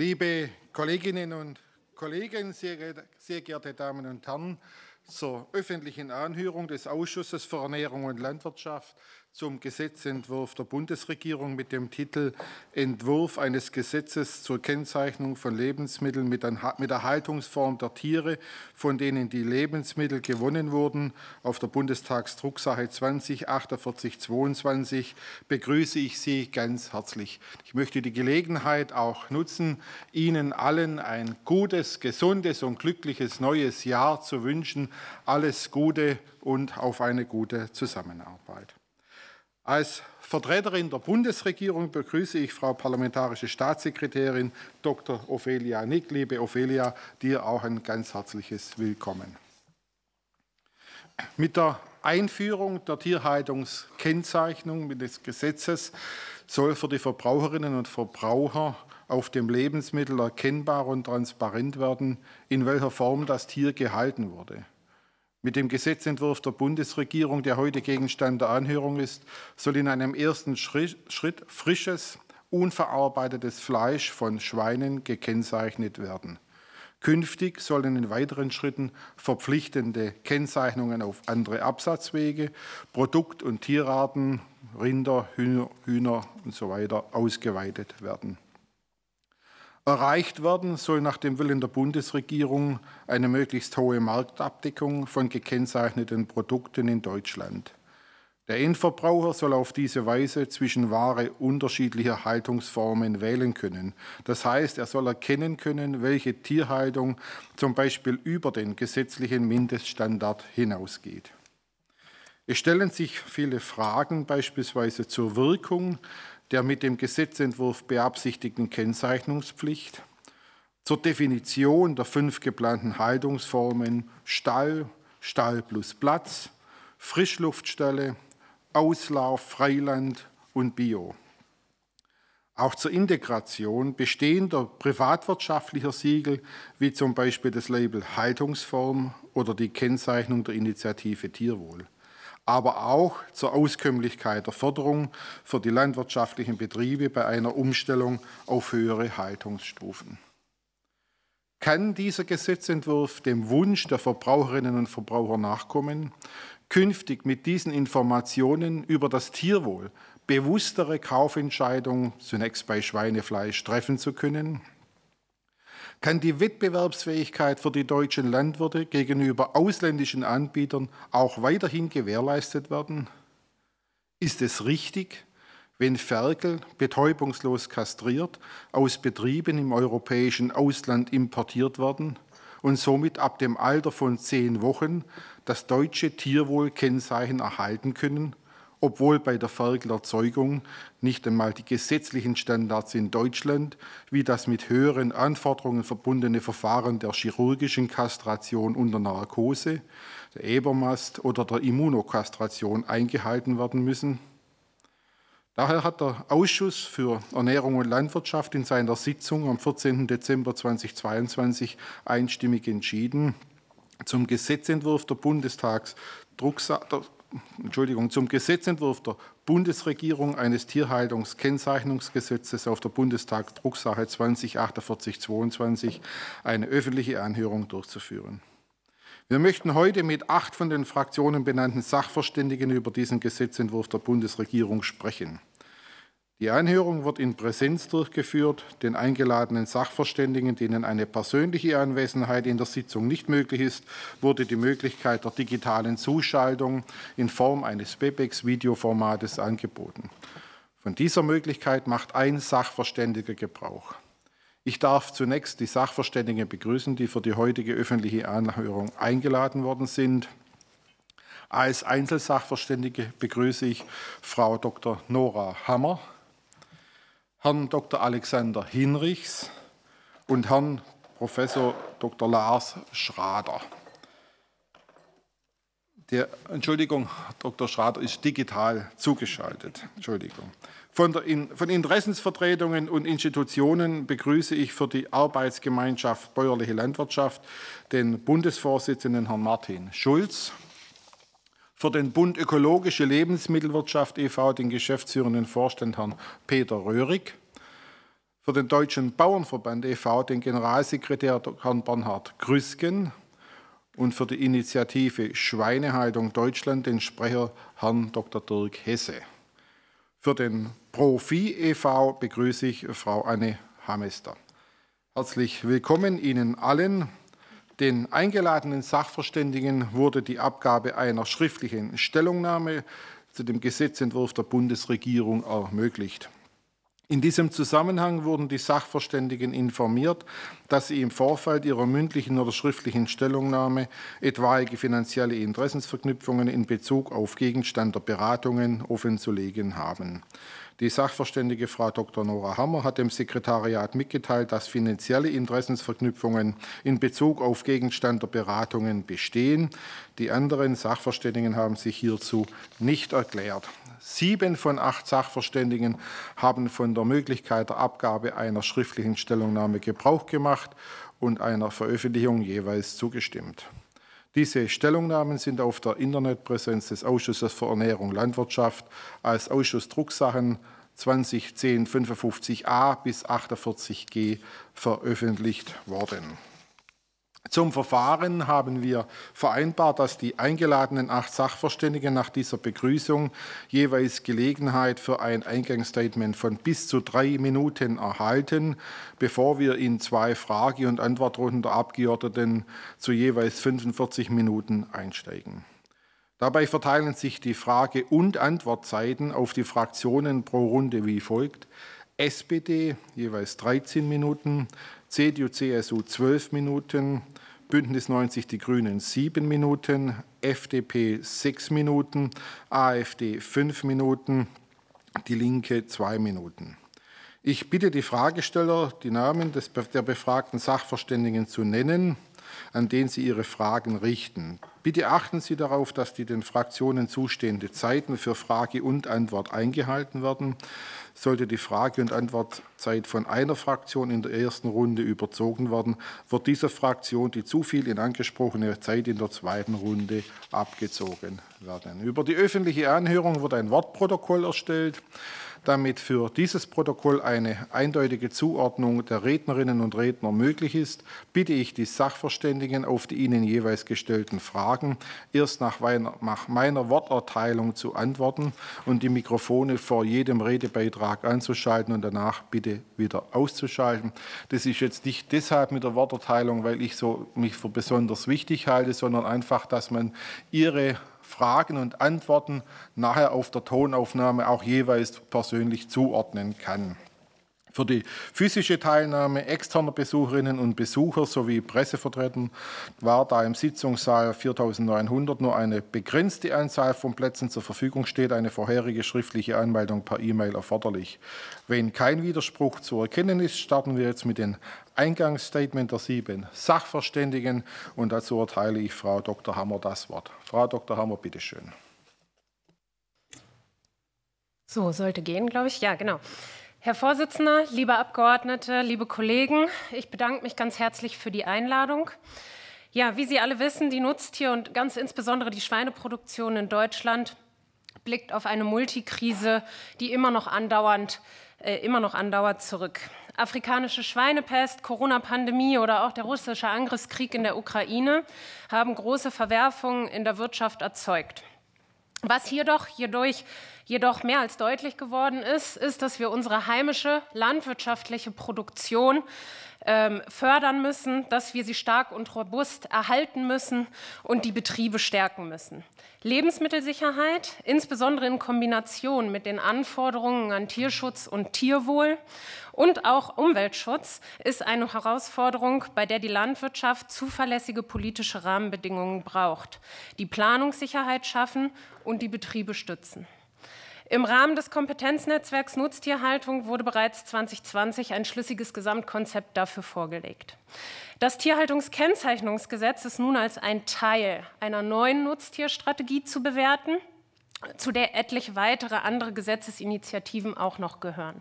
Liebe Kolleginnen und Kollegen, sehr, sehr geehrte Damen und Herren, zur öffentlichen Anhörung des Ausschusses für Ernährung und Landwirtschaft zum Gesetzentwurf der Bundesregierung mit dem Titel Entwurf eines Gesetzes zur Kennzeichnung von Lebensmitteln mit der Haltungsform der Tiere, von denen die Lebensmittel gewonnen wurden, auf der Bundestagsdrucksache 20 4822 begrüße ich Sie ganz herzlich. Ich möchte die Gelegenheit auch nutzen, Ihnen allen ein gutes, gesundes und glückliches neues Jahr zu wünschen. Alles Gute und auf eine gute Zusammenarbeit. Als Vertreterin der Bundesregierung begrüße ich Frau Parlamentarische Staatssekretärin Dr. Ophelia Nick. Liebe Ophelia, dir auch ein ganz herzliches Willkommen. Mit der Einführung der Tierhaltungskennzeichnung des Gesetzes soll für die Verbraucherinnen und Verbraucher auf dem Lebensmittel erkennbar und transparent werden, in welcher Form das Tier gehalten wurde. Mit dem Gesetzentwurf der Bundesregierung, der heute Gegenstand der Anhörung ist, soll in einem ersten Schritt frisches, unverarbeitetes Fleisch von Schweinen gekennzeichnet werden. Künftig sollen in weiteren Schritten verpflichtende Kennzeichnungen auf andere Absatzwege, Produkt- und Tierarten, Rinder, Hühner, Hühner und so ausgeweitet werden. Erreicht werden soll nach dem Willen der Bundesregierung eine möglichst hohe Marktabdeckung von gekennzeichneten Produkten in Deutschland. Der Endverbraucher soll auf diese Weise zwischen Ware unterschiedlicher Haltungsformen wählen können. Das heißt, er soll erkennen können, welche Tierhaltung zum Beispiel über den gesetzlichen Mindeststandard hinausgeht. Es stellen sich viele Fragen beispielsweise zur Wirkung der mit dem Gesetzentwurf beabsichtigten Kennzeichnungspflicht, zur Definition der fünf geplanten Haltungsformen Stall, Stall plus Platz, Frischluftstelle, Auslauf, Freiland und Bio. Auch zur Integration bestehender privatwirtschaftlicher Siegel, wie zum Beispiel das Label Haltungsform oder die Kennzeichnung der Initiative Tierwohl aber auch zur Auskömmlichkeit der Förderung für die landwirtschaftlichen Betriebe bei einer Umstellung auf höhere Haltungsstufen. Kann dieser Gesetzentwurf dem Wunsch der Verbraucherinnen und Verbraucher nachkommen, künftig mit diesen Informationen über das Tierwohl bewusstere Kaufentscheidungen zunächst bei Schweinefleisch treffen zu können? Kann die Wettbewerbsfähigkeit für die deutschen Landwirte gegenüber ausländischen Anbietern auch weiterhin gewährleistet werden? Ist es richtig, wenn Ferkel betäubungslos kastriert aus Betrieben im europäischen Ausland importiert werden und somit ab dem Alter von zehn Wochen das deutsche Tierwohlkennzeichen erhalten können obwohl bei der Ferkelerzeugung nicht einmal die gesetzlichen Standards in Deutschland, wie das mit höheren Anforderungen verbundene Verfahren der chirurgischen Kastration unter Narkose, der Ebermast oder der Immunokastration eingehalten werden müssen. Daher hat der Ausschuss für Ernährung und Landwirtschaft in seiner Sitzung am 14. Dezember 2022 einstimmig entschieden, zum Gesetzentwurf der Bundestagsdrucksache Entschuldigung, zum Gesetzentwurf der Bundesregierung eines Tierhaltungskennzeichnungsgesetzes auf der Bundestag Drucksache 204822 eine öffentliche Anhörung durchzuführen. Wir möchten heute mit acht von den Fraktionen benannten Sachverständigen über diesen Gesetzentwurf der Bundesregierung sprechen. Die Anhörung wird in Präsenz durchgeführt. Den eingeladenen Sachverständigen, denen eine persönliche Anwesenheit in der Sitzung nicht möglich ist, wurde die Möglichkeit der digitalen Zuschaltung in Form eines Webex-Videoformates angeboten. Von dieser Möglichkeit macht ein Sachverständiger Gebrauch. Ich darf zunächst die Sachverständigen begrüßen, die für die heutige öffentliche Anhörung eingeladen worden sind. Als Einzelsachverständige begrüße ich Frau Dr. Nora Hammer, Herrn Dr. Alexander Hinrichs und Herrn Professor Dr. Lars Schrader. Der, Entschuldigung, Dr. Schrader ist digital zugeschaltet. Entschuldigung. Von, der, von Interessensvertretungen und Institutionen begrüße ich für die Arbeitsgemeinschaft Bäuerliche Landwirtschaft den Bundesvorsitzenden Herrn Martin Schulz für den Bund Ökologische Lebensmittelwirtschaft e.V. den geschäftsführenden Vorstand Herrn Peter Röhrig, Für den Deutschen Bauernverband e.V. den Generalsekretär Herrn Bernhard Grüsken und für die Initiative Schweinehaltung Deutschland den Sprecher Herrn Dr. Dirk Hesse. Für den Profi e.V. begrüße ich Frau Anne Hamester. Herzlich willkommen Ihnen allen. Den eingeladenen Sachverständigen wurde die Abgabe einer schriftlichen Stellungnahme zu dem Gesetzentwurf der Bundesregierung ermöglicht. In diesem Zusammenhang wurden die Sachverständigen informiert, dass sie im Vorfeld ihrer mündlichen oder schriftlichen Stellungnahme etwaige finanzielle Interessensverknüpfungen in Bezug auf Gegenstand der Beratungen offenzulegen haben. Die Sachverständige Frau Dr. Nora Hammer hat dem Sekretariat mitgeteilt, dass finanzielle Interessensverknüpfungen in Bezug auf Gegenstand der Beratungen bestehen. Die anderen Sachverständigen haben sich hierzu nicht erklärt. Sieben von acht Sachverständigen haben von der Möglichkeit der Abgabe einer schriftlichen Stellungnahme Gebrauch gemacht und einer Veröffentlichung jeweils zugestimmt. Diese Stellungnahmen sind auf der Internetpräsenz des Ausschusses für Ernährung und Landwirtschaft als Ausschuss Drucksachen 2010 55a bis 48g veröffentlicht worden. Zum Verfahren haben wir vereinbart, dass die eingeladenen acht Sachverständigen nach dieser Begrüßung jeweils Gelegenheit für ein Eingangsstatement von bis zu drei Minuten erhalten, bevor wir in zwei Frage- und Antwortrunden der Abgeordneten zu jeweils 45 Minuten einsteigen. Dabei verteilen sich die Frage- und Antwortzeiten auf die Fraktionen pro Runde wie folgt. SPD jeweils 13 Minuten, CDU, CSU 12 Minuten, Bündnis 90 Die Grünen 7 Minuten, FDP 6 Minuten, AfD 5 Minuten, Die Linke 2 Minuten. Ich bitte die Fragesteller, die Namen des, der befragten Sachverständigen zu nennen, an den sie ihre Fragen richten. Bitte achten Sie darauf, dass die den Fraktionen zustehende Zeiten für Frage und Antwort eingehalten werden. Sollte die Frage- und Antwortzeit von einer Fraktion in der ersten Runde überzogen werden, wird dieser Fraktion die zu viel in angesprochene Zeit in der zweiten Runde abgezogen werden. Über die öffentliche Anhörung wird ein Wortprotokoll erstellt. Damit für dieses Protokoll eine eindeutige Zuordnung der Rednerinnen und Redner möglich ist, bitte ich die Sachverständigen auf die ihnen jeweils gestellten Fragen erst nach meiner Worterteilung zu antworten und die Mikrofone vor jedem Redebeitrag anzuschalten und danach bitte wieder auszuschalten. Das ist jetzt nicht deshalb mit der Worterteilung, weil ich so mich für besonders wichtig halte, sondern einfach, dass man Ihre Fragen und Antworten nachher auf der Tonaufnahme auch jeweils persönlich zuordnen kann. Für die physische Teilnahme externer Besucherinnen und Besucher sowie Pressevertretern war da im Sitzungssaal 4900 nur eine begrenzte Anzahl von Plätzen zur Verfügung steht, eine vorherige schriftliche Anmeldung per E-Mail erforderlich. Wenn kein Widerspruch zu erkennen ist, starten wir jetzt mit dem Eingangsstatement der sieben Sachverständigen und dazu erteile ich Frau Dr. Hammer das Wort. Frau Dr. Hammer, bitteschön. So, sollte gehen, glaube ich. Ja, genau. Herr Vorsitzender, liebe Abgeordnete, liebe Kollegen, ich bedanke mich ganz herzlich für die Einladung. Ja, wie Sie alle wissen, die Nutztier- und ganz insbesondere die Schweineproduktion in Deutschland blickt auf eine Multikrise, die immer noch andauernd, äh, immer noch andauert zurück. Afrikanische Schweinepest, Corona-Pandemie oder auch der russische Angriffskrieg in der Ukraine haben große Verwerfungen in der Wirtschaft erzeugt. Was jedoch hierdurch jedoch mehr als deutlich geworden ist, ist, dass wir unsere heimische landwirtschaftliche Produktion ähm, fördern müssen, dass wir sie stark und robust erhalten müssen und die Betriebe stärken müssen. Lebensmittelsicherheit, insbesondere in Kombination mit den Anforderungen an Tierschutz und Tierwohl und auch Umweltschutz, ist eine Herausforderung, bei der die Landwirtschaft zuverlässige politische Rahmenbedingungen braucht, die Planungssicherheit schaffen und die Betriebe stützen. Im Rahmen des Kompetenznetzwerks Nutztierhaltung wurde bereits 2020 ein schlüssiges Gesamtkonzept dafür vorgelegt. Das Tierhaltungskennzeichnungsgesetz ist nun als ein Teil einer neuen Nutztierstrategie zu bewerten, zu der etliche weitere andere Gesetzesinitiativen auch noch gehören.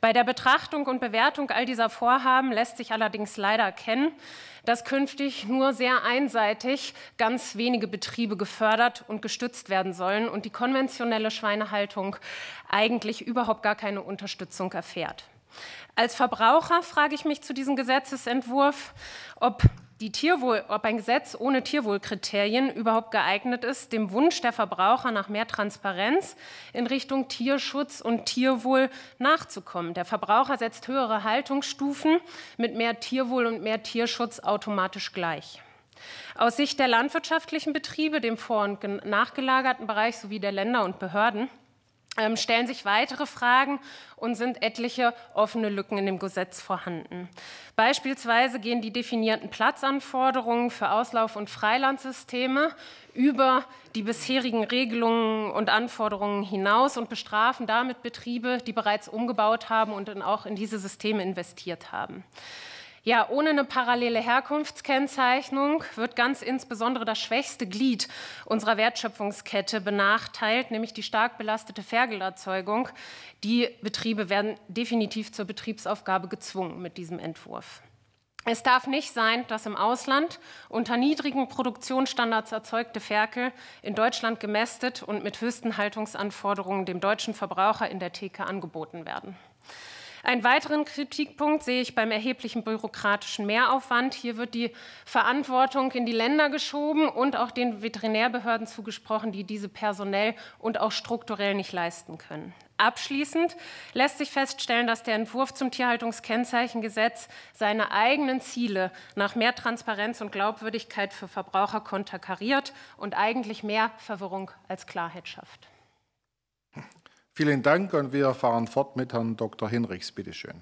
Bei der Betrachtung und Bewertung all dieser Vorhaben lässt sich allerdings leider erkennen, dass künftig nur sehr einseitig ganz wenige Betriebe gefördert und gestützt werden sollen und die konventionelle Schweinehaltung eigentlich überhaupt gar keine Unterstützung erfährt. Als Verbraucher frage ich mich zu diesem Gesetzesentwurf, ob die Tierwohl, ob ein Gesetz ohne Tierwohlkriterien überhaupt geeignet ist, dem Wunsch der Verbraucher nach mehr Transparenz in Richtung Tierschutz und Tierwohl nachzukommen. Der Verbraucher setzt höhere Haltungsstufen mit mehr Tierwohl und mehr Tierschutz automatisch gleich. Aus Sicht der landwirtschaftlichen Betriebe, dem vor- und nachgelagerten Bereich sowie der Länder und Behörden stellen sich weitere Fragen und sind etliche offene Lücken in dem Gesetz vorhanden. Beispielsweise gehen die definierten Platzanforderungen für Auslauf- und Freilandsysteme über die bisherigen Regelungen und Anforderungen hinaus und bestrafen damit Betriebe, die bereits umgebaut haben und auch in diese Systeme investiert haben. Ja, ohne eine parallele Herkunftskennzeichnung wird ganz insbesondere das schwächste Glied unserer Wertschöpfungskette benachteilt, nämlich die stark belastete Ferkelerzeugung. Die Betriebe werden definitiv zur Betriebsaufgabe gezwungen mit diesem Entwurf. Es darf nicht sein, dass im Ausland unter niedrigen Produktionsstandards erzeugte Ferkel in Deutschland gemästet und mit höchsten Haltungsanforderungen dem deutschen Verbraucher in der Theke angeboten werden. Einen weiteren Kritikpunkt sehe ich beim erheblichen bürokratischen Mehraufwand. Hier wird die Verantwortung in die Länder geschoben und auch den Veterinärbehörden zugesprochen, die diese personell und auch strukturell nicht leisten können. Abschließend lässt sich feststellen, dass der Entwurf zum Tierhaltungskennzeichengesetz seine eigenen Ziele nach mehr Transparenz und Glaubwürdigkeit für Verbraucher konterkariert und eigentlich mehr Verwirrung als Klarheit schafft. Vielen Dank und wir fahren fort mit Herrn Dr. Hinrichs. Bitte schön.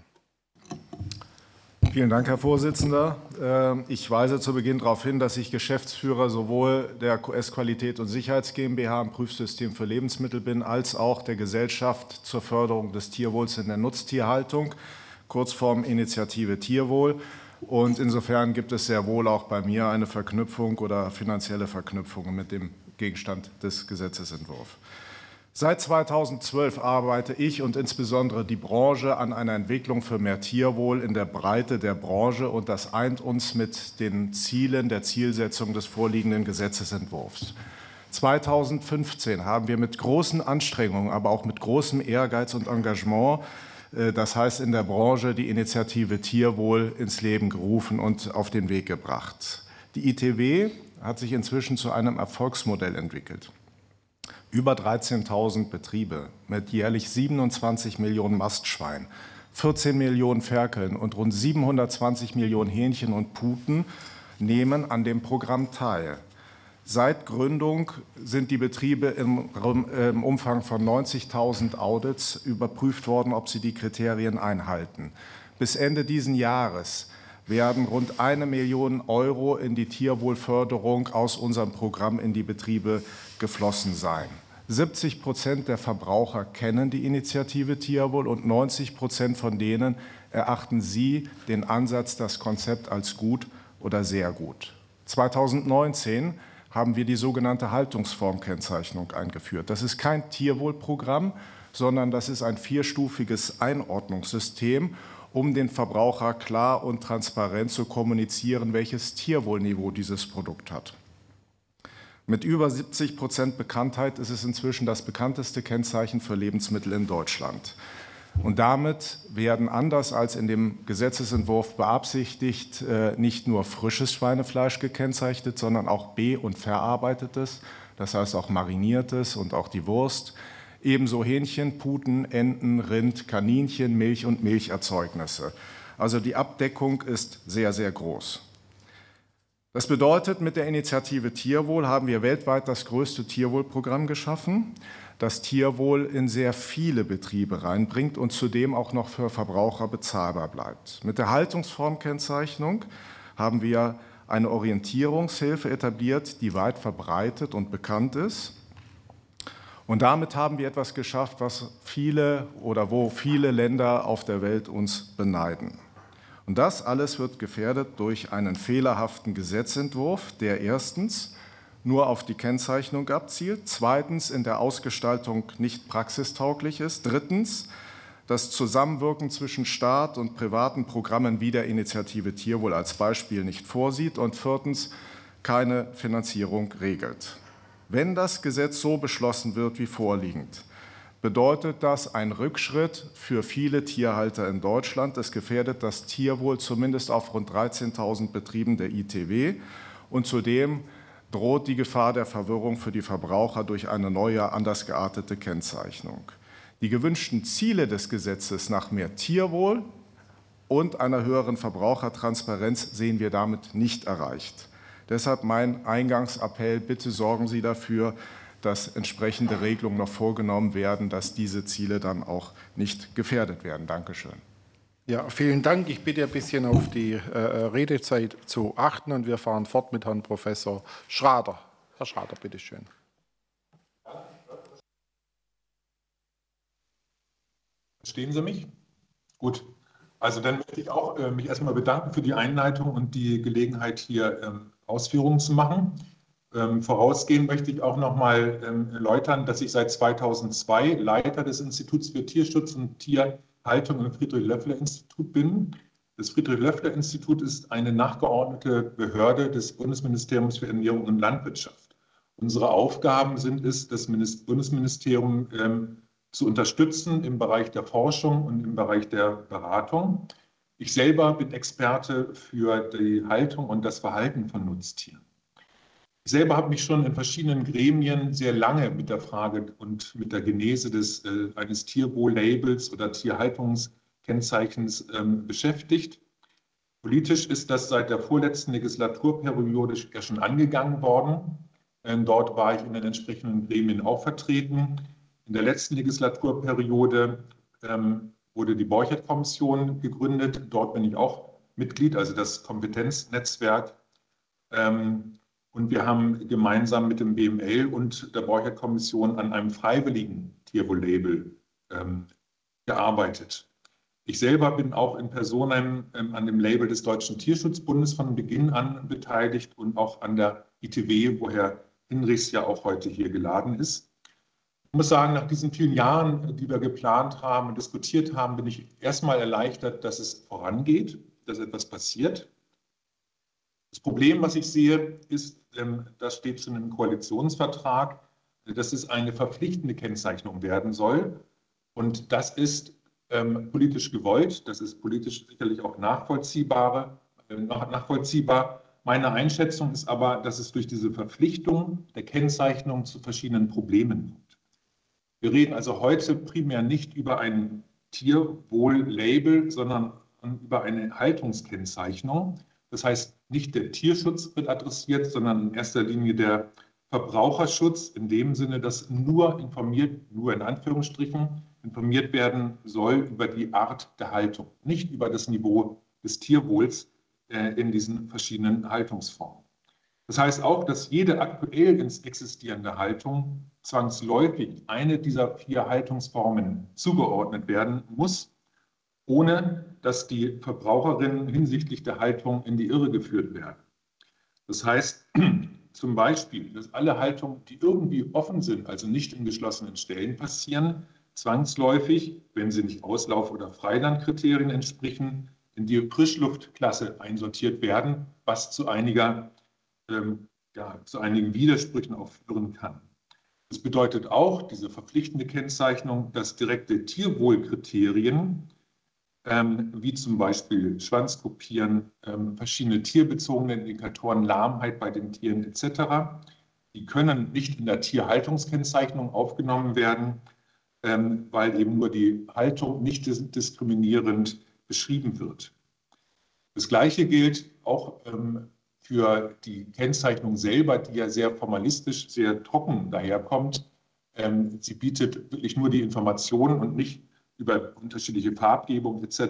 Vielen Dank, Herr Vorsitzender. Ähm, ich weise zu Beginn darauf hin, dass ich Geschäftsführer sowohl der QS Qualität und Sicherheits GmbH im Prüfsystem für Lebensmittel bin, als auch der Gesellschaft zur Förderung des Tierwohls in der Nutztierhaltung, Kurzform Initiative Tierwohl. Und insofern gibt es sehr wohl auch bei mir eine Verknüpfung oder finanzielle Verknüpfung mit dem Gegenstand des Gesetzesentwurfs. Seit 2012 arbeite ich und insbesondere die Branche an einer Entwicklung für mehr Tierwohl in der Breite der Branche und das eint uns mit den Zielen der Zielsetzung des vorliegenden Gesetzesentwurfs. 2015 haben wir mit großen Anstrengungen, aber auch mit großem Ehrgeiz und Engagement, äh, das heißt in der Branche, die Initiative Tierwohl ins Leben gerufen und auf den Weg gebracht. Die ITW hat sich inzwischen zu einem Erfolgsmodell entwickelt über 13.000 Betriebe mit jährlich 27 Millionen Mastschweinen, 14 Millionen Ferkeln und rund 720 Millionen Hähnchen und Puten nehmen an dem Programm teil. Seit Gründung sind die Betriebe im, im Umfang von 90.000 Audits überprüft worden, ob sie die Kriterien einhalten. Bis Ende dieses Jahres werden rund eine Million Euro in die Tierwohlförderung aus unserem Programm in die Betriebe geflossen sein. 70 Prozent der Verbraucher kennen die Initiative Tierwohl und 90 Prozent von denen erachten sie den Ansatz, das Konzept als gut oder sehr gut. 2019 haben wir die sogenannte Haltungsformkennzeichnung eingeführt. Das ist kein Tierwohlprogramm, sondern das ist ein vierstufiges Einordnungssystem um den Verbraucher klar und transparent zu kommunizieren, welches Tierwohlniveau dieses Produkt hat. Mit über 70 Prozent Bekanntheit ist es inzwischen das bekannteste Kennzeichen für Lebensmittel in Deutschland. Und damit werden anders als in dem Gesetzesentwurf beabsichtigt äh, nicht nur frisches Schweinefleisch gekennzeichnet, sondern auch be- und verarbeitetes, das heißt auch mariniertes und auch die Wurst, ebenso Hähnchen, Puten, Enten, Rind, Kaninchen, Milch und Milcherzeugnisse. Also die Abdeckung ist sehr, sehr groß. Das bedeutet, mit der Initiative Tierwohl haben wir weltweit das größte Tierwohlprogramm geschaffen, das Tierwohl in sehr viele Betriebe reinbringt und zudem auch noch für Verbraucher bezahlbar bleibt. Mit der Haltungsformkennzeichnung haben wir eine Orientierungshilfe etabliert, die weit verbreitet und bekannt ist. Und damit haben wir etwas geschafft, was viele oder wo viele Länder auf der Welt uns beneiden. Und das alles wird gefährdet durch einen fehlerhaften Gesetzentwurf, der erstens nur auf die Kennzeichnung abzielt, zweitens in der Ausgestaltung nicht praxistauglich ist, drittens das Zusammenwirken zwischen Staat und privaten Programmen wie der Initiative Tierwohl als Beispiel nicht vorsieht und viertens keine Finanzierung regelt. Wenn das Gesetz so beschlossen wird wie vorliegend, bedeutet das ein Rückschritt für viele Tierhalter in Deutschland. Es gefährdet das Tierwohl zumindest auf rund 13.000 Betrieben der ITW. Und zudem droht die Gefahr der Verwirrung für die Verbraucher durch eine neue, anders geartete Kennzeichnung. Die gewünschten Ziele des Gesetzes nach mehr Tierwohl und einer höheren Verbrauchertransparenz sehen wir damit nicht erreicht. Deshalb mein Eingangsappell, bitte sorgen Sie dafür, dass entsprechende Regelungen noch vorgenommen werden, dass diese Ziele dann auch nicht gefährdet werden. Dankeschön. Ja, vielen Dank. Ich bitte ein bisschen auf die äh, Redezeit zu achten und wir fahren fort mit Herrn Professor Schrader. Herr Schrader, bitteschön. Verstehen Sie mich? Gut. Also dann möchte ich auch äh, mich erstmal bedanken für die Einleitung und die Gelegenheit, hier ähm, Ausführungen zu machen. Ähm, vorausgehend möchte ich auch noch mal ähm, erläutern, dass ich seit 2002 Leiter des Instituts für Tierschutz und Tierhaltung im Friedrich-Löffler-Institut bin. Das Friedrich-Löffler-Institut ist eine nachgeordnete Behörde des Bundesministeriums für Ernährung und Landwirtschaft. Unsere Aufgaben sind es, das Bundesministerium ähm, zu unterstützen im Bereich der Forschung und im Bereich der Beratung. Ich selber bin Experte für die Haltung und das Verhalten von Nutztieren. Ich selber habe mich schon in verschiedenen Gremien sehr lange mit der Frage und mit der Genese des, äh, eines Tierwohl-Labels oder Tierhaltungskennzeichens ähm, beschäftigt. Politisch ist das seit der vorletzten Legislaturperiode ja schon angegangen worden. Ähm, dort war ich in den entsprechenden Gremien auch vertreten. In der letzten Legislaturperiode ähm, wurde die Borchert-Kommission gegründet. Dort bin ich auch Mitglied, also das Kompetenznetzwerk. Ähm, und wir haben gemeinsam mit dem BML und der Borchert-Kommission an einem freiwilligen Tierwohl-Label ähm, gearbeitet. Ich selber bin auch in Personen ähm, an dem Label des Deutschen Tierschutzbundes von Beginn an beteiligt und auch an der ITW, wo Herr Hinrichs ja auch heute hier geladen ist. Ich muss sagen, nach diesen vielen Jahren, die wir geplant haben und diskutiert haben, bin ich erstmal erleichtert, dass es vorangeht, dass etwas passiert. Das Problem, was ich sehe, ist, ähm, das steht schon im Koalitionsvertrag, dass es eine verpflichtende Kennzeichnung werden soll. Und das ist ähm, politisch gewollt, das ist politisch sicherlich auch nachvollziehbar. Äh, nachvollziehbar. Meine Einschätzung ist aber, dass es durch diese Verpflichtung der Kennzeichnung zu verschiedenen Problemen kommt. Wir reden also heute primär nicht über ein Tierwohl-Label, sondern über eine Haltungskennzeichnung. Das heißt, nicht der Tierschutz wird adressiert, sondern in erster Linie der Verbraucherschutz in dem Sinne, dass nur informiert, nur in Anführungsstrichen, informiert werden soll über die Art der Haltung, nicht über das Niveau des Tierwohls äh, in diesen verschiedenen Haltungsformen. Das heißt auch, dass jede aktuell existierende Haltung zwangsläufig eine dieser vier Haltungsformen zugeordnet werden muss, ohne dass die Verbraucherinnen hinsichtlich der Haltung in die Irre geführt werden. Das heißt zum Beispiel, dass alle Haltungen, die irgendwie offen sind, also nicht in geschlossenen Stellen passieren, zwangsläufig, wenn sie nicht Auslauf- oder Freilandkriterien entsprechen, in die Frischluftklasse einsortiert werden, was zu einiger ähm, ja, zu einigen Widersprüchen auch führen kann. Das bedeutet auch, diese verpflichtende Kennzeichnung, dass direkte Tierwohlkriterien, ähm, wie zum Beispiel Schwanzkopieren, ähm, verschiedene tierbezogene Indikatoren, Lahmheit bei den Tieren etc., die können nicht in der Tierhaltungskennzeichnung aufgenommen werden, ähm, weil eben nur die Haltung nicht diskriminierend beschrieben wird. Das Gleiche gilt auch ähm, für die Kennzeichnung selber, die ja sehr formalistisch, sehr trocken daherkommt. Ähm, sie bietet wirklich nur die Informationen und nicht über unterschiedliche Farbgebung etc.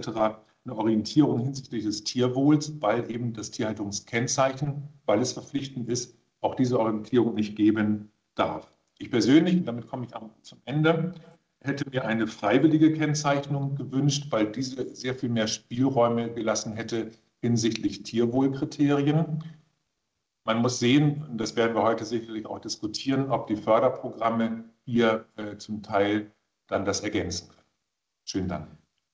eine Orientierung hinsichtlich des Tierwohls, weil eben das Tierhaltungskennzeichen, weil es verpflichtend ist, auch diese Orientierung nicht geben darf. Ich persönlich, damit komme ich zum Ende, hätte mir eine freiwillige Kennzeichnung gewünscht, weil diese sehr viel mehr Spielräume gelassen hätte, hinsichtlich Tierwohlkriterien. Man muss sehen, und das werden wir heute sicherlich auch diskutieren, ob die Förderprogramme hier äh, zum Teil dann das ergänzen können. Schönen Dank.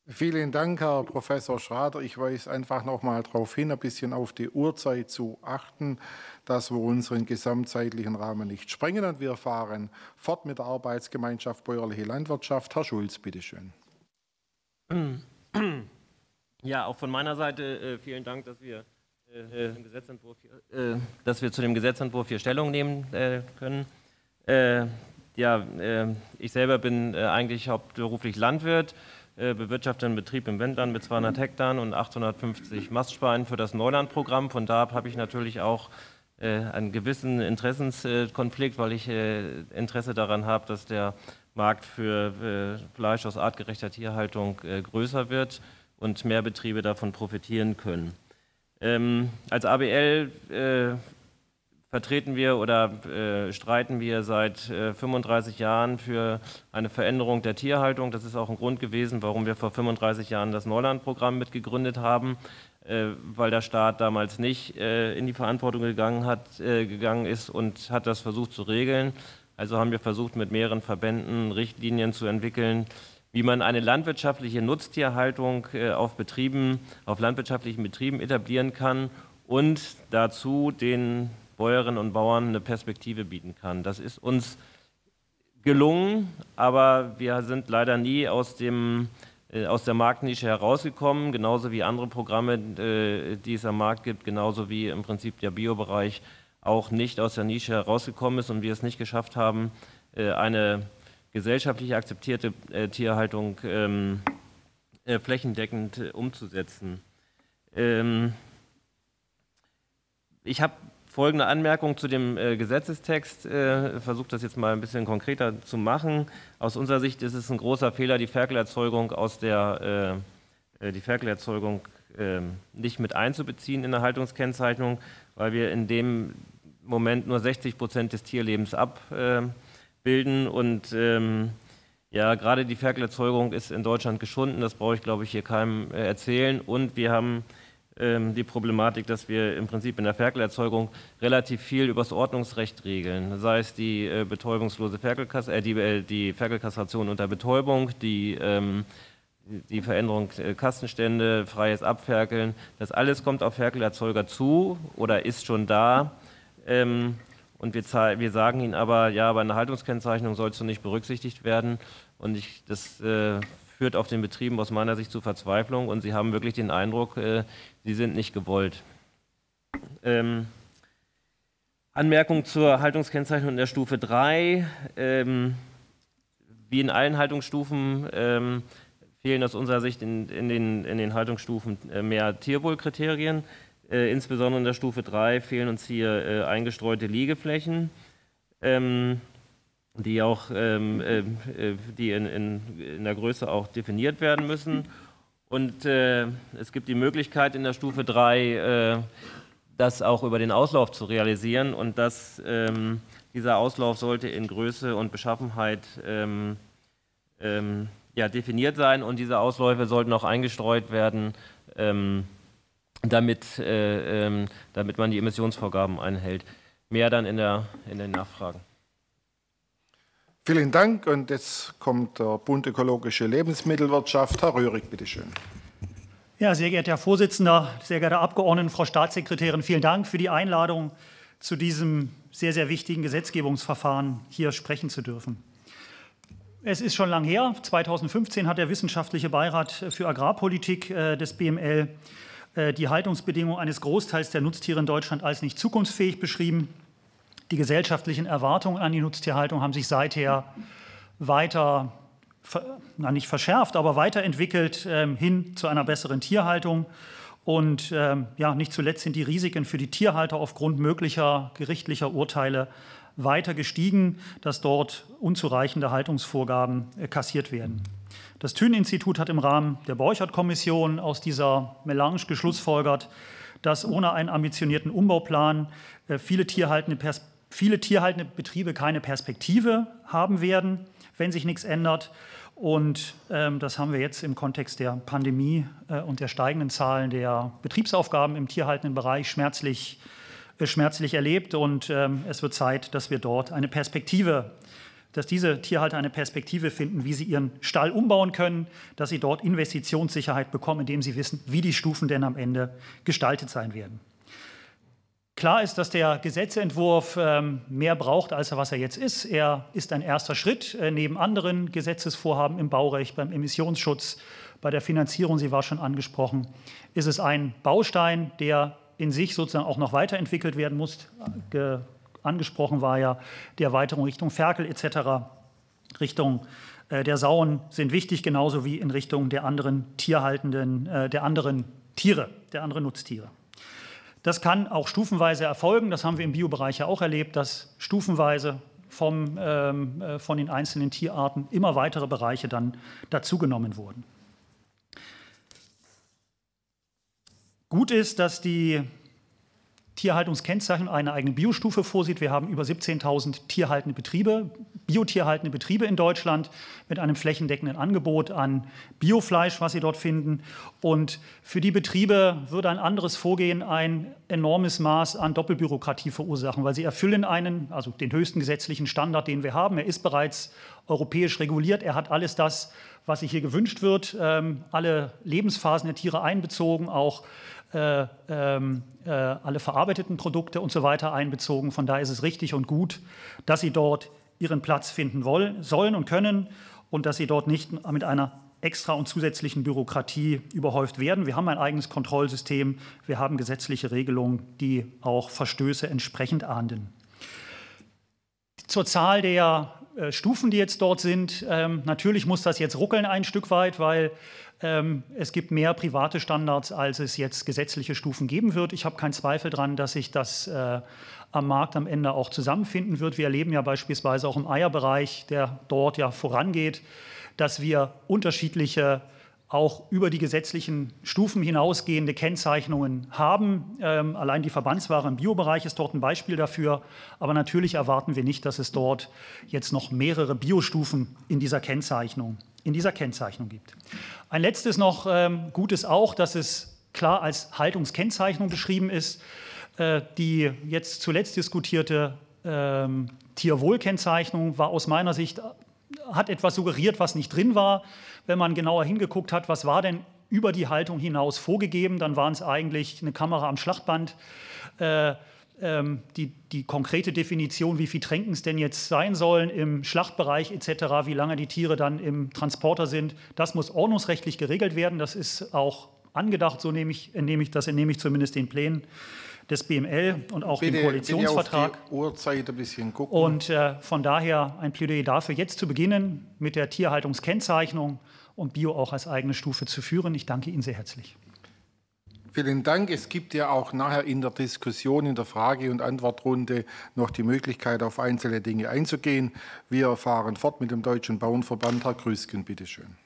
Vielen Dank, Herr Professor Schrader. Ich weise einfach noch mal darauf hin, ein bisschen auf die Uhrzeit zu achten, dass wir unseren gesamtzeitlichen Rahmen nicht sprengen. Und wir fahren fort mit der Arbeitsgemeinschaft Bäuerliche Landwirtschaft. Herr Schulz, bitteschön. Ja, auch von meiner Seite äh, vielen Dank, dass wir, äh, äh, dass wir zu dem Gesetzentwurf hier Stellung nehmen äh, können. Äh, ja, äh, ich selber bin eigentlich hauptberuflich Landwirt äh, bewirtschafteten Betrieb im Wendland mit 200 Hektar und 850 Mastschweinen für das Neulandprogramm. Von da habe ich natürlich auch äh, einen gewissen Interessenskonflikt, weil ich äh, Interesse daran habe, dass der Markt für Fleisch aus artgerechter Tierhaltung größer wird und mehr Betriebe davon profitieren können. Ähm, als ABL vertreten wir oder äh, streiten wir seit äh, 35 Jahren für eine Veränderung der Tierhaltung. Das ist auch ein Grund gewesen, warum wir vor 35 Jahren das Neuland-Programm mitgegründet haben, äh, weil der Staat damals nicht äh, in die Verantwortung gegangen, hat, äh, gegangen ist und hat das versucht zu regeln. Also haben wir versucht, mit mehreren Verbänden Richtlinien zu entwickeln, wie man eine landwirtschaftliche Nutztierhaltung äh, auf Betrieben, auf landwirtschaftlichen Betrieben etablieren kann und dazu den Bäuerinnen und Bauern eine Perspektive bieten kann. Das ist uns gelungen, aber wir sind leider nie aus, dem, äh, aus der Marktnische herausgekommen, genauso wie andere Programme, äh, die es am Markt gibt, genauso wie im Prinzip der Biobereich auch nicht aus der Nische herausgekommen ist und wir es nicht geschafft haben, eine gesellschaftlich akzeptierte äh, Tierhaltung ähm, äh, flächendeckend äh, umzusetzen. Ähm, ich habe folgende Anmerkung zu dem äh, Gesetzestext. Äh, versuche das jetzt mal ein bisschen konkreter zu machen. Aus unserer Sicht ist es ein großer Fehler, die Ferkelerzeugung aus der äh, äh die Ferkelerzeugung ähm, nicht mit einzubeziehen in der Haltungskennzeichnung, weil wir in dem Moment nur 60 Prozent des Tierlebens abbilden und ähm, ja, gerade die Ferkelerzeugung ist in Deutschland geschunden, das brauche ich, glaube ich, hier keinem äh, erzählen. Und wir haben ähm, die Problematik, dass wir im Prinzip in der Ferkelerzeugung relativ viel übers Ordnungsrecht regeln. Sei es die äh, betäubungslose Ferkelkas äh, die, äh, die Ferkelkastration unter Betäubung, die, ähm, die Veränderung äh, Kastenstände, freies Abferkeln. Das alles kommt auf Ferkelerzeuger zu oder ist schon da. Ähm, und wir, wir, sagen ihnen aber, ja, bei einer Haltungskennzeichnung sollst du nicht berücksichtigt werden. Und ich, das äh, führt auf den Betrieben aus meiner Sicht zu Verzweiflung und sie haben wirklich den Eindruck, äh, sie sind nicht gewollt. Ähm, Anmerkung zur Haltungskennzeichnung in der Stufe 3. Ähm, wie in allen Haltungsstufen ähm, fehlen aus unserer Sicht in, in, den, in den, Haltungsstufen äh, mehr Tierwohlkriterien. Äh, insbesondere in der Stufe 3 fehlen uns hier äh, eingestreute Liegeflächen. Ähm, die auch ähm, äh, äh, die in, in, in, der Größe auch definiert werden müssen. Und äh, es gibt die Möglichkeit in der Stufe 3, äh, das auch über den Auslauf zu realisieren. Und das, ähm, dieser Auslauf sollte in Größe und Beschaffenheit ähm, ähm ja, definiert sein. Und diese Ausläufe sollten auch eingestreut werden, ähm, damit, äh, ähm, damit man die Emissionsvorgaben einhält. Mehr dann in, der, in den Nachfragen. Vielen Dank. Und jetzt kommt der Bund Ökologische Lebensmittelwirtschaft. Herr Röhrig, bitteschön. Ja, sehr geehrter Herr Vorsitzender, sehr geehrte Abgeordnete, Frau Staatssekretärin, vielen Dank für die Einladung, zu diesem sehr, sehr wichtigen Gesetzgebungsverfahren hier sprechen zu dürfen. Es ist schon lang her. 2015 hat der Wissenschaftliche Beirat für Agrarpolitik äh, des BML die Haltungsbedingungen eines Großteils der Nutztiere in Deutschland als nicht zukunftsfähig beschrieben. Die gesellschaftlichen Erwartungen an die Nutztierhaltung haben sich seither weiter, na nicht verschärft, aber weiterentwickelt ähm, hin zu einer besseren Tierhaltung. Und ähm, ja, nicht zuletzt sind die Risiken für die Tierhalter aufgrund möglicher gerichtlicher Urteile weiter gestiegen, dass dort unzureichende Haltungsvorgaben äh, kassiert werden. Das Thün-Institut hat im Rahmen der Borchert-Kommission aus dieser Melange geschlussfolgert, dass ohne einen ambitionierten Umbauplan äh, viele tierhaltende viele tierhaltende Betriebe keine Perspektive haben werden, wenn sich nichts ändert. Und ähm, das haben wir jetzt im Kontext der Pandemie äh, und der steigenden Zahlen der Betriebsaufgaben im tierhaltenden Bereich schmerzlich, äh, schmerzlich erlebt. Und ähm, es wird Zeit, dass wir dort eine Perspektive dass diese Tierhalter eine Perspektive finden, wie sie ihren Stall umbauen können, dass sie dort Investitionssicherheit bekommen, indem sie wissen, wie die Stufen denn am Ende gestaltet sein werden. Klar ist, dass der Gesetzentwurf ähm, mehr braucht, als er was er jetzt ist. Er ist ein erster Schritt äh, neben anderen Gesetzesvorhaben im Baurecht, beim Emissionsschutz, bei der Finanzierung, sie war schon angesprochen, ist es ein Baustein, der in sich sozusagen auch noch weiterentwickelt werden muss. Ge angesprochen war ja die Erweiterung Richtung Ferkel etc., Richtung äh, der Sauen sind wichtig, genauso wie in Richtung der anderen tierhaltenden, äh, der anderen Tiere, der anderen Nutztiere. Das kann auch stufenweise erfolgen. Das haben wir im Biobereich ja auch erlebt, dass stufenweise vom, ähm, äh, von den einzelnen Tierarten immer weitere Bereiche dann dazugenommen wurden. Gut ist, dass die Tierhaltungskennzeichnung eine eigene Biostufe vorsieht. Wir haben über 17.000 tierhaltende Betriebe, biotierhaltende Betriebe in Deutschland mit einem flächendeckenden Angebot an Biofleisch, was Sie dort finden. Und für die Betriebe würde ein anderes Vorgehen ein enormes Maß an Doppelbürokratie verursachen, weil sie erfüllen einen, also den höchsten gesetzlichen Standard, den wir haben. Er ist bereits europäisch reguliert. Er hat alles das, was sich hier gewünscht wird, ähm, alle Lebensphasen der Tiere einbezogen, auch äh, ähm, äh, alle verarbeiteten Produkte und so weiter einbezogen. Von daher ist es richtig und gut, dass sie dort ihren Platz finden wollen, sollen und können und dass sie dort nicht mit einer extra und zusätzlichen Bürokratie überhäuft werden. Wir haben ein eigenes Kontrollsystem, wir haben gesetzliche Regelungen, die auch Verstöße entsprechend ahnden. Zur Zahl der äh, Stufen, die jetzt dort sind, ähm, natürlich muss das jetzt ruckeln ein Stück weit, weil es gibt mehr private Standards, als es jetzt gesetzliche Stufen geben wird. Ich habe keinen Zweifel daran, dass sich das äh, am Markt am Ende auch zusammenfinden wird. Wir erleben ja beispielsweise auch im Eierbereich, der dort ja vorangeht, dass wir unterschiedliche auch über die gesetzlichen Stufen hinausgehende Kennzeichnungen haben. Ähm, allein die Verbandsware im Biobereich ist dort ein Beispiel dafür. Aber natürlich erwarten wir nicht, dass es dort jetzt noch mehrere Biostufen in dieser Kennzeichnung in dieser Kennzeichnung gibt. Ein letztes noch ähm, gut auch, dass es klar als Haltungskennzeichnung beschrieben ist. Äh, die jetzt zuletzt diskutierte ähm, Tierwohlkennzeichnung war aus meiner Sicht, hat etwas suggeriert, was nicht drin war. Wenn man genauer hingeguckt hat, was war denn über die Haltung hinaus vorgegeben, dann waren es eigentlich eine Kamera am Schlachtband. Äh, die, die, konkrete Definition, wie viel Tränken es denn jetzt sein sollen im Schlachtbereich etc., wie lange die Tiere dann im Transporter sind, das muss ordnungsrechtlich geregelt werden. Das ist auch angedacht, so nehme ich, entnehme ich, das entnehme ich zumindest den Plänen des BML und auch bitte, dem Koalitionsvertrag. Bitte auf die Uhrzeit ein bisschen gucken. Und äh, von daher ein Plädoyer dafür, jetzt zu beginnen mit der Tierhaltungskennzeichnung und Bio auch als eigene Stufe zu führen. Ich danke Ihnen sehr herzlich. Vielen Dank. Es gibt ja auch nachher in der Diskussion, in der Frage- und Antwortrunde noch die Möglichkeit, auf einzelne Dinge einzugehen. Wir fahren fort mit dem Deutschen Bauernverband. Herr Grüsken, bitteschön.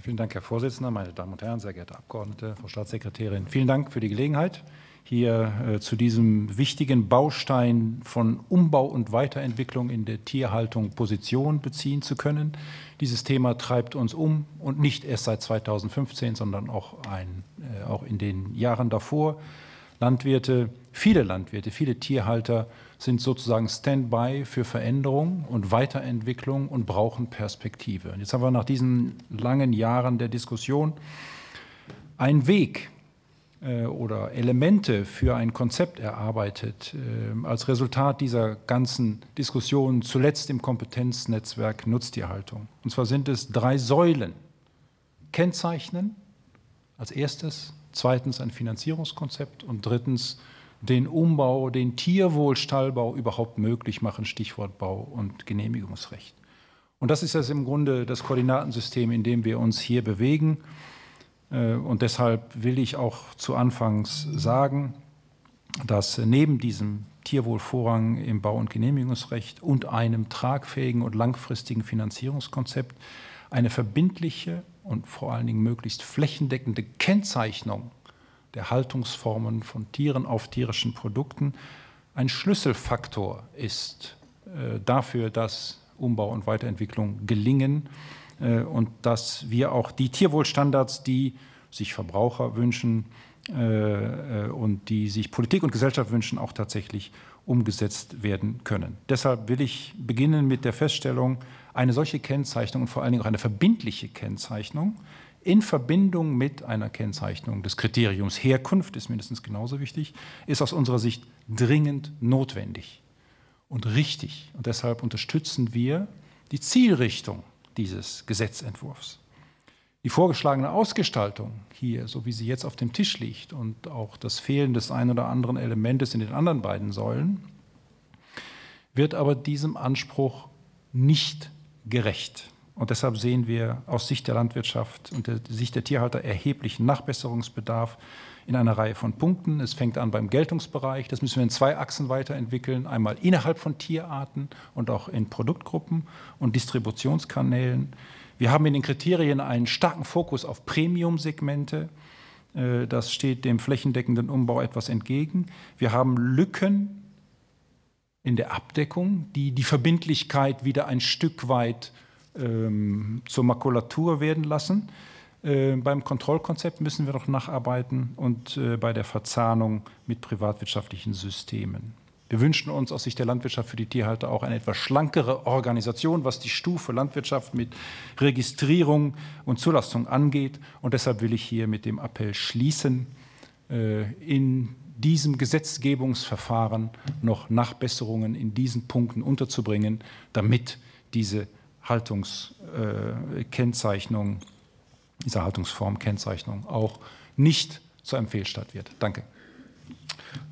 Vielen Dank, Herr Vorsitzender, meine Damen und Herren, sehr geehrte Abgeordnete, Frau Staatssekretärin. Vielen Dank für die Gelegenheit, hier äh, zu diesem wichtigen Baustein von Umbau und Weiterentwicklung in der Tierhaltung Position beziehen zu können. Dieses Thema treibt uns um und nicht erst seit 2015, sondern auch, ein, äh, auch in den Jahren davor. Landwirte, viele Landwirte, viele Tierhalter sind sozusagen Standby für Veränderung und Weiterentwicklung und brauchen Perspektive. Und jetzt haben wir nach diesen langen Jahren der Diskussion einen Weg oder Elemente für ein Konzept erarbeitet, äh, als Resultat dieser ganzen Diskussionen, zuletzt im Kompetenznetzwerk Nutztierhaltung. Und zwar sind es drei Säulen. Kennzeichnen als erstes, zweitens ein Finanzierungskonzept und drittens den Umbau, den Tierwohlstallbau überhaupt möglich machen, Stichwort Bau- und Genehmigungsrecht. Und das ist das im Grunde das Koordinatensystem, in dem wir uns hier bewegen. Äh, und deshalb will ich auch zu Anfangs sagen, dass neben diesem Tierwohlvorrang im Bau- und Genehmigungsrecht und einem tragfähigen und langfristigen Finanzierungskonzept eine verbindliche und vor allen Dingen möglichst flächendeckende Kennzeichnung der Haltungsformen von Tieren auf tierischen Produkten ein Schlüsselfaktor ist äh, dafür, dass Umbau und Weiterentwicklung gelingen und dass wir auch die Tierwohlstandards, die sich Verbraucher wünschen äh, äh, und die sich Politik und Gesellschaft wünschen, auch tatsächlich umgesetzt werden können. Deshalb will ich beginnen mit der Feststellung, eine solche Kennzeichnung und vor allen Dingen auch eine verbindliche Kennzeichnung in Verbindung mit einer Kennzeichnung des Kriteriums Herkunft ist mindestens genauso wichtig, ist aus unserer Sicht dringend notwendig und richtig. Und deshalb unterstützen wir die Zielrichtung dieses Gesetzentwurfs. Die vorgeschlagene Ausgestaltung hier, so wie sie jetzt auf dem Tisch liegt und auch das Fehlen des ein oder anderen Elementes in den anderen beiden Säulen, wird aber diesem Anspruch nicht gerecht. Und deshalb sehen wir aus Sicht der Landwirtschaft und der Sicht der Tierhalter erheblichen Nachbesserungsbedarf in einer Reihe von Punkten. Es fängt an beim Geltungsbereich. Das müssen wir in zwei Achsen weiterentwickeln. Einmal innerhalb von Tierarten und auch in Produktgruppen und Distributionskanälen. Wir haben in den Kriterien einen starken Fokus auf Premium-Segmente. Äh, das steht dem flächendeckenden Umbau etwas entgegen. Wir haben Lücken in der Abdeckung, die die Verbindlichkeit wieder ein Stück weit ähm, zur Makulatur werden lassen. Äh, beim Kontrollkonzept müssen wir noch nacharbeiten und äh, bei der Verzahnung mit privatwirtschaftlichen Systemen. Wir wünschen uns aus Sicht der Landwirtschaft für die Tierhalter auch eine etwas schlankere Organisation, was die Stufe Landwirtschaft mit Registrierung und Zulassung angeht. Und deshalb will ich hier mit dem Appell schließen, äh, in diesem Gesetzgebungsverfahren noch Nachbesserungen in diesen Punkten unterzubringen, damit diese Haltungskennzeichnung, dieser Haltungsformkennzeichnung auch nicht zu einem Fehlstart wird. Danke.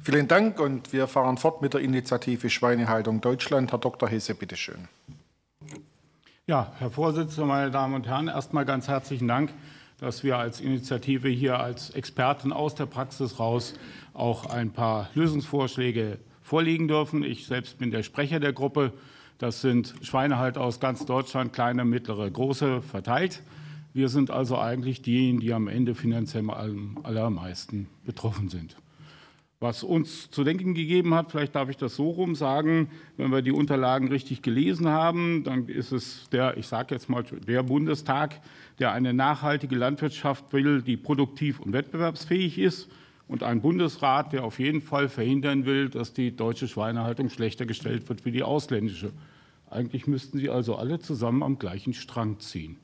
Vielen Dank und wir fahren fort mit der Initiative Schweinehaltung Deutschland. Herr Dr. Hesse, bitteschön. Ja, Herr Vorsitzender, meine Damen und Herren, erstmal ganz herzlichen Dank, dass wir als Initiative hier als Experten aus der Praxis raus auch ein paar Lösungsvorschläge vorlegen dürfen. Ich selbst bin der Sprecher der Gruppe das sind Schweinehalter aus ganz Deutschland, kleine, mittlere, große, verteilt. Wir sind also eigentlich diejenigen, die am Ende finanziell am allermeisten betroffen sind. Was uns zu denken gegeben hat, vielleicht darf ich das so rum sagen, wenn wir die Unterlagen richtig gelesen haben, dann ist es der, ich sage jetzt mal, der Bundestag, der eine nachhaltige Landwirtschaft will, die produktiv und wettbewerbsfähig ist und ein Bundesrat, der auf jeden Fall verhindern will, dass die deutsche Schweinehaltung schlechter gestellt wird wie die ausländische. Eigentlich müssten sie also alle zusammen am gleichen Strang ziehen.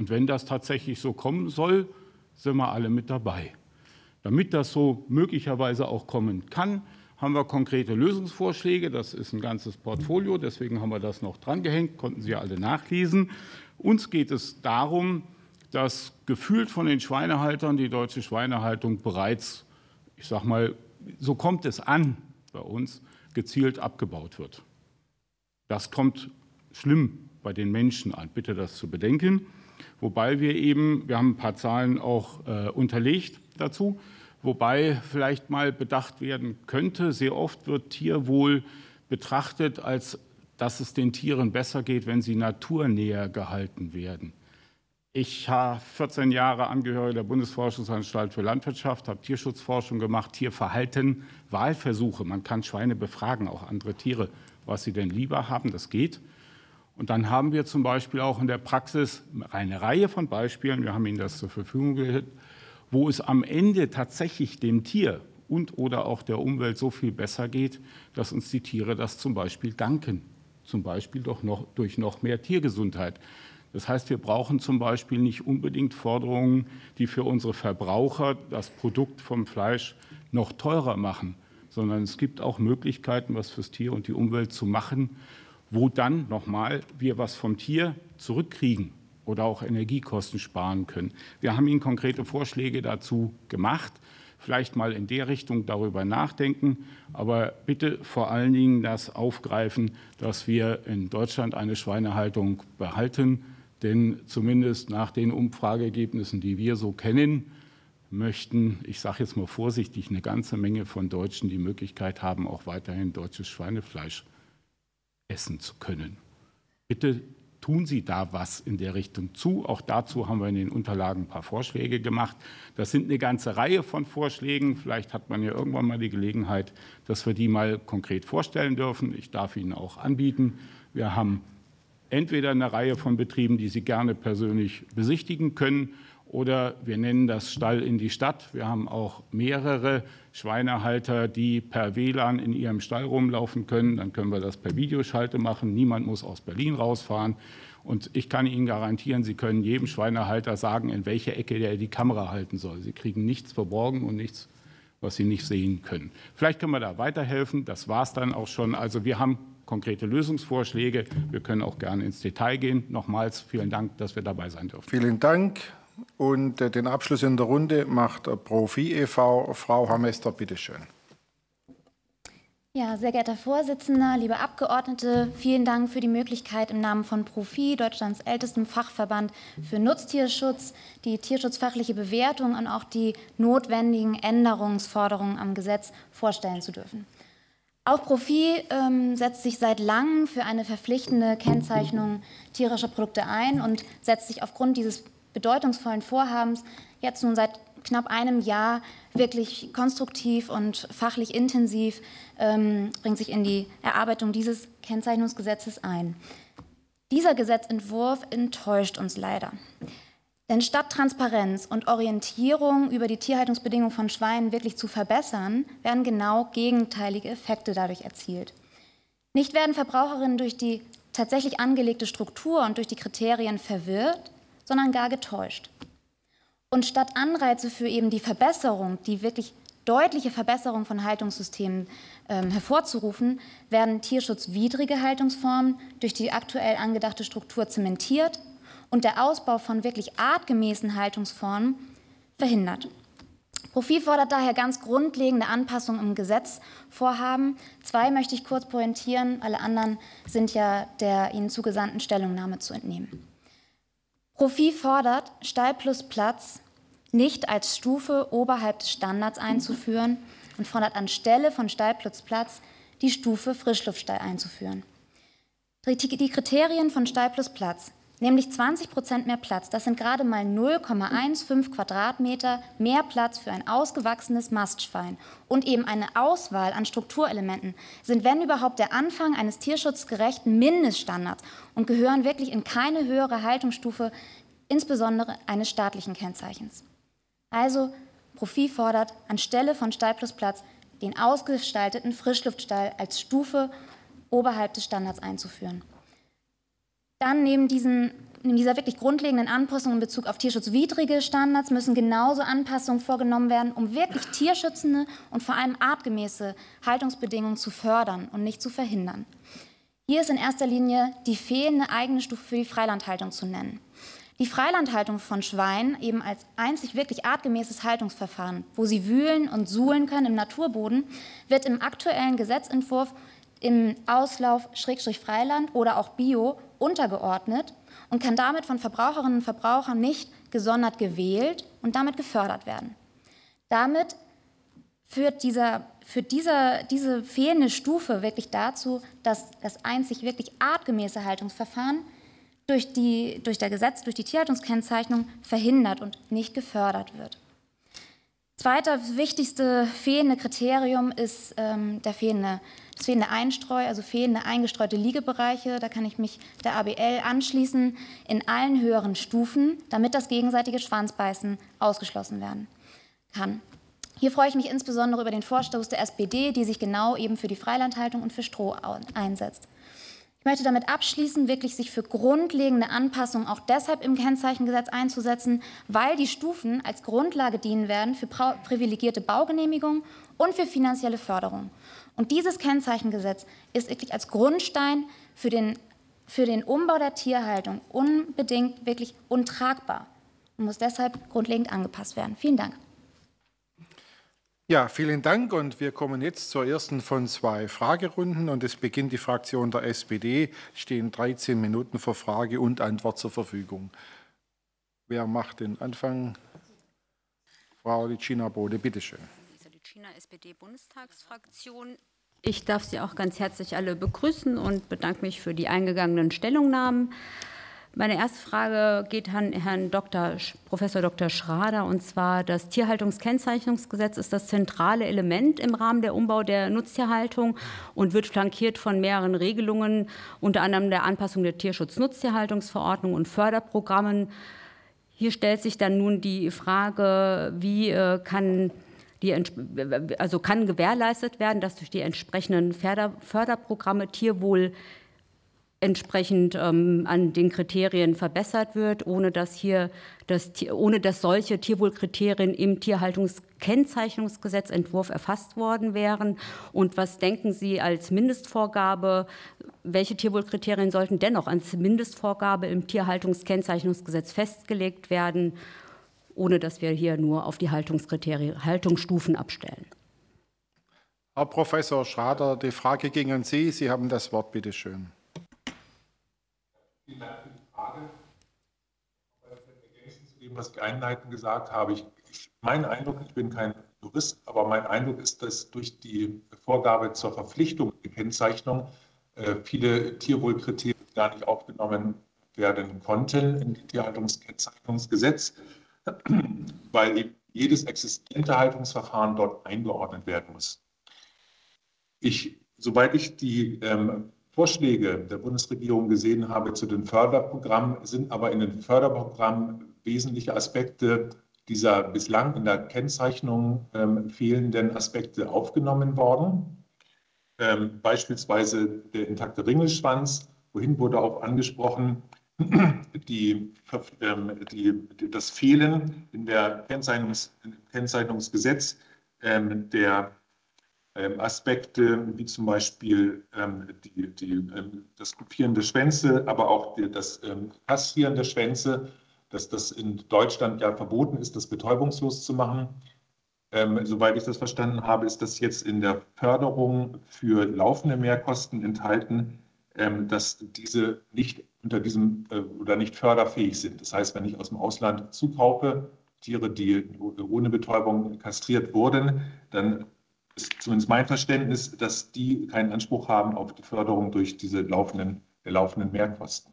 Und wenn das tatsächlich so kommen soll, sind wir alle mit dabei. Damit das so möglicherweise auch kommen kann, haben wir konkrete Lösungsvorschläge. Das ist ein ganzes Portfolio, deswegen haben wir das noch drangehängt, konnten Sie alle nachlesen. Uns geht es darum, dass gefühlt von den Schweinehaltern die deutsche Schweinehaltung bereits, ich sage mal, so kommt es an bei uns, gezielt abgebaut wird. Das kommt schlimm bei den Menschen an, bitte das zu bedenken. Wobei wir eben, wir haben ein paar Zahlen auch äh, unterlegt dazu, wobei vielleicht mal bedacht werden könnte, sehr oft wird Tierwohl betrachtet, als dass es den Tieren besser geht, wenn sie naturnäher gehalten werden. Ich habe 14 Jahre Angehörige der Bundesforschungsanstalt für Landwirtschaft, habe Tierschutzforschung gemacht, Tierverhalten, Wahlversuche. Man kann Schweine befragen, auch andere Tiere, was sie denn lieber haben. Das geht. Und dann haben wir zum Beispiel auch in der Praxis eine Reihe von Beispielen, wir haben Ihnen das zur Verfügung gestellt, wo es am Ende tatsächlich dem Tier und oder auch der Umwelt so viel besser geht, dass uns die Tiere das zum Beispiel danken. Zum Beispiel doch noch durch noch mehr Tiergesundheit. Das heißt, wir brauchen zum Beispiel nicht unbedingt Forderungen, die für unsere Verbraucher das Produkt vom Fleisch noch teurer machen, sondern es gibt auch Möglichkeiten, was fürs Tier und die Umwelt zu machen, wo dann nochmal wir was vom Tier zurückkriegen oder auch Energiekosten sparen können. Wir haben Ihnen konkrete Vorschläge dazu gemacht. Vielleicht mal in der Richtung darüber nachdenken, aber bitte vor allen Dingen das aufgreifen, dass wir in Deutschland eine Schweinehaltung behalten denn zumindest nach den Umfrageergebnissen, die wir so kennen, möchten, ich sage jetzt mal vorsichtig, eine ganze Menge von Deutschen die Möglichkeit haben, auch weiterhin deutsches Schweinefleisch essen zu können. Bitte tun Sie da was in der Richtung zu. Auch dazu haben wir in den Unterlagen ein paar Vorschläge gemacht. Das sind eine ganze Reihe von Vorschlägen. Vielleicht hat man ja irgendwann mal die Gelegenheit, dass wir die mal konkret vorstellen dürfen. Ich darf Ihnen auch anbieten. Wir haben entweder eine Reihe von Betrieben, die Sie gerne persönlich besichtigen können, Oder wir nennen das Stall in die Stadt. Wir haben auch mehrere Schweinehalter, die per WLAN in ihrem Stall rumlaufen können. Dann können wir das per Videoschalte machen. Niemand muss aus Berlin rausfahren. Und ich kann Ihnen garantieren, Sie können jedem Schweinehalter sagen, in welche Ecke er die Kamera halten soll. Sie kriegen nichts verborgen und nichts, was Sie nicht sehen können. Vielleicht können wir da weiterhelfen. Das war es dann auch schon. Also wir haben konkrete Lösungsvorschläge. Wir können auch gerne ins Detail gehen. Nochmals vielen Dank, dass wir dabei sein dürfen. Vielen Dank. Und äh, den Abschluss in der Runde macht Profi e.V. Frau Hamester, bitteschön. Ja, sehr geehrter Vorsitzender, liebe Abgeordnete, vielen Dank für die Möglichkeit, im Namen von Profi, Deutschlands ältestem Fachverband für Nutztierschutz, die tierschutzfachliche Bewertung und auch die notwendigen Änderungsforderungen am Gesetz vorstellen zu dürfen. Auch Profi ähm, setzt sich seit langem für eine verpflichtende Kennzeichnung tierischer Produkte ein und setzt sich aufgrund dieses bedeutungsvollen Vorhabens jetzt nun seit knapp einem Jahr wirklich konstruktiv und fachlich intensiv ähm, bringt sich in die Erarbeitung dieses Kennzeichnungsgesetzes ein. Dieser Gesetzentwurf enttäuscht uns leider. Denn statt Transparenz und Orientierung über die Tierhaltungsbedingungen von Schweinen wirklich zu verbessern, werden genau gegenteilige Effekte dadurch erzielt. Nicht werden Verbraucherinnen durch die tatsächlich angelegte Struktur und durch die Kriterien verwirrt, sondern gar getäuscht. Und statt Anreize für eben die Verbesserung, die wirklich deutliche Verbesserung von Haltungssystemen ähm, hervorzurufen, werden tierschutzwidrige Haltungsformen durch die aktuell angedachte Struktur zementiert und der Ausbau von wirklich artgemäßen Haltungsformen verhindert. Profil fordert daher ganz grundlegende Anpassungen im Gesetzvorhaben. Zwei möchte ich kurz pointieren, alle anderen sind ja der Ihnen zugesandten Stellungnahme zu entnehmen. Profi fordert, Stall plus Platz nicht als Stufe oberhalb des Standards einzuführen und fordert anstelle von Stall plus Platz die Stufe Frischluftstall einzuführen. Die Kriterien von Stall plus Platz, nämlich 20 Prozent mehr Platz, das sind gerade mal 0,15 Quadratmeter mehr Platz für ein ausgewachsenes Mastschwein und eben eine Auswahl an Strukturelementen, sind wenn überhaupt der Anfang eines tierschutzgerechten Mindeststandards und gehören wirklich in keine höhere Haltungsstufe, insbesondere eines staatlichen Kennzeichens. Also Profi fordert anstelle von Stall plus Platz den ausgestalteten Frischluftstall als Stufe oberhalb des Standards einzuführen. Dann neben, diesen, neben dieser wirklich grundlegenden Anpassung in Bezug auf tierschutzwidrige Standards müssen genauso Anpassungen vorgenommen werden, um wirklich tierschützende und vor allem artgemäße Haltungsbedingungen zu fördern und nicht zu verhindern. Hier ist in erster Linie die fehlende eigene Stufe für die Freilandhaltung zu nennen. Die Freilandhaltung von Schweinen eben als einzig wirklich artgemäßes Haltungsverfahren, wo sie wühlen und suhlen können im Naturboden, wird im aktuellen Gesetzentwurf im Auslauf Schrägstrich Freiland oder auch Bio untergeordnet und kann damit von Verbraucherinnen und Verbrauchern nicht gesondert gewählt und damit gefördert werden. Damit führt dieser für dieser, diese fehlende Stufe wirklich dazu, dass das einzig wirklich artgemäße Haltungsverfahren durch, die, durch der Gesetz, durch die Tierhaltungskennzeichnung verhindert und nicht gefördert wird. Zweiter wichtigste fehlende Kriterium ist ähm, der fehlende, das fehlende Einstreu, also fehlende eingestreute Liegebereiche. Da kann ich mich der ABL anschließen in allen höheren Stufen, damit das gegenseitige Schwanzbeißen ausgeschlossen werden kann. Hier freue ich mich insbesondere über den Vorstoß der SPD, die sich genau eben für die Freilandhaltung und für Stroh einsetzt. Ich möchte damit abschließen, wirklich sich für grundlegende Anpassungen auch deshalb im Kennzeichengesetz einzusetzen, weil die Stufen als Grundlage dienen werden für privilegierte Baugenehmigungen und für finanzielle Förderung. Und dieses Kennzeichengesetz ist wirklich als Grundstein für den, für den Umbau der Tierhaltung unbedingt wirklich untragbar und muss deshalb grundlegend angepasst werden. Vielen Dank. Ja, vielen Dank und wir kommen jetzt zur ersten von zwei Fragerunden und es beginnt die Fraktion der SPD. Stehen 13 Minuten für Frage und Antwort zur Verfügung. Wer macht den Anfang? Frau Licina Bode, bitteschön. Licina, SPD-Bundestagsfraktion. Ich darf Sie auch ganz herzlich alle begrüßen und bedanke mich für die eingegangenen Stellungnahmen. Meine erste Frage geht an Herrn Dr. Professor Dr. Schrader und zwar das Tierhaltungskennzeichnungsgesetz ist das zentrale Element im Rahmen der Umbau der Nutztierhaltung und wird flankiert von mehreren Regelungen, unter anderem der Anpassung der Tierschutz-Nutztierhaltungsverordnung und Förderprogrammen. Hier stellt sich dann nun die Frage, wie kann die, also kann gewährleistet werden, dass durch die entsprechenden Förderprogramme Tierwohl entsprechend ähm, an den Kriterien verbessert wird, ohne dass hier das, ohne dass solche Tierwohlkriterien im Tierhaltungskennzeichnungsgesetzentwurf erfasst worden wären. Und was denken Sie als Mindestvorgabe? Welche Tierwohlkriterien sollten dennoch als Mindestvorgabe im Tierhaltungskennzeichnungsgesetz festgelegt werden, ohne dass wir hier nur auf die Haltungskriterien, Haltungsstufen abstellen? Herr Professor Schrader, die Frage ging an Sie. Sie haben das Wort, bitte schön. Vielen Dank für die Frage. Ergänzend zu dem, was ich einleitend gesagt habe, ich, ich, mein Eindruck, ich bin kein Jurist, aber mein Eindruck ist, dass durch die Vorgabe zur Verpflichtung der Kennzeichnung äh, viele Tierwohlkriterien gar nicht aufgenommen werden konnten in die Tierhaltungskennzeichnungsgesetz, weil eben jedes existente Haltungsverfahren dort eingeordnet werden muss. Ich, soweit ich die ähm, Vorschläge der Bundesregierung gesehen habe zu den Förderprogrammen, sind aber in den Förderprogrammen wesentliche Aspekte dieser bislang in der Kennzeichnung ähm, fehlenden Aspekte aufgenommen worden. Ähm, beispielsweise der intakte Ringelschwanz, wohin wurde auch angesprochen, die, ähm, die, das Fehlen in der Kennzeichnungs, Kennzeichnungsgesetz ähm, der ähm, Aspekte wie zum Beispiel die, die, das Kopieren der Schwänze, aber auch das Kastrieren der Schwänze, dass das in Deutschland ja verboten ist, das betäubungslos zu machen. Ähm, soweit ich das verstanden habe, ist das jetzt in der Förderung für laufende Mehrkosten enthalten, dass diese nicht unter diesem äh, oder nicht förderfähig sind. Das heißt, wenn ich aus dem Ausland zukaufe, Tiere, die ohne Betäubung kastriert wurden, dann ist zumindest mein Verständnis, dass die keinen Anspruch haben auf die Förderung durch diese laufenden, laufenden Mehrkosten.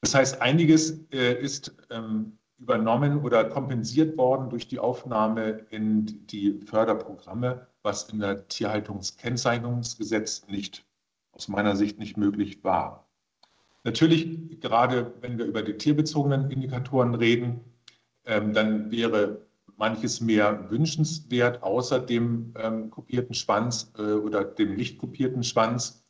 Das heißt, einiges äh, ist ähm, übernommen oder kompensiert worden durch die Aufnahme in die Förderprogramme, was in der Tierhaltungskennzeichnungsgesetz nicht, aus meiner Sicht nicht möglich war. Natürlich, gerade wenn wir über die tierbezogenen Indikatoren reden, ähm, dann wäre manches mehr wünschenswert, außer dem ähm, kopierten Schwanz äh, oder dem nicht kopierten Schwanz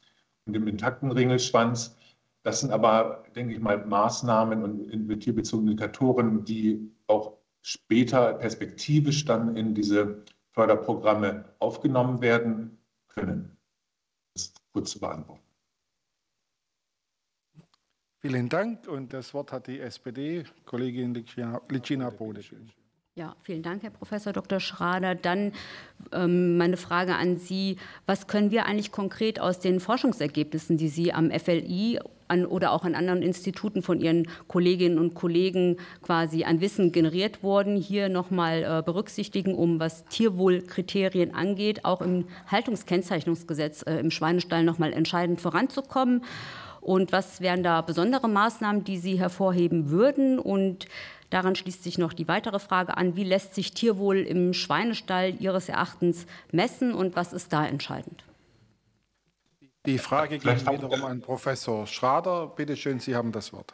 und dem intakten Ringelschwanz. Das sind aber, denke ich mal, Maßnahmen und tierbezogene Indikatoren, die auch später perspektivisch dann in diese Förderprogramme aufgenommen werden können. Kurz zu beantworten. Vielen Dank. Und das Wort hat die SPD-Kollegin Licina Bode. Ja, vielen Dank, Herr Professor Dr. Schrader. Dann ähm, meine Frage an Sie. Was können wir eigentlich konkret aus den Forschungsergebnissen, die Sie am FLI an, oder auch an anderen Instituten von Ihren Kolleginnen und Kollegen quasi an Wissen generiert wurden, hier nochmal äh, berücksichtigen, um was Tierwohlkriterien angeht, auch im Haltungskennzeichnungsgesetz äh, im Schweinestall nochmal entscheidend voranzukommen? Und was wären da besondere Maßnahmen, die Sie hervorheben würden? Und Daran schließt sich noch die weitere Frage an, wie lässt sich Tierwohl im Schweinestall Ihres Erachtens messen und was ist da entscheidend? Die Frage geht wiederum an Professor Schrader. Bitte schön, Sie haben das Wort.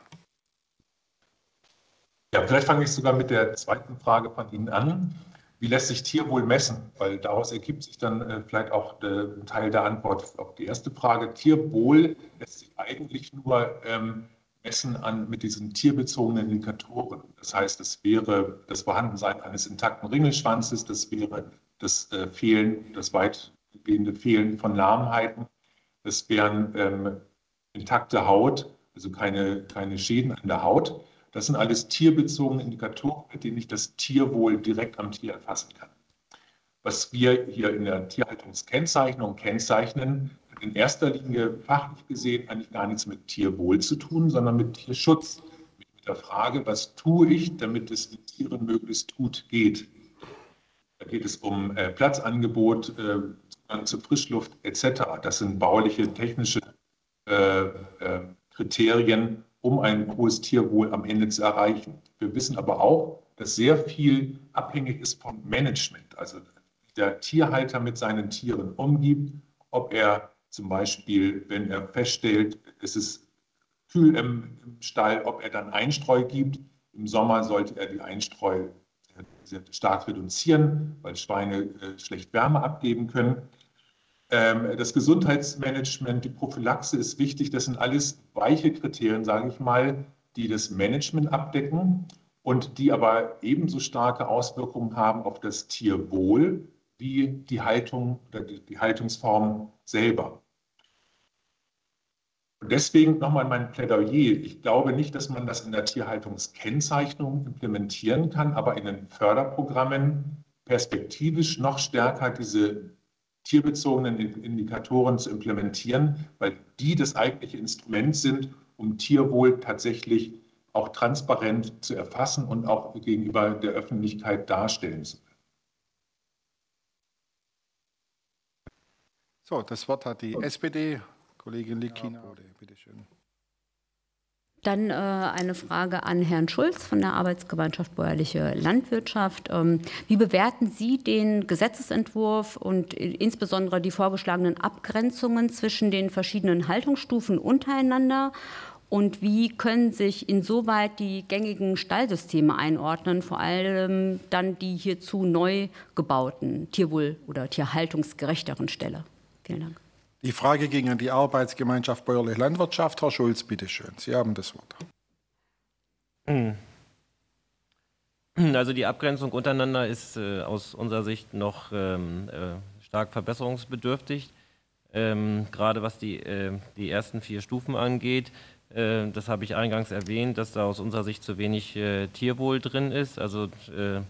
Ja, vielleicht fange ich sogar mit der zweiten Frage von Ihnen an. Wie lässt sich Tierwohl messen? Weil daraus ergibt sich dann äh, vielleicht auch äh, ein Teil der Antwort auf die erste Frage. Tierwohl lässt sich eigentlich nur ähm, messen an mit diesen tierbezogenen Indikatoren. Das heißt, es wäre das Vorhandensein eines intakten Ringelschwanzes, das wäre das äh, Fehlen, das weitgehende Fehlen von Lahmheiten, das wären ähm, intakte Haut, also keine, keine Schäden an der Haut. Das sind alles tierbezogene Indikatoren, mit denen ich das Tierwohl direkt am Tier erfassen kann. Was wir hier in der Tierhaltungskennzeichnung kennzeichnen, in erster Linie fachlich gesehen eigentlich gar nichts mit Tierwohl zu tun, sondern mit Tierschutz. Mit der Frage, was tue ich, damit es den Tieren möglichst gut geht. Da geht es um äh, Platzangebot, äh, Zugang zur Frischluft etc. Das sind bauliche, technische äh, äh, Kriterien, um ein hohes Tierwohl am Ende zu erreichen. Wir wissen aber auch, dass sehr viel abhängig ist vom Management, also der Tierhalter mit seinen Tieren umgibt, ob er zum Beispiel, wenn er feststellt, es ist kühl im, im Stall, ob er dann Einstreu gibt, Im Sommer sollte er die Einstreu stark reduzieren, weil Schweine schlecht Wärme abgeben können. Ähm, das Gesundheitsmanagement, die Prophylaxe ist wichtig. Das sind alles weiche Kriterien, sage ich mal, die das Management abdecken und die aber ebenso starke Auswirkungen haben auf das Tierwohl wie die Haltung oder die Haltungsform selber. Und deswegen nochmal mein Plädoyer. Ich glaube nicht, dass man das in der Tierhaltungskennzeichnung implementieren kann, aber in den Förderprogrammen perspektivisch noch stärker diese tierbezogenen Indikatoren zu implementieren, weil die das eigentliche Instrument sind, um Tierwohl tatsächlich auch transparent zu erfassen und auch gegenüber der Öffentlichkeit darstellen zu können. So, das Wort hat die SPD, Kollegin Likina. Ja, bitte schön. Dann äh, eine Frage an Herrn Schulz von der Arbeitsgemeinschaft Bäuerliche Landwirtschaft. Ähm, wie bewerten Sie den Gesetzesentwurf und insbesondere die vorgeschlagenen Abgrenzungen zwischen den verschiedenen Haltungsstufen untereinander? Und wie können sich insoweit die gängigen Stallsysteme einordnen, vor allem dann die hierzu neu gebauten Tierwohl- oder tierhaltungsgerechteren Ställe? Vielen Dank. Die Frage ging an die Arbeitsgemeinschaft Bäuerliche Landwirtschaft. Herr Schulz, bitte schön. Sie haben das Wort. Hm. Also die Abgrenzung untereinander ist äh, aus unserer Sicht noch ähm, äh, stark verbesserungsbedürftig, ähm, gerade was die, äh, die ersten vier Stufen angeht. Äh, das habe ich eingangs erwähnt, dass da aus unserer Sicht zu wenig äh, Tierwohl drin ist. Also äh,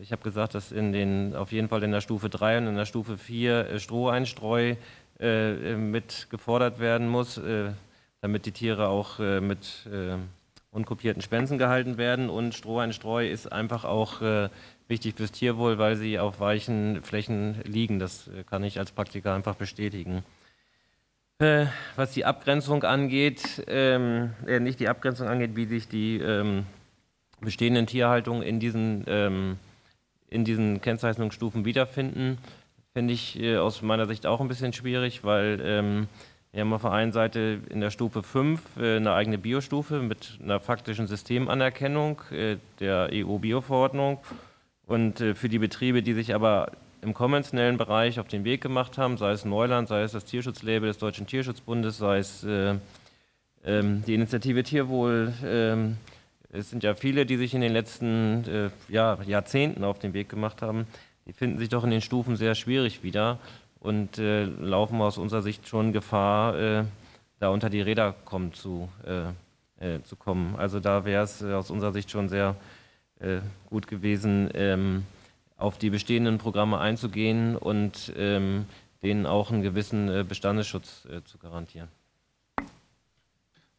ich habe gesagt, dass in den, auf jeden Fall in der Stufe 3 und in der Stufe 4 Stroheinstreu äh, äh, mit gefordert werden muss, äh, damit die Tiere auch äh, mit äh, unkopierten Spensen gehalten werden. Und Stroheinstreu ist einfach auch äh, wichtig fürs Tierwohl, weil sie auf weichen Flächen liegen. Das kann ich als Praktiker einfach bestätigen. was die Abgrenzung angeht, ähm, nicht die Abgrenzung angeht, wie sich die ähm, bestehenden Tierhaltungen in diesen, ähm, in diesen Kennzeichnungsstufen wiederfinden, finde ich äh, aus meiner Sicht auch ein bisschen schwierig, weil ähm, wir haben auf der einen Seite in der Stufe 5 äh, eine eigene Biostufe mit einer faktischen Systemanerkennung äh, der EU-Bio-Verordnung. Und äh, für die Betriebe, die sich aber im konventionellen Bereich auf den Weg gemacht haben, sei es Neuland, sei es das Tierschutzlabel des Deutschen Tierschutzbundes, sei es äh, ähm, die Initiative Tierwohl, ähm, es sind ja viele, die sich in den letzten äh, ja, Jahrzehnten auf den Weg gemacht haben die finden sich doch in den Stufen sehr schwierig wieder und äh, laufen aus unserer Sicht schon Gefahr, äh, da unter die Räder kommen zu, äh, äh zu kommen. Also da wäre es äh, aus unserer Sicht schon sehr äh, gut gewesen, ähm, auf die bestehenden Programme einzugehen und ähm, denen auch einen gewissen Bestandesschutz zu garantieren.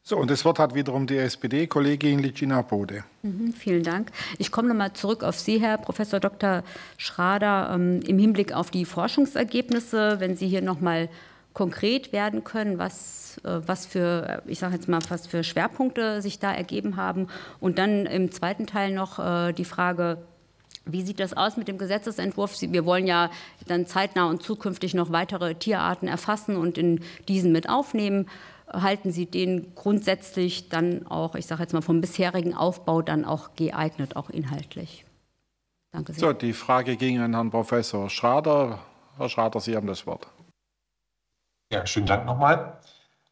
So, und das Wort hat wiederum die SPD-Kollegin Licina Bode. Mhm, vielen Dank. Ich komme noch mal zurück auf Sie, Herr Professor Dr. Schrader, ähm, im Hinblick auf die Forschungsergebnisse, wenn Sie hier noch mal konkret werden können, was, äh, was für, ich sage jetzt mal, was für Schwerpunkte sich da ergeben haben. Und dann im zweiten Teil noch äh, die Frage, wie sieht das aus mit dem Gesetzesentwurf? Wir wollen ja dann zeitnah und zukünftig noch weitere Tierarten erfassen und in diesen mit aufnehmen halten Sie den grundsätzlich dann auch, ich sage jetzt mal vom bisherigen Aufbau, dann auch geeignet, auch inhaltlich? Danke sehr. So, die Frage ging an Herrn Professor Schrader. Herr Schrader, Sie haben das Wort. Ja, schönen Dank nochmal.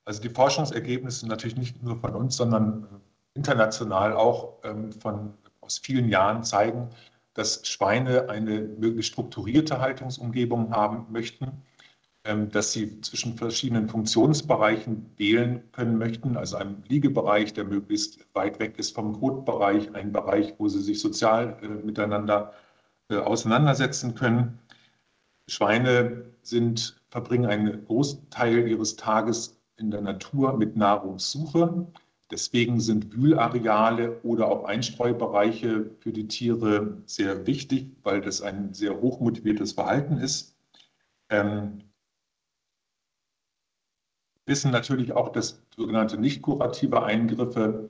Also die Forschungsergebnisse natürlich nicht nur von uns, sondern international auch ähm, von, aus vielen Jahren zeigen, dass Schweine eine möglichst strukturierte Haltungsumgebung haben möchten dass sie zwischen verschiedenen Funktionsbereichen wählen können möchten, also einem Liegebereich, der möglichst weit weg ist vom Kotbereich, ein Bereich, wo sie sich sozial äh, miteinander äh, auseinandersetzen können. Schweine sind, verbringen einen Großteil ihres Tages in der Natur mit Nahrungssuche. Deswegen sind Wühlareale oder auch Einstreubereiche für die Tiere sehr wichtig, weil das ein sehr hochmotiviertes Verhalten ist. Ähm, wissen natürlich auch, dass sogenannte nicht kurative Eingriffe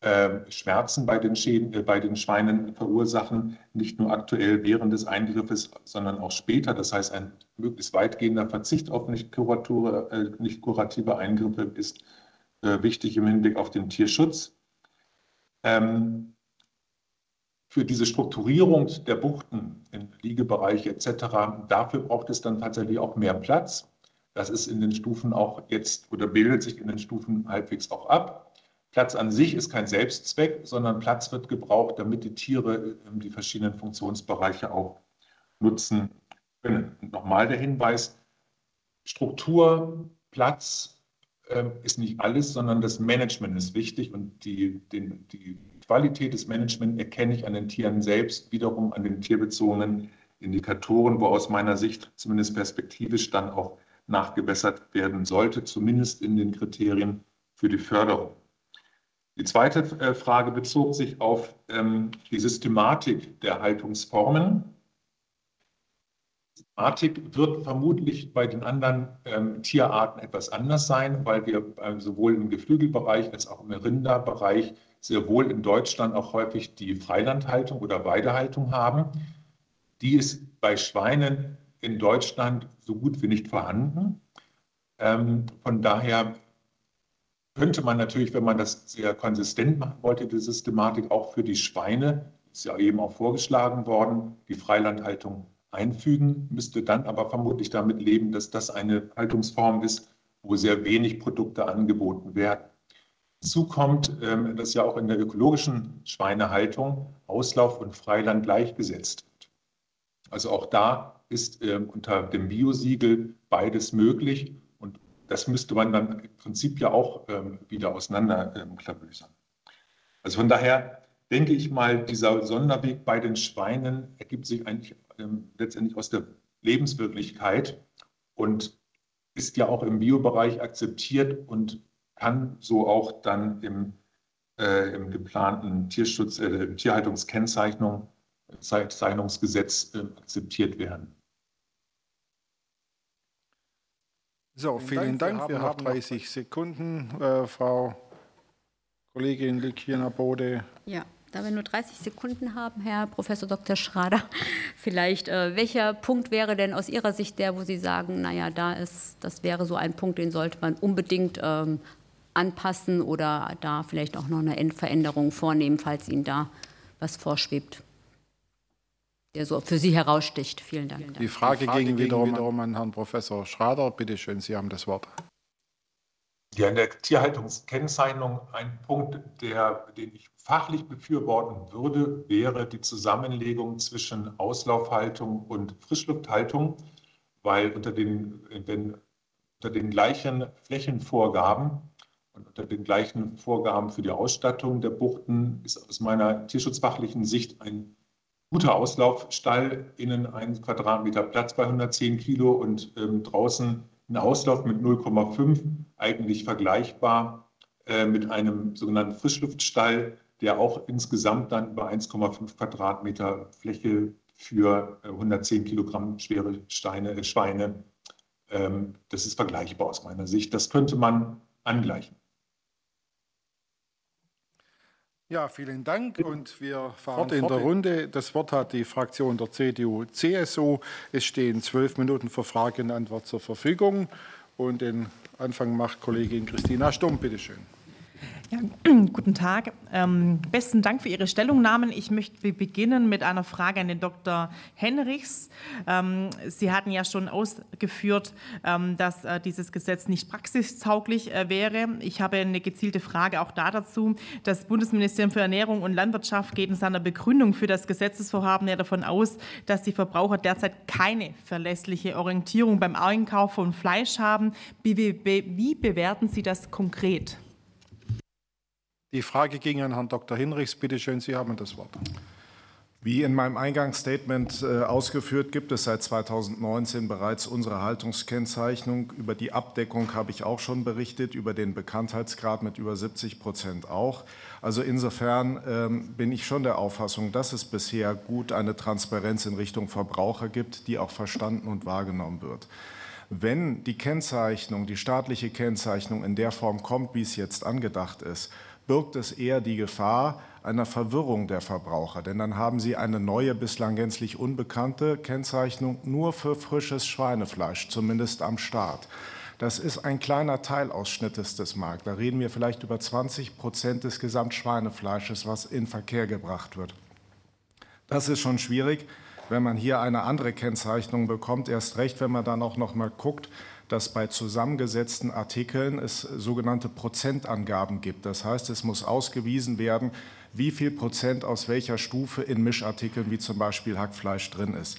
äh, Schmerzen bei den, Schäden, äh, bei den Schweinen verursachen, nicht nur aktuell während des Eingriffes, sondern auch später. Das heißt, ein möglichst weitgehender Verzicht auf nicht, kurative, äh, nicht kurative Eingriffe ist äh, wichtig im Hinblick auf den Tierschutz. Ähm, für diese Strukturierung der Buchten in Liegebereiche etc., dafür braucht es dann tatsächlich auch mehr Platz. Das ist in den Stufen auch jetzt oder bildet sich in den Stufen halbwegs auch ab. Platz an sich ist kein Selbstzweck, sondern Platz wird gebraucht, damit die Tiere ähm, die verschiedenen Funktionsbereiche auch nutzen können. Und nochmal der Hinweis, Struktur, Platz äh, ist nicht alles, sondern das Management ist wichtig und die, den, die Qualität des Managements erkenne ich an den Tieren selbst, wiederum an den tierbezogenen Indikatoren, wo aus meiner Sicht zumindest perspektivisch dann auch nachgebessert werden sollte, zumindest in den Kriterien für die Förderung. Die zweite äh, Frage bezog sich auf ähm, die Systematik der Haltungsformen. Systematik wird vermutlich bei den anderen ähm, Tierarten etwas anders sein, weil wir äh, sowohl im Geflügelbereich als auch im Rinderbereich sehr wohl in Deutschland auch häufig die Freilandhaltung oder Weidehaltung haben. Die ist bei Schweinen in Deutschland so gut wie nicht vorhanden. Ähm, von daher könnte man natürlich, wenn man das sehr konsistent machen wollte, die Systematik auch für die Schweine, ist ja eben auch vorgeschlagen worden, die Freilandhaltung einfügen, müsste dann aber vermutlich damit leben, dass das eine Haltungsform ist, wo sehr wenig Produkte angeboten werden. Hinzu kommt, ähm, dass ja auch in der ökologischen Schweinehaltung Auslauf und Freiland gleichgesetzt wird. Also auch da ist ähm, unter dem Biosiegel beides möglich das müsste man dann im Prinzip ja auch ähm, wieder auseinanderklabüsern. Ähm, also von daher denke ich mal, dieser Sonderweg bei den Schweinen ergibt sich eigentlich ähm, letztendlich aus der Lebenswirklichkeit und ist ja auch im Biobereich akzeptiert und kann so auch dann im, äh, im geplanten Tierschutz, äh, Tierhaltungskennzeichnung, Zeichnungsgesetz äh, akzeptiert werden. So, vielen Dank. Dank. Wir, haben noch 30 Sekunden. Äh, Frau Kollegin Likina Bode. Ja, da wir nur 30 Sekunden haben, Herr Professor Dr. Schrader, vielleicht, äh, welcher Punkt wäre denn aus Ihrer Sicht der, wo Sie sagen, naja, da ist, das wäre so ein Punkt, den sollte man unbedingt ähm, anpassen oder da vielleicht auch noch eine Veränderung vornehmen, falls Ihnen da was vorschwebt? Der so für Sie heraussticht. Vielen Dank. Die Frage, Die Frage ging wiederum, wiederum an Herrn Professor Schrader. Bitte schön, Sie haben das Wort. Ja, in der Tierhaltungskennzeichnung ein Punkt, der, den ich fachlich befürworten würde, wäre die Zusammenlegung zwischen Auslaufhaltung und Frischlufthaltung, weil unter den, wenn, unter den gleichen Flächenvorgaben und unter den gleichen Vorgaben für die Ausstattung der Buchten ist aus meiner tierschutzfachlichen Sicht ein guter Auslaufstall, innen ein Quadratmeter Platz bei 110 Kilo und ähm, draußen ein Auslauf mit 0,5, eigentlich vergleichbar äh, mit einem sogenannten Frischluftstall, der auch insgesamt dann über 1,5 Quadratmeter Fläche für äh, 110 Kilogramm schwere Steine, äh, Schweine, ähm, das ist vergleichbar aus meiner Sicht. Das könnte man angleichen. Ja, vielen Dank und wir fahren fort in der Runde. Das Wort hat die Fraktion der CDU-CSU. Es stehen zwölf Minuten für Frage und Antwort zur Verfügung und den Anfang macht Kollegin Christina Stumm. Bitte schön. Ja, guten Tag. Ähm, besten Dank für Ihre Stellungnahmen. Ich möchte beginnen mit einer Frage an den Dr. Henrichs. Ähm, Sie hatten ja schon ausgeführt, ähm, dass äh, dieses Gesetz nicht praxistauglich äh, wäre. Ich habe eine gezielte Frage auch da dazu. Das Bundesministerium für Ernährung und Landwirtschaft geht in seiner Begründung für das Gesetzesvorhaben ja davon aus, dass die Verbraucher derzeit keine verlässliche Orientierung beim Einkauf von Fleisch haben. Wie, wie, wie bewerten Sie das konkret? Die Frage ging an Herrn Dr. Hinrichs. Bitte schön, Sie haben das Wort. Wie in meinem Eingangsstatement äh, ausgeführt, gibt es seit 2019 bereits unsere Haltungskennzeichnung. Über die Abdeckung habe ich auch schon berichtet, über den Bekanntheitsgrad mit über 70 Prozent auch. Also insofern ähm, bin ich schon der Auffassung, dass es bisher gut eine Transparenz in Richtung Verbraucher gibt, die auch verstanden und wahrgenommen wird. Wenn die Kennzeichnung, die staatliche Kennzeichnung in der Form kommt, wie es jetzt angedacht ist, birgt es eher die Gefahr einer Verwirrung der Verbraucher. Denn dann haben sie eine neue, bislang gänzlich unbekannte Kennzeichnung nur für frisches Schweinefleisch, zumindest am Start. Das ist ein kleiner Teilausschnitt des Marktes. Da reden wir vielleicht über 20 Prozent des Gesamtschweinefleisches, was in Verkehr gebracht wird. Das ist schon schwierig, wenn man hier eine andere Kennzeichnung bekommt. Erst recht, wenn man dann auch noch mal guckt, dass bei zusammengesetzten Artikeln es sogenannte Prozentangaben gibt. Das heißt, es muss ausgewiesen werden, wie viel Prozent aus welcher Stufe in Mischartikeln wie zum Beispiel Hackfleisch drin ist.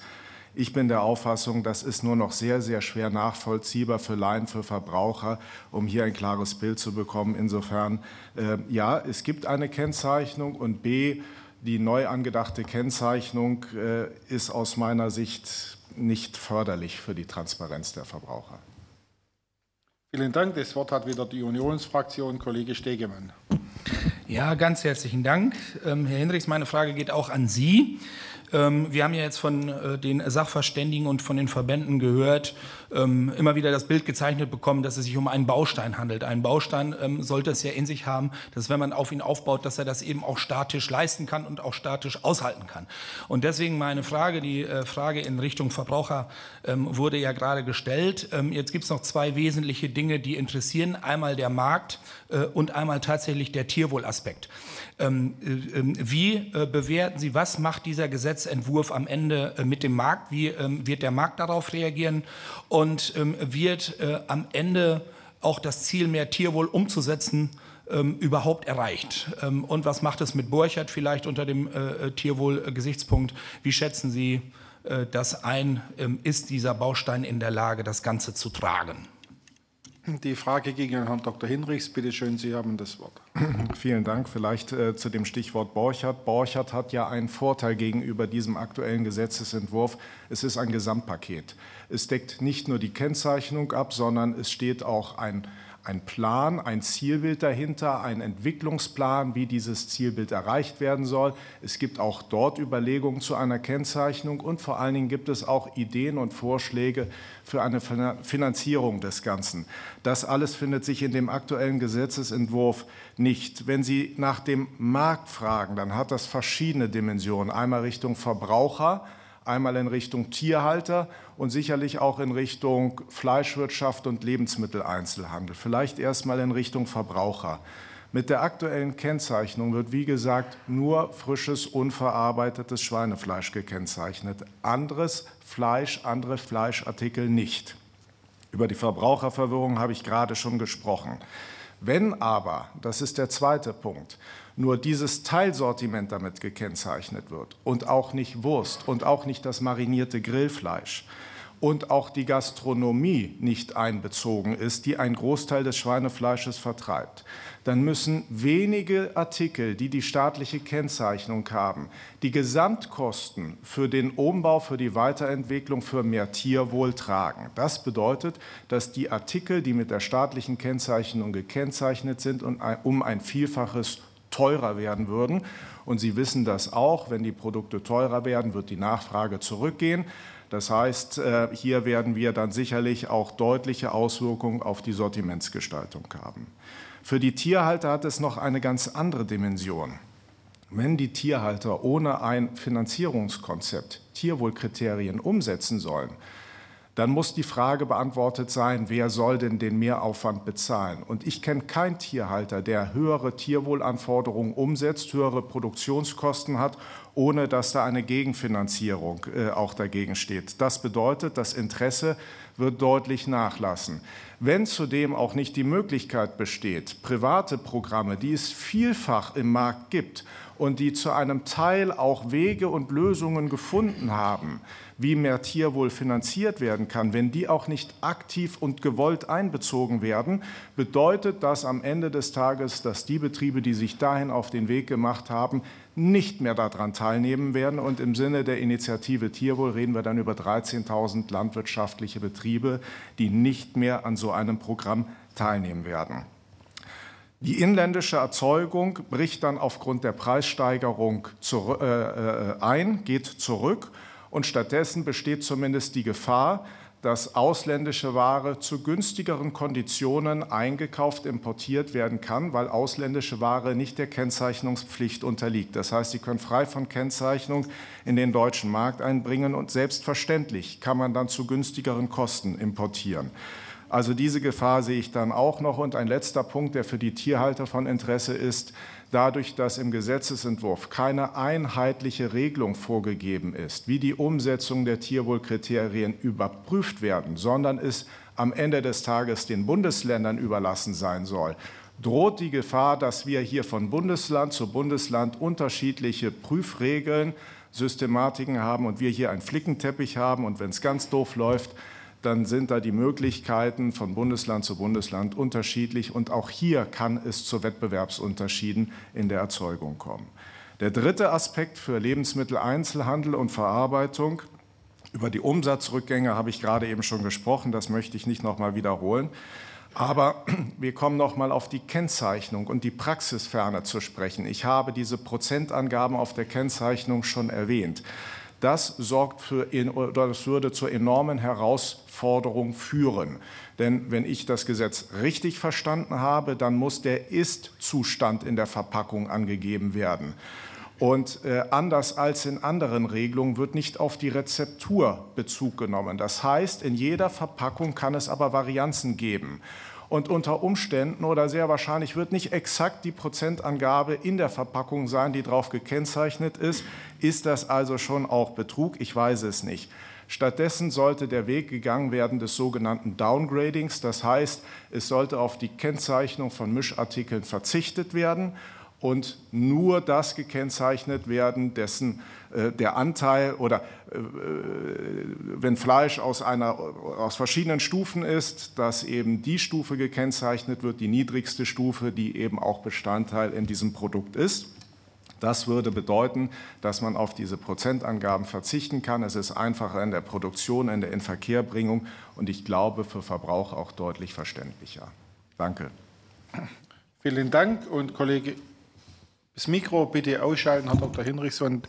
Ich bin der Auffassung, das ist nur noch sehr, sehr schwer nachvollziehbar für Laien, für Verbraucher, um hier ein klares Bild zu bekommen. Insofern, äh, ja, es gibt eine Kennzeichnung und B, die neu angedachte Kennzeichnung äh, ist aus meiner Sicht nicht förderlich für die Transparenz der Verbraucher. Vielen Dank. Das Wort hat wieder die Unionsfraktion, Kollege Stegemann. Ja, ganz herzlichen Dank. Ähm, Herr Hendricks, meine Frage geht auch an Sie. Ähm, wir haben ja jetzt von äh, den Sachverständigen und von den Verbänden gehört, ähm, immer wieder das Bild gezeichnet bekommen, dass es sich um einen Baustein handelt. Ein Baustein ähm, sollte es ja in sich haben, dass wenn man auf ihn aufbaut, dass er das eben auch statisch leisten kann und auch statisch aushalten kann. Und deswegen meine Frage, die äh, Frage in Richtung Verbraucher wurde ja gerade gestellt. Jetzt gibt es noch zwei wesentliche Dinge, die interessieren. Einmal der Markt äh, und einmal tatsächlich der Tierwohlaspekt. Ähm, äh, ähm, wie äh, bewerten Sie, was macht dieser Gesetzentwurf am Ende äh, mit dem Markt? Wie ähm, wird der Markt darauf reagieren? und wird am Ende auch das Ziel, mehr Tierwohl umzusetzen, überhaupt erreicht? Und was macht es mit Borchert vielleicht unter dem Tierwohl-Gesichtspunkt? Wie schätzen Sie das ein? Ist dieser Baustein in der Lage, das Ganze zu tragen? Die Frage ging an Herrn Dr. Hinrichs. Bitte schön, Sie haben das Wort. Vielen Dank. Vielleicht äh, zu dem Stichwort Borchert. Borchert hat ja einen Vorteil gegenüber diesem aktuellen Gesetzesentwurf. Es ist ein Gesamtpaket. Es deckt nicht nur die Kennzeichnung ab, sondern es steht auch ein ein Plan, ein Zielbild dahinter, ein Entwicklungsplan, wie dieses Zielbild erreicht werden soll. Es gibt auch dort Überlegungen zu einer Kennzeichnung und vor allen Dingen gibt es auch Ideen und Vorschläge für eine Finanzierung des Ganzen. Das alles findet sich in dem aktuellen Gesetzesentwurf nicht. Wenn Sie nach dem Markt fragen, dann hat das verschiedene Dimensionen. Einmal Richtung Verbraucher, einmal in Richtung Tierhalter und sicherlich auch in Richtung Fleischwirtschaft und Lebensmitteleinzelhandel. Vielleicht erstmal in Richtung Verbraucher. Mit der aktuellen Kennzeichnung wird, wie gesagt, nur frisches, unverarbeitetes Schweinefleisch gekennzeichnet. Anderes Fleisch, andere Fleischartikel nicht. Über die Verbraucherverwirrung habe ich gerade schon gesprochen. Wenn aber, das ist der zweite Punkt, nur dieses Teilsortiment damit gekennzeichnet wird und auch nicht Wurst und auch nicht das marinierte Grillfleisch und auch die Gastronomie nicht einbezogen ist, die einen Großteil des Schweinefleisches vertreibt, dann müssen wenige Artikel, die die staatliche Kennzeichnung haben, die Gesamtkosten für den Umbau, für die Weiterentwicklung, für mehr Tierwohl tragen. Das bedeutet, dass die Artikel, die mit der staatlichen Kennzeichnung gekennzeichnet sind, um ein Vielfaches teurer werden würden. Und Sie wissen das auch, wenn die Produkte teurer werden, wird die Nachfrage zurückgehen. Das heißt, äh, hier werden wir dann sicherlich auch deutliche Auswirkungen auf die Sortimentsgestaltung haben. Für die Tierhalter hat es noch eine ganz andere Dimension. Wenn die Tierhalter ohne ein Finanzierungskonzept Tierwohlkriterien umsetzen sollen, dann muss die Frage beantwortet sein, wer soll denn den Mehraufwand bezahlen? Und ich kenne keinen Tierhalter, der höhere Tierwohlanforderungen umsetzt, höhere Produktionskosten hat, ohne dass da eine Gegenfinanzierung äh, auch dagegen steht. Das bedeutet, das Interesse wird deutlich nachlassen. Wenn zudem auch nicht die Möglichkeit besteht, private Programme, die es vielfach im Markt gibt und die zu einem Teil auch Wege und Lösungen gefunden haben, wie mehr Tierwohl finanziert werden kann, wenn die auch nicht aktiv und gewollt einbezogen werden, bedeutet das am Ende des Tages, dass die Betriebe, die sich dahin auf den Weg gemacht haben, nicht mehr daran teilnehmen werden. Und im Sinne der Initiative Tierwohl reden wir dann über 13.000 landwirtschaftliche Betriebe, die nicht mehr an so einem Programm teilnehmen werden. Die inländische Erzeugung bricht dann aufgrund der Preissteigerung äh, äh, ein, geht zurück und stattdessen besteht zumindest die Gefahr, dass ausländische Ware zu günstigeren Konditionen eingekauft, importiert werden kann, weil ausländische Ware nicht der Kennzeichnungspflicht unterliegt. Das heißt, sie können frei von Kennzeichnung in den deutschen Markt einbringen und selbstverständlich kann man dann zu günstigeren Kosten importieren. Also diese Gefahr sehe ich dann auch noch. Und ein letzter Punkt, der für die Tierhalter von Interesse ist, dadurch, dass im Gesetzesentwurf keine einheitliche Regelung vorgegeben ist, wie die Umsetzung der Tierwohlkriterien überprüft werden, sondern es am Ende des Tages den Bundesländern überlassen sein soll, droht die Gefahr, dass wir hier von Bundesland zu Bundesland unterschiedliche Prüfregeln, Systematiken haben und wir hier einen Flickenteppich haben. Und wenn es ganz doof läuft, dann sind da die Möglichkeiten von Bundesland zu Bundesland unterschiedlich. Und auch hier kann es zu Wettbewerbsunterschieden in der Erzeugung kommen. Der dritte Aspekt für Lebensmitteleinzelhandel und Verarbeitung, über die Umsatzrückgänge habe ich gerade eben schon gesprochen, das möchte ich nicht noch mal wiederholen. Aber wir kommen noch mal auf die Kennzeichnung und die Praxisferne zu sprechen. Ich habe diese Prozentangaben auf der Kennzeichnung schon erwähnt. Das sorgt für, das würde zur enormen Herausforderung führen. Denn wenn ich das Gesetz richtig verstanden habe, dann muss der Ist-Zustand in der Verpackung angegeben werden. Und äh, anders als in anderen Regelungen wird nicht auf die Rezeptur Bezug genommen. Das heißt, in jeder Verpackung kann es aber Varianzen geben. Und unter Umständen oder sehr wahrscheinlich wird nicht exakt die Prozentangabe in der Verpackung sein, die darauf gekennzeichnet ist. Ist das also schon auch Betrug? Ich weiß es nicht. Stattdessen sollte der Weg gegangen werden des sogenannten Downgradings. Das heißt, es sollte auf die Kennzeichnung von Mischartikeln verzichtet werden und nur das gekennzeichnet werden, dessen der Anteil oder äh, wenn Fleisch aus, einer, aus verschiedenen Stufen ist, dass eben die Stufe gekennzeichnet wird, die niedrigste Stufe, die eben auch Bestandteil in diesem Produkt ist. Das würde bedeuten, dass man auf diese Prozentangaben verzichten kann. Es ist einfacher in der Produktion, in der Inverkehrbringung und ich glaube für Verbraucher auch deutlich verständlicher. Danke. Vielen Dank und Kollege, das Mikro bitte ausschalten, Herr Dr. Hinrichs. Und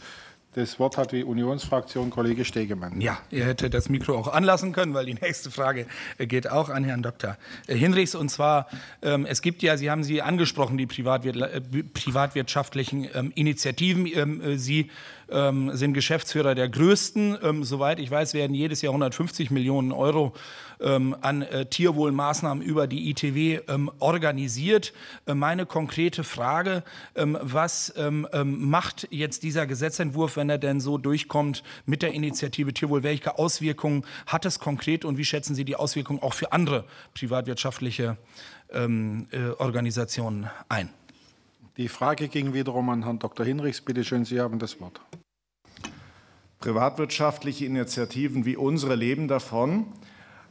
das Wort hat die Unionsfraktion Kollege Stegemann. Ja, er hätte das Mikro auch anlassen können, weil die nächste Frage äh, geht auch an Herrn Dr. Äh, Hinrichs. Und zwar, ähm, es gibt ja, Sie haben sie angesprochen, die äh, privatwirtschaftlichen ähm, Initiativen. Ähm, sie ähm, sind Geschäftsführer der größten. Ähm, soweit ich weiß, werden jedes Jahr 150 Millionen Euro ähm, an äh, Tierwohlmaßnahmen über die ITW ähm, organisiert. Äh, meine konkrete Frage, ähm, was ähm, macht jetzt dieser Gesetzentwurf, wenn er denn so durchkommt mit der Initiative Tierwohl? Welche Auswirkungen hat es konkret und wie schätzen Sie die Auswirkungen auch für andere privatwirtschaftliche äh, Organisationen ein? Die Frage ging wiederum an Herrn Dr. Hinrichs. Bitte schön, Sie haben das Wort. Privatwirtschaftliche Initiativen wie unsere leben davon,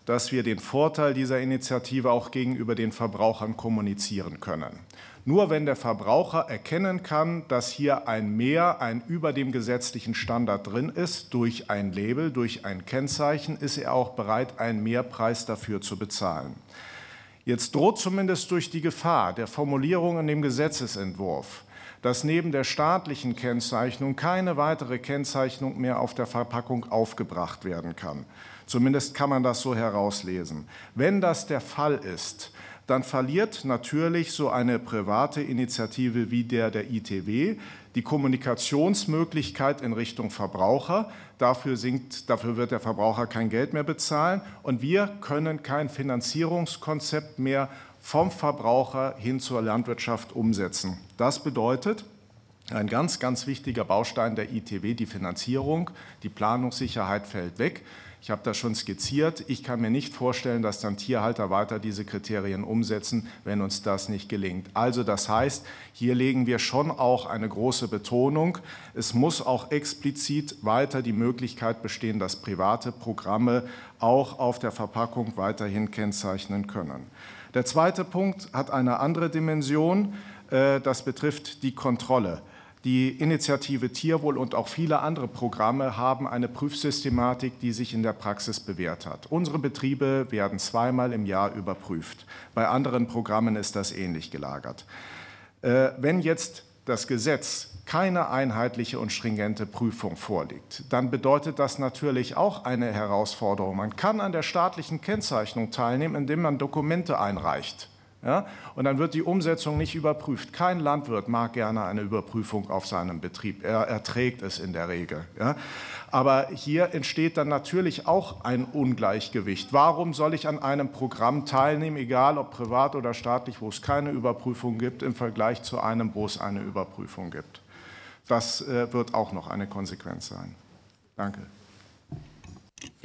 dass wir den Vorteil dieser Initiative auch gegenüber den Verbrauchern kommunizieren können. Nur wenn der Verbraucher erkennen kann, dass hier ein Mehr, ein über dem gesetzlichen Standard drin ist, durch ein Label, durch ein Kennzeichen, ist er auch bereit, einen Mehrpreis dafür zu bezahlen. Jetzt droht zumindest durch die Gefahr der Formulierung in dem Gesetzesentwurf, dass neben der staatlichen Kennzeichnung keine weitere Kennzeichnung mehr auf der Verpackung aufgebracht werden kann. Zumindest kann man das so herauslesen. Wenn das der Fall ist, dann verliert natürlich so eine private Initiative wie der der ITW die Kommunikationsmöglichkeit in Richtung Verbraucher. Dafür, sinkt, dafür wird der Verbraucher kein Geld mehr bezahlen. Und wir können kein Finanzierungskonzept mehr vom Verbraucher hin zur Landwirtschaft umsetzen. Das bedeutet, ein ganz, ganz wichtiger Baustein der ITW, die Finanzierung, die Planungssicherheit fällt weg. Ich habe das schon skizziert. Ich kann mir nicht vorstellen, dass dann Tierhalter weiter diese Kriterien umsetzen, wenn uns das nicht gelingt. Also das heißt, hier legen wir schon auch eine große Betonung. Es muss auch explizit weiter die Möglichkeit bestehen, dass private Programme auch auf der Verpackung weiterhin kennzeichnen können. Der zweite Punkt hat eine andere Dimension. Äh, das betrifft die Kontrolle. Die Initiative Tierwohl und auch viele andere Programme haben eine Prüfsystematik, die sich in der Praxis bewährt hat. Unsere Betriebe werden zweimal im Jahr überprüft. Bei anderen Programmen ist das ähnlich gelagert. Äh, wenn jetzt das Gesetz keine einheitliche und stringente Prüfung vorliegt, dann bedeutet das natürlich auch eine Herausforderung. Man kann an der staatlichen Kennzeichnung teilnehmen, indem man Dokumente einreicht. Ja? Und dann wird die Umsetzung nicht überprüft. Kein Landwirt mag gerne eine Überprüfung auf seinem Betrieb. Er erträgt es in der Regel. Ja? Aber hier entsteht dann natürlich auch ein Ungleichgewicht. Warum soll ich an einem Programm teilnehmen, egal ob privat oder staatlich, wo es keine Überprüfung gibt, im Vergleich zu einem, wo es eine Überprüfung gibt? Das äh, wird auch noch eine Konsequenz sein. Danke.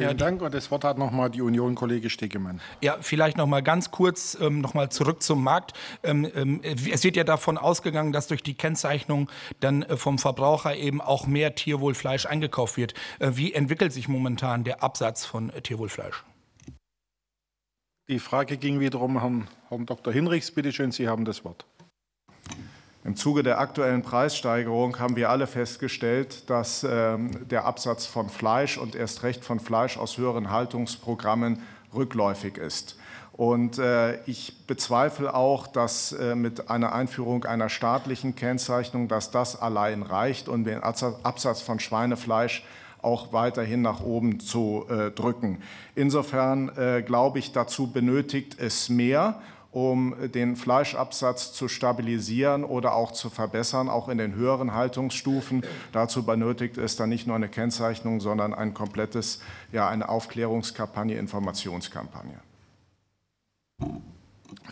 Vielen Dank. Und das Wort hat nochmal die Union-Kollege Stegemann. Ja, vielleicht noch mal ganz kurz ähm, noch mal zurück zum Markt. Ähm, ähm, es wird ja davon ausgegangen, dass durch die Kennzeichnung dann äh, vom Verbraucher eben auch mehr Tierwohlfleisch eingekauft wird. Äh, wie entwickelt sich momentan der Absatz von äh, Tierwohlfleisch? Die Frage ging wiederum Herrn, Herrn Dr. Hinrichs. Bitte schön, Sie haben das Wort. Im Zuge der aktuellen Preissteigerung haben wir alle festgestellt, dass ähm, der Absatz von Fleisch und erst recht von Fleisch aus höheren Haltungsprogrammen rückläufig ist. Und äh, ich bezweifle auch, dass äh, mit einer Einführung einer staatlichen Kennzeichnung, dass das allein reicht, um den Absatz von Schweinefleisch auch weiterhin nach oben zu äh, drücken. Insofern glaube ich, dazu benötigt es mehr um den Fleischabsatz zu stabilisieren oder auch zu verbessern, auch in den höheren Haltungsstufen. Dazu benötigt es dann nicht nur eine Kennzeichnung, sondern ein komplettes, ja, eine Aufklärungskampagne, Informationskampagne.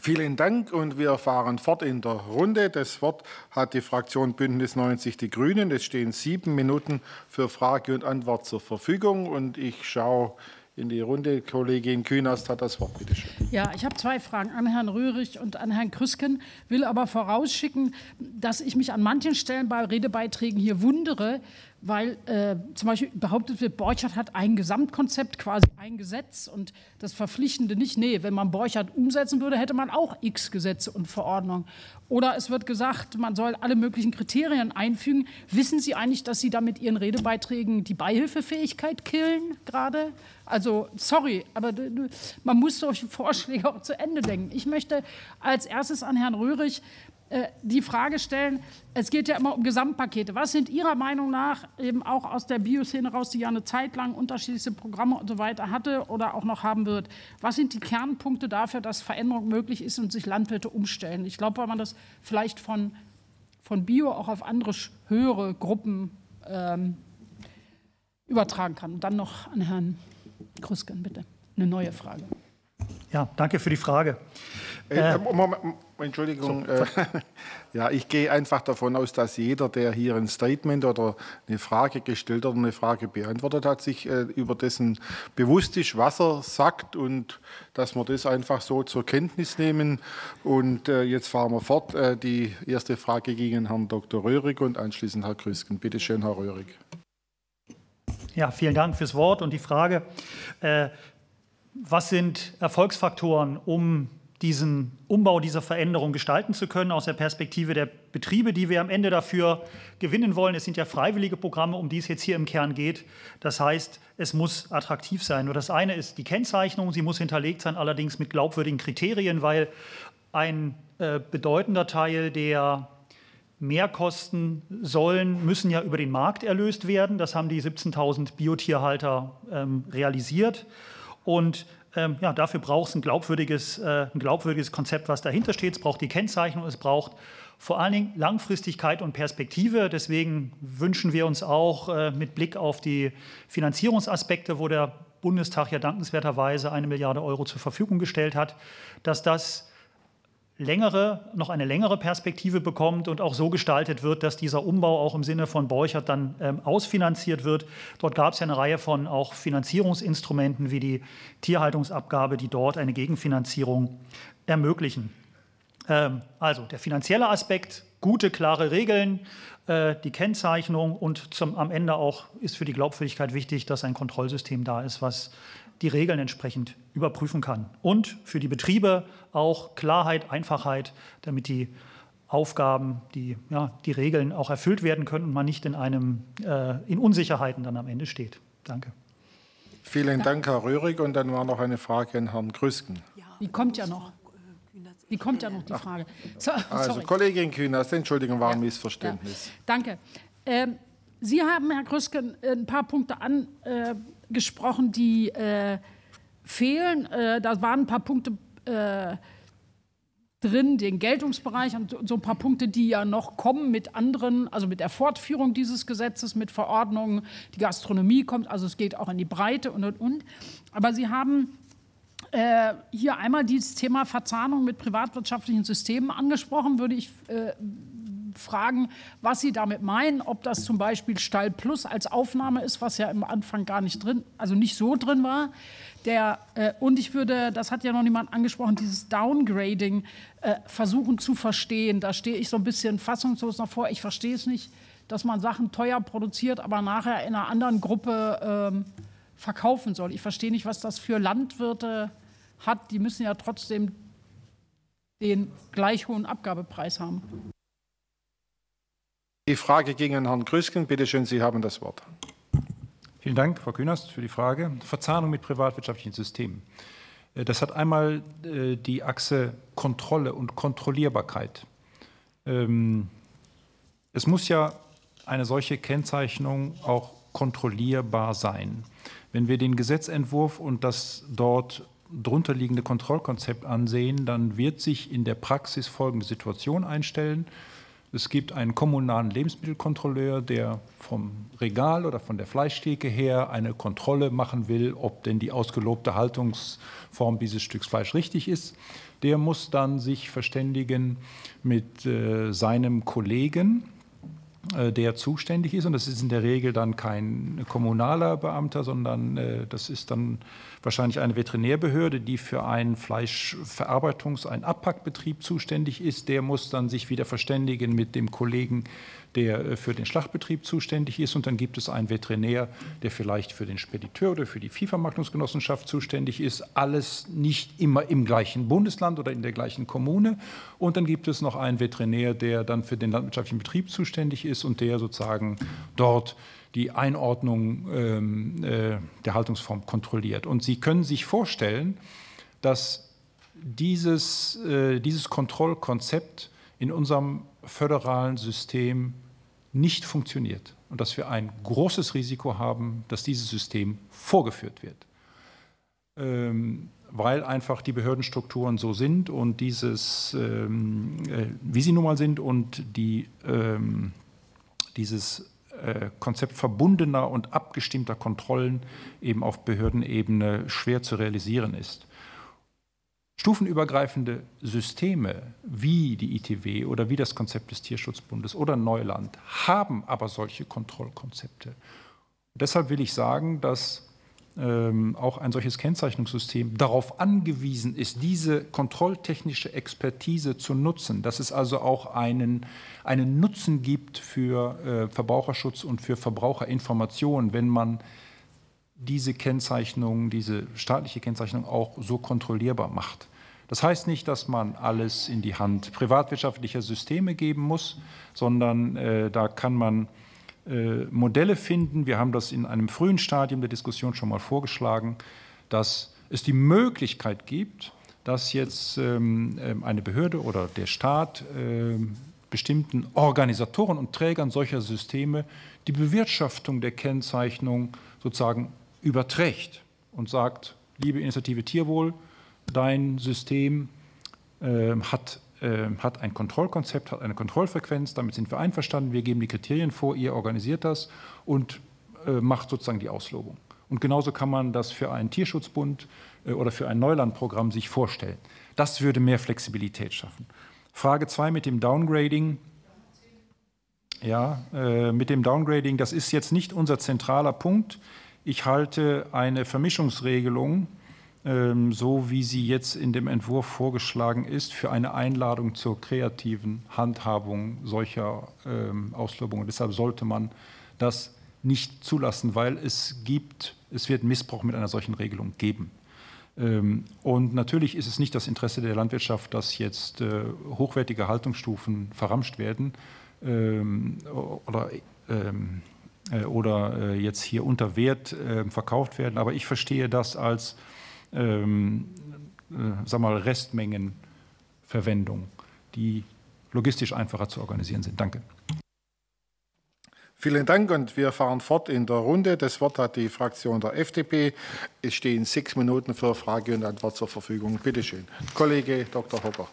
Vielen Dank und wir fahren fort in der Runde. Das Wort hat die Fraktion Bündnis 90 Die Grünen. Es stehen sieben Minuten für Frage und Antwort zur Verfügung und ich schaue in die Runde. Kollegin Künast hat das Wort, bitte schön. Ja, ich habe zwei Fragen an Herrn Röhrig und an Herrn Krüsken, will aber vorausschicken, dass ich mich an manchen Stellen bei Redebeiträgen hier wundere, weil äh, zum Beispiel behauptet wird, Borchardt hat ein Gesamtkonzept, quasi ein Gesetz und das Verpflichtende nicht. Nee, wenn man Borchardt umsetzen würde, hätte man auch x Gesetze und Verordnungen. Oder es wird gesagt, man soll alle möglichen Kriterien einfügen. Wissen Sie eigentlich, dass Sie da mit Ihren Redebeiträgen die Beihilfefähigkeit killen gerade? Also, sorry, aber man muss solche Vorschläge auch zu Ende denken. Ich möchte als erstes an Herrn Röhrig äh, die Frage stellen, es geht ja immer um Gesamtpakete. Was sind Ihrer Meinung nach, eben auch aus der Bioszene raus, die ja eine Zeit lang unterschiedliche Programme und so weiter hatte oder auch noch haben wird, was sind die Kernpunkte dafür, dass Veränderung möglich ist und sich Landwirte umstellen? Ich glaube, weil man das vielleicht von, von Bio auch auf andere höhere Gruppen ähm, übertragen kann. Und dann noch an Herrn Krüsken, bitte. Eine neue Frage. Ja, danke für die Frage. Äh, äh Moment, Entschuldigung. So. Äh, ja, ich gehe einfach davon aus, dass jeder, der hier ein Statement oder eine Frage gestellt oder eine Frage beantwortet hat, sich äh, über dessen bewusst ist, was er sagt und dass wir das einfach so zur Kenntnis nehmen. Und äh, jetzt fahren wir fort. Äh, die erste Frage ging an Herrn Dr. Röhrig und anschließend Herr Krüsken. Bitte schön, Herr Röhrig. Ja, vielen Dank fürs Wort und die Frage. Äh, was sind Erfolgsfaktoren, um diesen Umbau, diese Veränderung gestalten zu können aus der Perspektive der Betriebe, die wir am Ende dafür gewinnen wollen. Es sind ja freiwillige Programme, um die es jetzt hier im Kern geht. Das heißt, es muss attraktiv sein. Nur das eine ist die Kennzeichnung, sie muss hinterlegt sein, allerdings mit glaubwürdigen Kriterien, weil ein äh, bedeutender Teil der Mehrkosten sollen, müssen ja über den Markt erlöst werden. Das haben die 17.000 Biotierhalter ähm, realisiert. Und ähm, ja, dafür braucht es ein glaubwürdiges, äh, ein glaubwürdiges Konzept, was dahinter steht. Es braucht die Kennzeichnung, es braucht vor allen Dingen Langfristigkeit und Perspektive. Deswegen wünschen wir uns auch äh, mit Blick auf die Finanzierungsaspekte, wo der Bundestag ja dankenswerterweise eine Milliarde Euro zur Verfügung gestellt hat, dass das längere, noch eine längere Perspektive bekommt und auch so gestaltet wird, dass dieser Umbau auch im Sinne von Borchert dann ähm, ausfinanziert wird. Dort gab es ja eine Reihe von auch Finanzierungsinstrumenten wie die Tierhaltungsabgabe, die dort eine Gegenfinanzierung ermöglichen. Ähm, also der finanzielle Aspekt, gute, klare Regeln, äh, die Kennzeichnung und zum, am Ende auch ist für die Glaubwürdigkeit wichtig, dass ein Kontrollsystem da ist, was die Regeln entsprechend überprüfen kann. Und für die Betriebe auch Klarheit, Einfachheit, damit die Aufgaben, die, ja, die Regeln auch erfüllt werden können und man nicht in, einem, äh, in Unsicherheiten dann am Ende steht. Danke. Vielen Dank, Herr Röhrig. Und dann war noch eine Frage an Herrn Grüsken. Die kommt ja noch. Die kommt ja noch, die Frage. So, also, Kollegin Kühners, Entschuldigung, war ein ja. Missverständnis. Ja. Danke. Ähm, Sie haben, Herr Grüsken, ein paar Punkte angesprochen, die äh, fehlen. Äh, da waren ein paar Punkte äh, drin, den Geltungsbereich und so ein paar Punkte, die ja noch kommen mit anderen, also mit der Fortführung dieses Gesetzes, mit Verordnungen. Die Gastronomie kommt, also es geht auch in die Breite und und und. Aber Sie haben äh, hier einmal dieses Thema Verzahnung mit privatwirtschaftlichen Systemen angesprochen, würde ich äh, fragen, was Sie damit meinen, ob das zum Beispiel Stall Plus als Aufnahme ist, was ja im Anfang gar nicht drin, also nicht so drin war. Der, äh, und ich würde, das hat ja noch niemand angesprochen, dieses Downgrading äh, versuchen zu verstehen. Da stehe ich so ein bisschen fassungslos noch vor. Ich verstehe es nicht, dass man Sachen teuer produziert, aber nachher in einer anderen Gruppe ähm, verkaufen soll. Ich verstehe nicht, was das für Landwirte hat. Die müssen ja trotzdem den gleich hohen Abgabepreis haben. Die Frage ging an Herrn Grüsken. Bitte schön, Sie haben das Wort. Vielen Dank, Frau Künast, für die Frage. Verzahnung mit privatwirtschaftlichen Systemen. Äh, das hat einmal äh, die Achse Kontrolle und Kontrollierbarkeit. Ähm, es muss ja eine solche Kennzeichnung auch kontrollierbar sein. Wenn wir den Gesetzentwurf und das dort drunterliegende Kontrollkonzept ansehen, dann wird sich in der Praxis folgende Situation einstellen. Es gibt einen kommunalen Lebensmittelkontrolleur, der vom Regal oder von der Fleischtheke her eine Kontrolle machen will, ob denn die ausgelobte Haltungsform dieses Stücks Fleisch richtig ist. Der muss dann sich verständigen mit äh, seinem Kollegen, der zuständig ist. Und das ist in der Regel dann kein kommunaler Beamter, sondern äh, das ist dann wahrscheinlich eine Veterinärbehörde, die für einen Fleischverarbeitungs-, einen Abpackbetrieb zuständig ist. Der muss dann sich wieder verständigen mit dem Kollegen, der äh, für den Schlachtbetrieb zuständig ist. Und dann gibt es einen Veterinär, der vielleicht für den Spediteur oder für die Viehvermarktungsgenossenschaft zuständig ist. Alles nicht immer im gleichen Bundesland oder in der gleichen Kommune. Und dann gibt es noch einen Veterinär, der dann für den landwirtschaftlichen Betrieb zuständig ist und der sozusagen dort die Einordnung ähm, äh, der Haltungsform kontrolliert. Und Sie können sich vorstellen, dass dieses, äh, dieses Kontrollkonzept in unserem föderalen System nicht funktioniert und dass wir ein großes Risiko haben, dass dieses System vorgeführt wird. Ähm, weil einfach die Behördenstrukturen so sind und dieses, ähm, äh, wie sie nun mal sind und die, ähm, dieses äh, Konzept verbundener und abgestimmter Kontrollen eben auf Behördenebene schwer zu realisieren ist. Stufenübergreifende Systeme wie die ITW oder wie das Konzept des Tierschutzbundes oder Neuland haben aber solche Kontrollkonzepte. Und deshalb will ich sagen, dass ähm, auch ein solches Kennzeichnungssystem darauf angewiesen ist, diese kontrolltechnische Expertise zu nutzen, dass es also auch einen, einen Nutzen gibt für äh, Verbraucherschutz und für Verbraucherinformation, wenn man diese Kennzeichnung, diese staatliche Kennzeichnung auch so kontrollierbar macht. Das heißt nicht, dass man alles in die Hand privatwirtschaftlicher Systeme geben muss, sondern äh, da kann man äh, Modelle finden. Wir haben das in einem frühen Stadium der Diskussion schon mal vorgeschlagen, dass es die Möglichkeit gibt, dass jetzt ähm, ähm, eine Behörde oder der Staat ähm, bestimmten Organisatoren und Trägern solcher Systeme die Bewirtschaftung der Kennzeichnung sozusagen überträgt und sagt, liebe Initiative Tierwohl, dein System hat ähm, hat ein Kontrollkonzept, hat eine Kontrollfrequenz, damit sind wir einverstanden, wir geben die Kriterien vor, ihr organisiert das und äh, macht sozusagen die Auslobung. Und genauso kann man das für einen Tierschutzbund äh, oder für ein Neulandprogramm sich vorstellen. Das würde mehr Flexibilität schaffen. Frage 2 mit dem Downgrading. Ja, äh, mit dem Downgrading, das ist jetzt nicht unser zentraler Punkt. Ich halte eine Vermischungsregelung ähm, so wie sie jetzt in dem Entwurf vorgeschlagen ist, für eine Einladung zur kreativen Handhabung solcher ähm, Auslobungen. Deshalb sollte man das nicht zulassen, weil es gibt, es wird Missbrauch mit einer solchen Regelung geben. Ähm, und natürlich ist es nicht das Interesse der Landwirtschaft, dass jetzt äh, hochwertige Haltungsstufen verramscht werden oder, oder äh, jetzt hier unter Wert verkauft werden. Aber ich verstehe das als ähm, äh, sag mal, Restmengenverwendung, die logistisch einfacher zu organisieren sind. Danke. Vielen Dank und wir fahren fort in der Runde. Das Wort hat die Fraktion der FDP. Es stehen sechs Minuten für Frage und Antwort zur Verfügung. Bitte schön. Kollege Dr. Hocker.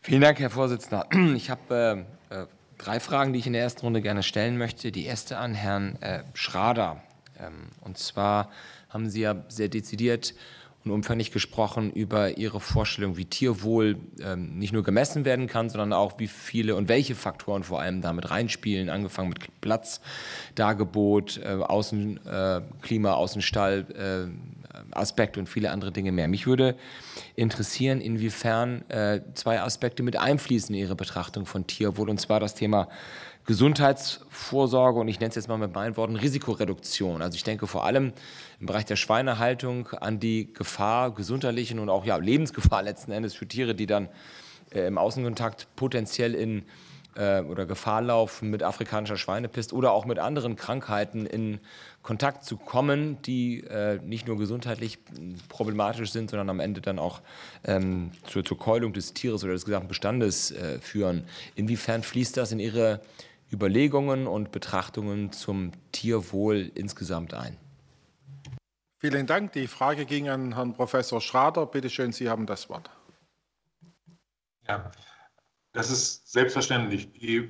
Vielen Dank, Herr Vorsitzender. Ich habe äh, äh, drei Fragen, die ich in der ersten Runde gerne stellen möchte. Die erste an Herrn äh, Schrader. Ähm, und zwar haben Sie ja sehr dezidiert und umfänglich gesprochen über Ihre Vorstellung, wie Tierwohl ähm, nicht nur gemessen werden kann, sondern auch wie viele und welche Faktoren vor allem damit reinspielen, angefangen mit Platz, Dargebot, äh, Außenklima, äh, Außenstall, äh, Aspekt und viele andere Dinge mehr. Mich würde interessieren, inwiefern äh, zwei Aspekte mit einfließen in Ihre Betrachtung von Tierwohl, und zwar das Thema Gesundheitsvorsorge und ich nenne es jetzt mal mit meinen Worten Risikoreduktion. Also ich denke vor allem im Bereich der Schweinehaltung an die Gefahr, gesundheitlichen und auch ja, Lebensgefahr letzten Endes für Tiere, die dann äh, im Außenkontakt potenziell in äh, oder Gefahr laufen, mit afrikanischer Schweinepest oder auch mit anderen Krankheiten in Kontakt zu kommen, die äh, nicht nur gesundheitlich problematisch sind, sondern am Ende dann auch ähm, zur, zur, Keulung des Tieres oder des gesamten Bestandes äh, führen. Inwiefern fließt das in Ihre Überlegungen und Betrachtungen zum Tierwohl insgesamt ein. Vielen Dank. Die Frage ging an Herrn Professor Schrader. Bitte schön, Sie haben das Wort. Ja, das ist selbstverständlich. Je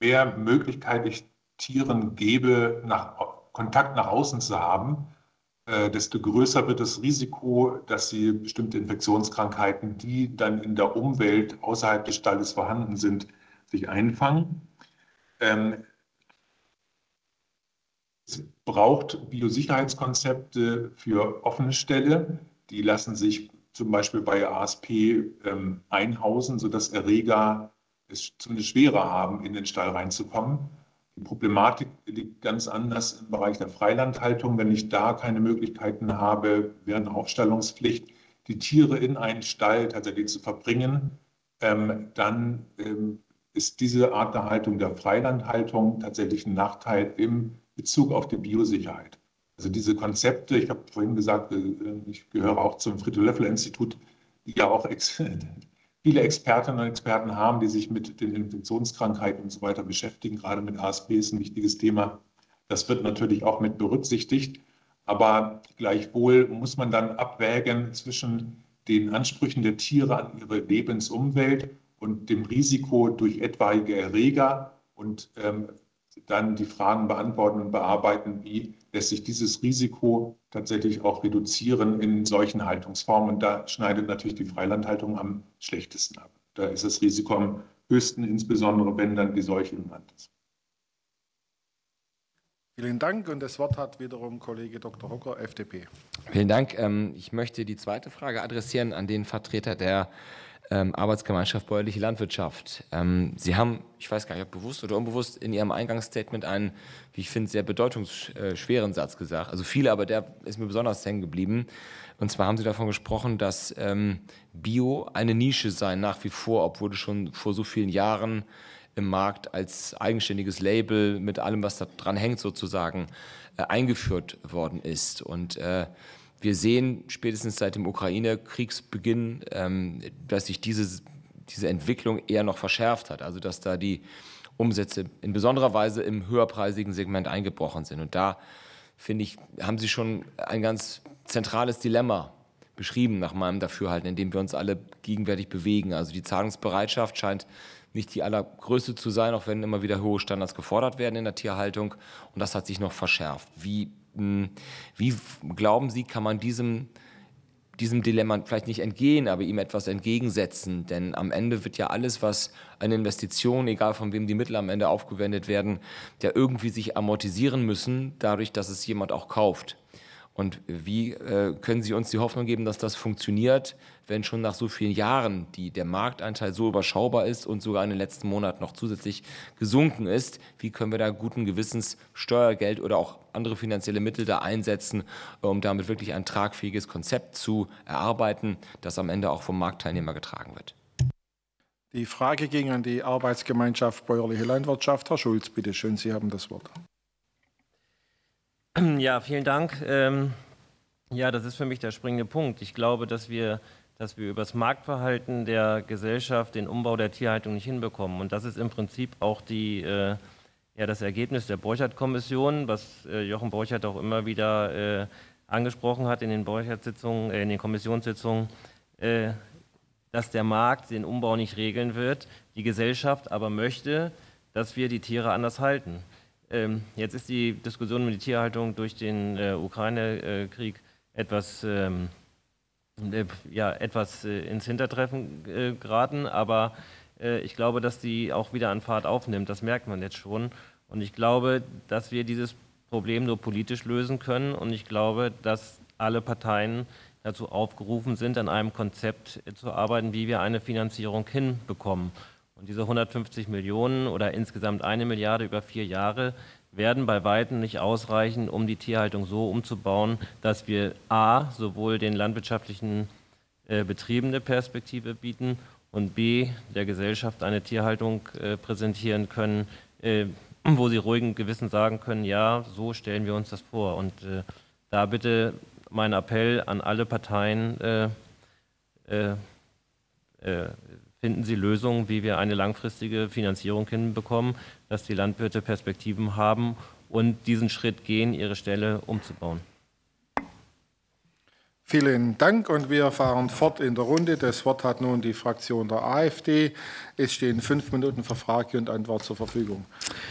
mehr Möglichkeit ich Tieren gebe, nach, Kontakt nach außen zu haben, äh, desto größer wird das Risiko, dass sie bestimmte Infektionskrankheiten, die dann in der Umwelt außerhalb des Stalles vorhanden sind, sich einfangen. Ähm, es braucht Biosicherheitskonzepte für offene Ställe. Die lassen sich zum Beispiel bei ASP ähm, einhausen, sodass Erreger es zumindest schwerer haben, in den Stall reinzukommen. Die Problematik liegt ganz anders im Bereich der Freilandhaltung. Wenn ich da keine Möglichkeiten habe, während Aufstallungspflicht die Tiere in einen Stall tatsächlich zu verbringen, ähm, dann ähm, ist diese Art der Haltung, der Freilandhaltung, tatsächlich ein Nachteil im Bezug auf die Biosicherheit. Also diese Konzepte, ich habe vorhin gesagt, äh, ich gehöre auch zum Friedrich-Löffel-Institut, die ja auch viele Expertinnen und Experten haben, die sich mit den Infektionskrankheiten und so weiter beschäftigen. Gerade mit ASP ist ein wichtiges Thema. Das wird natürlich auch mit berücksichtigt. Aber gleichwohl muss man dann abwägen zwischen den Ansprüchen der Tiere an ihre Lebensumwelt und dem Risiko durch etwaige Erreger und ähm, dann die Fragen beantworten und bearbeiten, wie lässt sich dieses Risiko tatsächlich auch reduzieren in solchen Haltungsformen. Und da schneidet natürlich die Freilandhaltung am schlechtesten ab. Da ist das Risiko am höchsten, insbesondere wenn dann die Seuche im Land ist. Vielen Dank. Und das Wort hat wiederum Kollege Dr. Hocker, FDP. Vielen Dank. Ähm, ich möchte die zweite Frage adressieren an den Vertreter der ähm, Arbeitsgemeinschaft Bäuerliche Landwirtschaft. Ähm, Sie haben, ich weiß gar nicht, ob bewusst oder unbewusst, in Ihrem Eingangsstatement einen, wie ich finde, sehr bedeutungsschweren Satz gesagt. Also viele, aber der ist mir besonders hängen geblieben. Und zwar haben Sie davon gesprochen, dass ähm, Bio eine Nische sei nach wie vor, obwohl es schon vor so vielen Jahren im Markt als eigenständiges Label mit allem, was da dran hängt, sozusagen äh, eingeführt worden ist. Und äh, wir sehen spätestens seit dem Ukraine-Kriegsbeginn, ähm, dass sich diese, diese Entwicklung eher noch verschärft hat. Also dass da die Umsätze in besonderer Weise im höherpreisigen Segment eingebrochen sind. Und da, finde ich, haben Sie schon ein ganz zentrales Dilemma beschrieben, nach meinem Dafürhalten, in dem wir uns alle gegenwärtig bewegen. Also die Zahlungsbereitschaft scheint nicht die allergrößte zu sein, auch wenn immer wieder hohe Standards gefordert werden in der Tierhaltung. Und das hat sich noch verschärft. Wie wie glauben Sie, kann man diesem, diesem Dilemma vielleicht nicht entgehen, aber ihm etwas entgegensetzen? Denn am Ende wird ja alles, was eine Investition, egal von wem die Mittel am Ende aufgewendet werden, ja irgendwie sich amortisieren müssen, dadurch, dass es jemand auch kauft. Und wie äh, können Sie uns die Hoffnung geben, dass das funktioniert, wenn schon nach so vielen Jahren die, der Marktanteil so überschaubar ist und sogar in den letzten Monaten noch zusätzlich gesunken ist? Wie können wir da guten Gewissens Steuergeld oder auch andere finanzielle Mittel da einsetzen, um damit wirklich ein tragfähiges Konzept zu erarbeiten, das am Ende auch vom Marktteilnehmer getragen wird? Die Frage ging an die Arbeitsgemeinschaft Bäuerliche Landwirtschaft. Herr Schulz, bitte schön, Sie haben das Wort. Ja, vielen Dank. Ähm, ja, das ist für mich der springende Punkt. Ich glaube, dass wir, dass wir über das Marktverhalten der Gesellschaft den Umbau der Tierhaltung nicht hinbekommen. Und das ist im Prinzip auch die, äh, ja, das Ergebnis der Borchert-Kommission, was äh, Jochen Borchert auch immer wieder äh, angesprochen hat in den Borchert-Sitzungen, äh, in den Kommissionssitzungen. Äh, dass der Markt den Umbau nicht regeln wird, die Gesellschaft aber möchte, dass wir die Tiere anders halten. Ähm, jetzt ist die Diskussion um die Tierhaltung durch den äh, Ukraine-Krieg etwas, ähm, äh, ja, etwas äh, ins Hintertreffen äh, geraten, aber äh, ich glaube, dass die auch wieder an Fahrt aufnimmt. Das merkt man jetzt schon. Und ich glaube, dass wir dieses Problem nur politisch lösen können. Und ich glaube, dass alle Parteien dazu aufgerufen sind, an einem Konzept zu arbeiten, wie wir eine Finanzierung hinbekommen. Und diese 150 Millionen oder insgesamt eine Milliarde über vier Jahre werden bei weitem nicht ausreichen, um die Tierhaltung so umzubauen, dass wir a. sowohl den landwirtschaftlichen äh, Betrieben eine Perspektive bieten und b. der Gesellschaft eine Tierhaltung äh, präsentieren können, äh, wo sie ruhigen Gewissen sagen können, ja, so stellen wir uns das vor. Und äh, da bitte mein Appell an alle Parteien, äh, äh, äh, finden Sie Lösungen, wie wir eine langfristige Finanzierung hinbekommen, dass die Landwirte Perspektiven haben und diesen Schritt gehen, ihre Stelle umzubauen. Vielen Dank und wir fahren fort in der Runde. Das Wort hat nun die Fraktion der AfD. Es stehen fünf Minuten für Frage und Antwort zur Verfügung.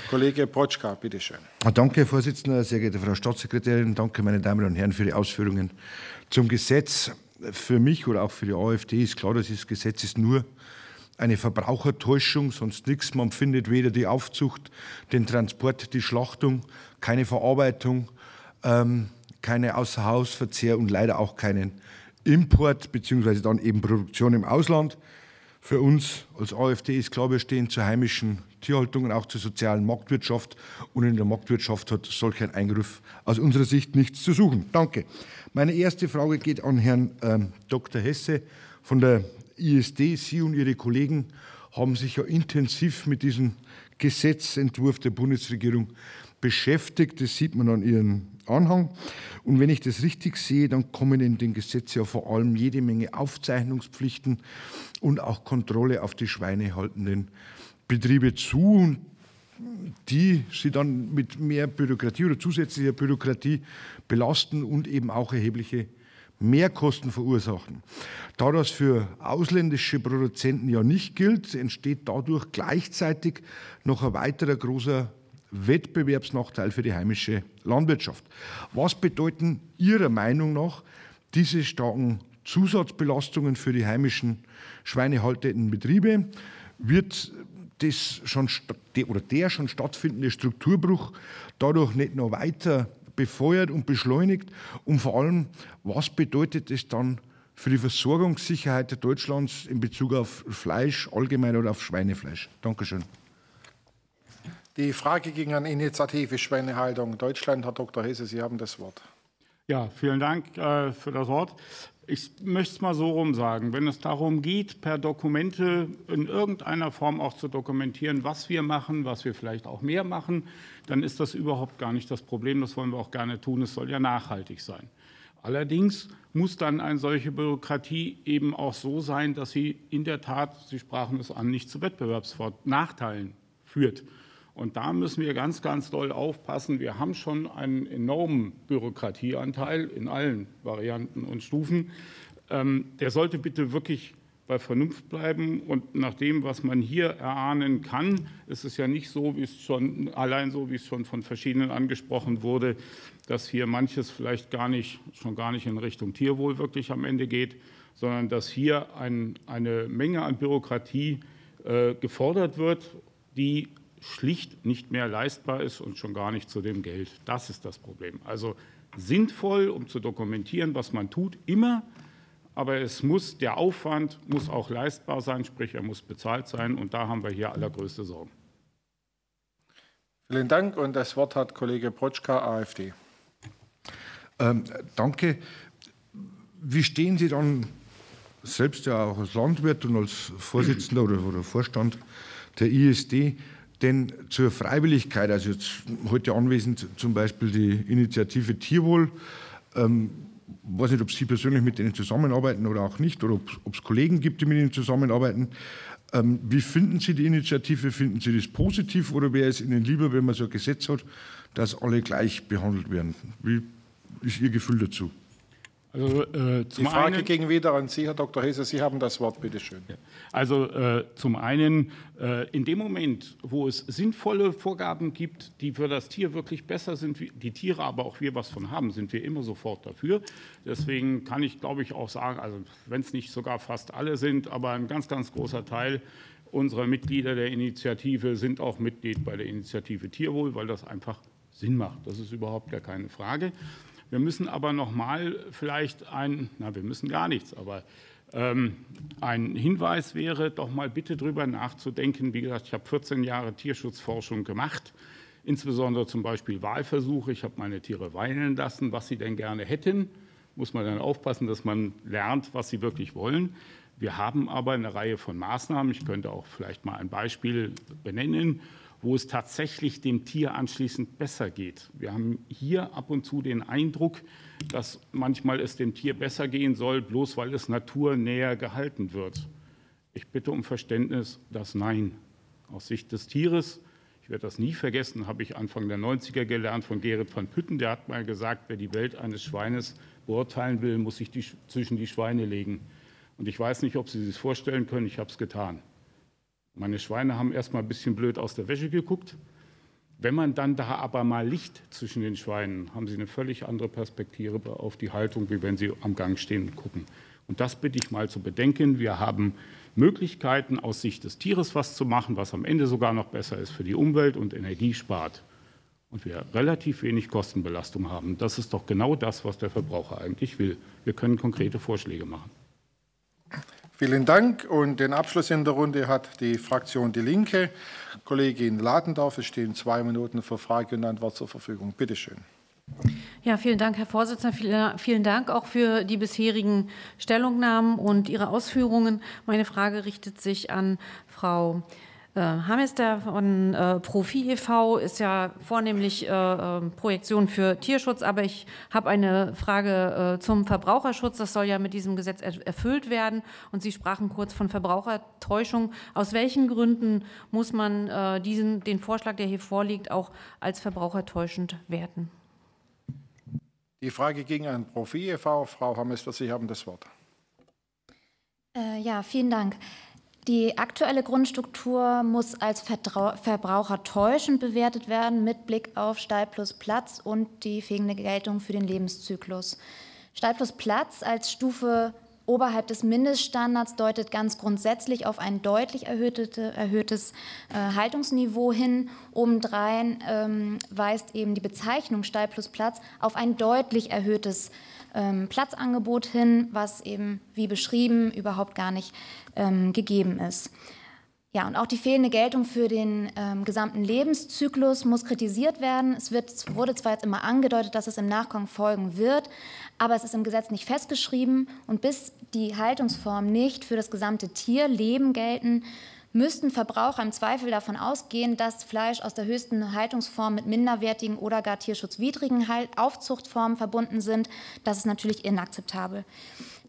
Kollege Protschka, bitteschön. Danke, Herr Vorsitzender, sehr geehrte Frau Staatssekretärin. Danke, meine Damen und Herren, für die Ausführungen zum Gesetz. Für mich oder auch für die AfD ist klar, dass das Gesetz ist nur eine Verbrauchertäuschung, sonst nichts. Man findet weder die Aufzucht, den Transport, die Schlachtung, keine Verarbeitung. Ähm, keine Außerhausverzehr und leider auch keinen Import beziehungsweise dann eben Produktion im Ausland. Für uns als AfD ist klar, wir stehen zur heimischen Tierhaltung und auch zur sozialen Marktwirtschaft. Und in der Marktwirtschaft hat solch ein Eingriff aus unserer Sicht nichts zu suchen. Danke. Meine erste Frage geht an Herrn ähm, Dr. Hesse von der ISD. Sie und Ihre Kollegen haben sich ja intensiv mit diesem Gesetzentwurf der Bundesregierung beschäftigt. Das sieht man an Ihren Anhang. Und wenn ich das richtig sehe, dann kommen in dem Gesetz ja vor allem jede Menge Aufzeichnungspflichten und auch Kontrolle auf die schweinehaltenden Betriebe zu. Und die sie dann mit mehr Bürokratie oder zusätzlicher Bürokratie belasten und eben auch erhebliche Mehrkosten verursachen. Da das für ausländische Produzenten ja nicht gilt, entsteht dadurch gleichzeitig noch ein weiterer großer Wettbewerbsnachteil für die heimische Landwirtschaft. Was bedeuten Ihrer Meinung nach diese starken Zusatzbelastungen für die heimischen schweinehaltenden Betriebe? Wird das schon, oder der schon stattfindende Strukturbruch dadurch nicht noch weiter befeuert und beschleunigt? Und vor allem, was bedeutet es dann für die Versorgungssicherheit Deutschlands in Bezug auf Fleisch allgemein oder auf Schweinefleisch? Dankeschön. Die Frage ging an Initiative Schweinehaltung Deutschland. Herr Dr. Hesse, Sie haben das Wort. Ja, vielen Dank äh, für das Wort. Ich möchte es mal so rum sagen. Wenn es darum geht, per Dokumente in irgendeiner Form auch zu dokumentieren, was wir machen, was wir vielleicht auch mehr machen, dann ist das überhaupt gar nicht das Problem. Das wollen wir auch gerne tun. Es soll ja nachhaltig sein. Allerdings muss dann eine solche Bürokratie eben auch so sein, dass sie in der Tat, Sie sprachen es an, nicht zu Wettbewerbsnachteilen führt. Und da müssen wir ganz, ganz doll aufpassen. Wir haben schon einen enormen Bürokratieanteil in allen Varianten und Stufen. Ähm, der sollte bitte wirklich bei Vernunft bleiben. Und nach dem, was man hier erahnen kann, ist es ja nicht so, wie es schon, allein so, wie es schon von verschiedenen angesprochen wurde, dass hier manches vielleicht gar nicht, schon gar nicht in Richtung Tierwohl wirklich am Ende geht, sondern dass hier ein, eine Menge an Bürokratie äh, gefordert wird, die schlicht nicht mehr leistbar ist und schon gar nicht zu dem Geld. Das ist das Problem. Also sinnvoll, um zu dokumentieren, was man tut, immer, aber es muss, der Aufwand muss auch leistbar sein, sprich er muss bezahlt sein und da haben wir hier allergrößte Sorgen. Vielen Dank und das Wort hat Kollege Protschka, AfD. Ähm, danke. Wie stehen Sie dann selbst ja auch als Landwirt und als Vorsitzender oder, oder Vorstand der ISD denn zur Freiwilligkeit, also jetzt heute anwesend zum Beispiel die Initiative Tierwohl, ähm, weiß nicht, ob Sie persönlich mit denen zusammenarbeiten oder auch nicht, oder ob es Kollegen gibt, die mit ihnen zusammenarbeiten. Ähm, wie finden Sie die Initiative? Finden Sie das positiv oder wäre es Ihnen lieber, wenn man so ein Gesetz hat, dass alle gleich behandelt werden? Wie ist Ihr Gefühl dazu? Also, äh, Die Frage einen, ging wieder an Sie, Herr Dr. Hesse. Sie haben das Wort, bitte schön. Also äh, zum einen, äh, in dem Moment, wo es sinnvolle Vorgaben gibt, die für das Tier wirklich besser sind, die Tiere aber auch wir was von haben, sind wir immer sofort dafür. Deswegen kann ich, glaube ich, auch sagen, also wenn es nicht sogar fast alle sind, aber ein ganz, ganz großer Teil unserer Mitglieder der Initiative sind auch Mitglied bei der Initiative Tierwohl, weil das einfach Sinn macht. Das ist überhaupt gar keine Frage. Wir müssen aber noch mal vielleicht ein, na, wir müssen gar nichts, aber ähm, ein Hinweis wäre, doch mal bitte darüber nachzudenken. Wie gesagt, ich habe 14 Jahre Tierschutzforschung gemacht, insbesondere zum Beispiel Wahlversuche. Ich habe meine Tiere weinen lassen, was sie denn gerne hätten. Muss man dann aufpassen, dass man lernt, was sie wirklich wollen. Wir haben aber eine Reihe von Maßnahmen. Ich könnte auch vielleicht mal ein Beispiel benennen wo es tatsächlich dem Tier anschließend besser geht. Wir haben hier ab und zu den Eindruck, dass manchmal es dem Tier besser gehen soll, bloß weil es naturnäher gehalten wird. Ich bitte um Verständnis, dass Nein. Aus Sicht des Tieres, ich werde das nie vergessen, habe ich Anfang der 90er gelernt von Gerrit van Pütten, der hat mal gesagt, wer die Welt eines Schweines beurteilen will, muss sich die, zwischen die Schweine legen. Und ich weiß nicht, ob Sie sich vorstellen können, ich habe es getan. Meine Schweine haben erst mal ein bisschen blöd aus der Wäsche geguckt. Wenn man dann da aber mal Licht zwischen den Schweinen, haben sie eine völlig andere Perspektive auf die Haltung, wie wenn sie am Gang stehen und gucken. Und das bitte ich mal zu bedenken. Wir haben Möglichkeiten, aus Sicht des Tieres was zu machen, was am Ende sogar noch besser ist für die Umwelt und Energie spart. Und wir relativ wenig Kostenbelastung haben. Das ist doch genau das, was der Verbraucher eigentlich will. Wir können konkrete Vorschläge machen. Vielen Dank. Und den Abschluss in der Runde hat die Fraktion Die Linke. Kollegin Ladendorf, es stehen zwei Minuten für Frage und Antwort zur Verfügung. Bitte schön. Ja, vielen Dank, Herr Vorsitzender. Vielen Dank auch für die bisherigen Stellungnahmen und Ihre Ausführungen. Meine Frage richtet sich an Frau äh, Hamester von äh, Profi e.V. ist ja vornehmlich äh, ähm, Projektion für Tierschutz, aber ich habe eine Frage zum Verbraucherschutz. Das soll ja mit diesem Gesetz erfüllt werden. Und Sie sprachen kurz von Verbrauchertäuschung. Aus welchen Gründen muss man diesen, den Vorschlag, der hier vorliegt, auch als verbrauchertäuschend werten? Die Frage ging an Profi e.V. Frau Hamester, Sie haben das Wort. Äh, ja, vielen Dank. Die aktuelle Grundstruktur muss als Verbraucher täuschend bewertet werden mit Blick auf Stall plus Platz und die fehlende Geltung für den Lebenszyklus. Stall plus Platz als Stufe oberhalb des Mindeststandards deutet ganz grundsätzlich auf ein deutlich erhöhte, erhöhtes äh, Haltungsniveau hin. Obendrein ähm, weist eben die Bezeichnung Stall plus Platz auf ein deutlich erhöhtes ähm, Platzangebot hin, was eben wie beschrieben überhaupt gar nicht ähm, gegeben ist. Ja, und auch die fehlende Geltung für den ähm, gesamten Lebenszyklus muss kritisiert werden. Es, wird, wurde zwar jetzt immer angedeutet, dass es im Nachgang folgen wird, aber es ist im Gesetz nicht festgeschrieben. Und bis die Haltungsform nicht für das gesamte Tierleben gelten, müssten Verbraucher im Zweifel davon ausgehen, dass Fleisch aus der höchsten Haltungsform mit minderwertigen oder gar tierschutzwidrigen Aufzuchtformen verbunden sind. Das ist natürlich inakzeptabel.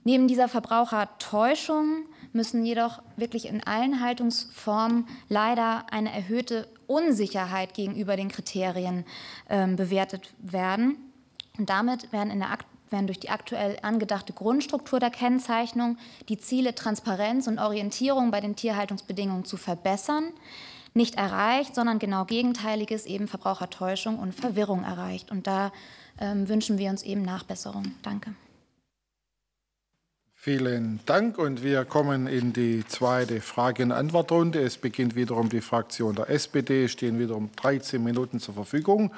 Neben dieser Verbrauchertäuschung müssen jedoch wirklich in allen Haltungsformen leider eine erhöhte Unsicherheit gegenüber den Kriterien äh, bewertet werden. Und damit werden, in der, werden durch die aktuell angedachte Grundstruktur der Kennzeichnung die Ziele Transparenz und Orientierung bei den Tierhaltungsbedingungen zu verbessern nicht erreicht, sondern genau Gegenteiliges, eben Verbrauchertäuschung und Verwirrung erreicht. Und da ähm, wünschen wir uns eben Nachbesserung. Danke. Vielen Dank und wir kommen in die zweite Frage- und Antwortrunde. Es beginnt wiederum die Fraktion der SPD, stehen wiederum 13 Minuten zur Verfügung